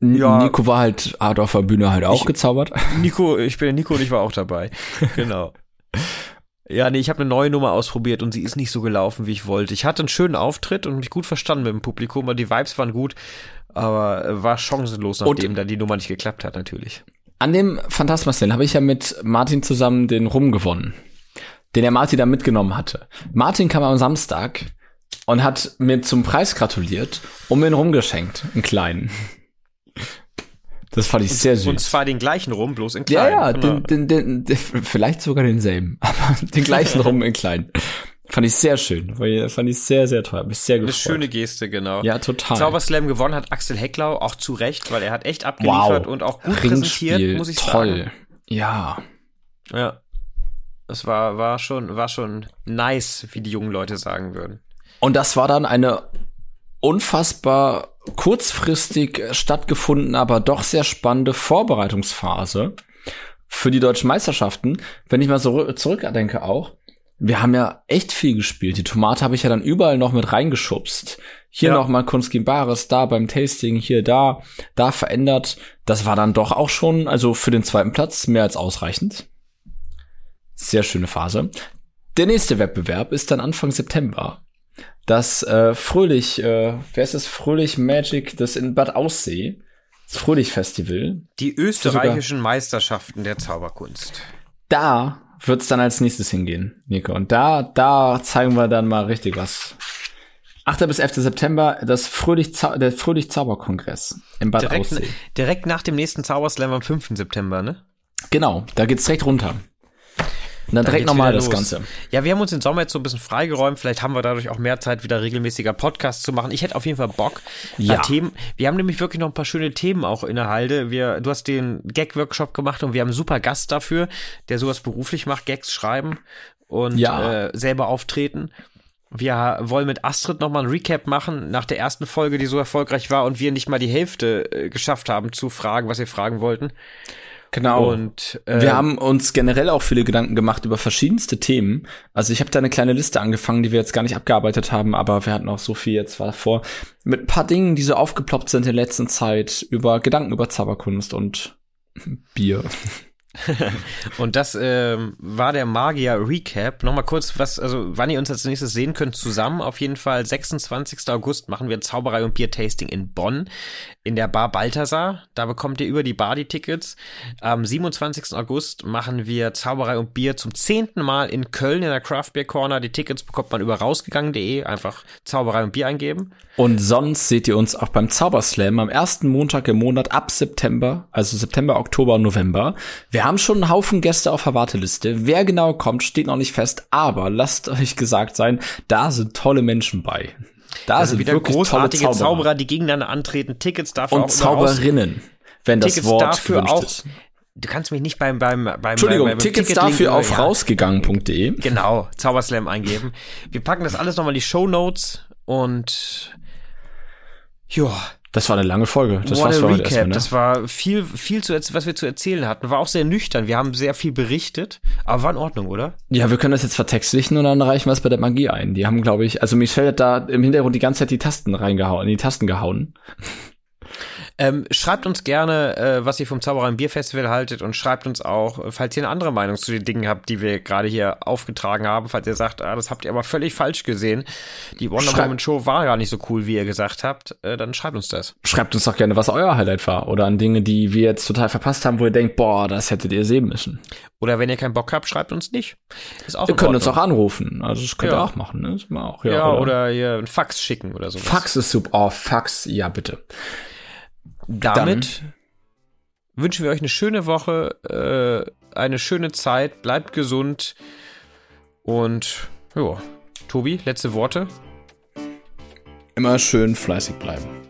ja, Nico war halt, hat auf der Bühne halt auch ich, gezaubert. Nico, ich bin Nico und ich war auch dabei. genau. Ja, nee, ich habe eine neue Nummer ausprobiert und sie ist nicht so gelaufen, wie ich wollte. Ich hatte einen schönen Auftritt und mich gut verstanden mit dem Publikum, und die Vibes waren gut, aber war chancenlos, nachdem und da die Nummer nicht geklappt hat, natürlich. An dem Phantasma habe ich ja mit Martin zusammen den Rum gewonnen, den der Martin da mitgenommen hatte. Martin kam am Samstag und hat mir zum Preis gratuliert und mir ihn rumgeschenkt, einen kleinen. Das fand ich und, sehr süß. Und zwar den gleichen Rum, bloß in klein. Ja, ja, genau. den, den, den, vielleicht sogar denselben, aber den gleichen Rum in klein. Fand ich sehr schön. Fand ich sehr, sehr toll. Hab mich sehr gefreut. Eine schöne Geste, genau. Ja, total. Zauberslam gewonnen hat Axel Hecklau, auch zu Recht, weil er hat echt abgeliefert wow. und auch gut Ringspiel, präsentiert, muss ich toll. sagen. Ja. Ja. Das war, war schon, war schon nice, wie die jungen Leute sagen würden. Und das war dann eine unfassbar kurzfristig stattgefunden, aber doch sehr spannende Vorbereitungsphase für die deutschen Meisterschaften. Wenn ich mal so zurückdenke auch, wir haben ja echt viel gespielt. Die Tomate habe ich ja dann überall noch mit reingeschubst. Hier ja. noch mal Kunstgin Bares, da beim Tasting, hier, da, da verändert. Das war dann doch auch schon, also für den zweiten Platz mehr als ausreichend. Sehr schöne Phase. Der nächste Wettbewerb ist dann Anfang September. Das äh, Fröhlich, äh, wer ist das? Fröhlich Magic, das in Bad Aussee. Das Fröhlich Festival. Die österreichischen Meisterschaften der Zauberkunst. Da wird's dann als nächstes hingehen, Nico. Und da, da zeigen wir dann mal richtig was. 8. bis 11. September das Fröhlich der Fröhlich Zauberkongress im Bad direkt, Aussee. Direkt nach dem nächsten Zauberslam am 5. September, ne? Genau, da geht's direkt runter. Und dann, dann direkt nochmal das Ganze. Ja, wir haben uns den Sommer jetzt so ein bisschen freigeräumt. Vielleicht haben wir dadurch auch mehr Zeit, wieder regelmäßiger Podcasts zu machen. Ich hätte auf jeden Fall Bock. Ja. Themen. Wir haben nämlich wirklich noch ein paar schöne Themen auch in der Halde. Wir, du hast den Gag-Workshop gemacht und wir haben einen super Gast dafür, der sowas beruflich macht, Gags schreiben und ja. äh, selber auftreten. Wir wollen mit Astrid nochmal ein Recap machen nach der ersten Folge, die so erfolgreich war und wir nicht mal die Hälfte äh, geschafft haben zu fragen, was wir fragen wollten. Genau. Und äh, wir haben uns generell auch viele Gedanken gemacht über verschiedenste Themen. Also ich habe da eine kleine Liste angefangen, die wir jetzt gar nicht abgearbeitet haben, aber wir hatten auch so viel jetzt war vor mit ein paar Dingen, die so aufgeploppt sind in der letzten Zeit über Gedanken über Zauberkunst und Bier. und das ähm, war der Magier Recap. Nochmal kurz, was, also wann ihr uns als nächstes sehen könnt, zusammen auf jeden Fall. 26. August machen wir Zauberei und Bier-Tasting in Bonn in der Bar Balthasar. Da bekommt ihr über die Bar die Tickets. Am 27. August machen wir Zauberei und Bier zum zehnten Mal in Köln in der Craft Beer Corner. Die Tickets bekommt man über rausgegangen.de. Einfach Zauberei und Bier eingeben. Und sonst seht ihr uns auch beim Zauberslam am ersten Montag im Monat ab September, also September, Oktober November. Wir haben schon einen Haufen Gäste auf der Warteliste. Wer genau kommt, steht noch nicht fest, aber lasst euch gesagt sein, da sind tolle Menschen bei. Da also sind wieder wirklich großartige tolle Zauberer. Zauberer, die gegeneinander antreten. Tickets dafür und Zauberinnen, wenn das Tickets Wort dafür auch. ist. Du kannst mich nicht beim beim beim Entschuldigung, beim, beim Tickets Ticketlink dafür auf ja. rausgegangen.de. Genau, Zauberslam eingeben. Wir packen das alles nochmal in die Show Notes und ja, Das war eine lange Folge. Das what war's a Recap. erstmal, ne? Das war viel, viel zu, was wir zu erzählen hatten. War auch sehr nüchtern. Wir haben sehr viel berichtet, aber war in Ordnung, oder? Ja, wir können das jetzt vertextlichen und dann reichen wir es bei der Magie ein. Die haben, glaube ich, also Michelle hat da im Hintergrund die ganze Zeit die Tasten reingehauen, in die Tasten gehauen. Ähm, schreibt uns gerne, äh, was ihr vom Zauberer im Bierfestival haltet und schreibt uns auch, äh, falls ihr eine andere Meinung zu den Dingen habt, die wir gerade hier aufgetragen haben, falls ihr sagt, ah, das habt ihr aber völlig falsch gesehen. Die Wonder Woman Show war gar nicht so cool, wie ihr gesagt habt, äh, dann schreibt uns das. Schreibt uns doch gerne, was euer Highlight war oder an Dinge, die wir jetzt total verpasst haben, wo ihr denkt, boah, das hättet ihr sehen müssen. Oder wenn ihr keinen Bock habt, schreibt uns nicht. Ist auch Ihr könnt uns Ordnung. auch anrufen. Also das könnt ihr Ja. auch machen, ne? Das machen wir auch. Ja, oder ihr einen Fax schicken oder so. Fax ist super. Oh, Fax, ja, bitte. Damit wünschen wir euch eine schöne Woche, äh, eine schöne Zeit, bleibt gesund und ja, Tobi, letzte Worte. Immer schön fleißig bleiben.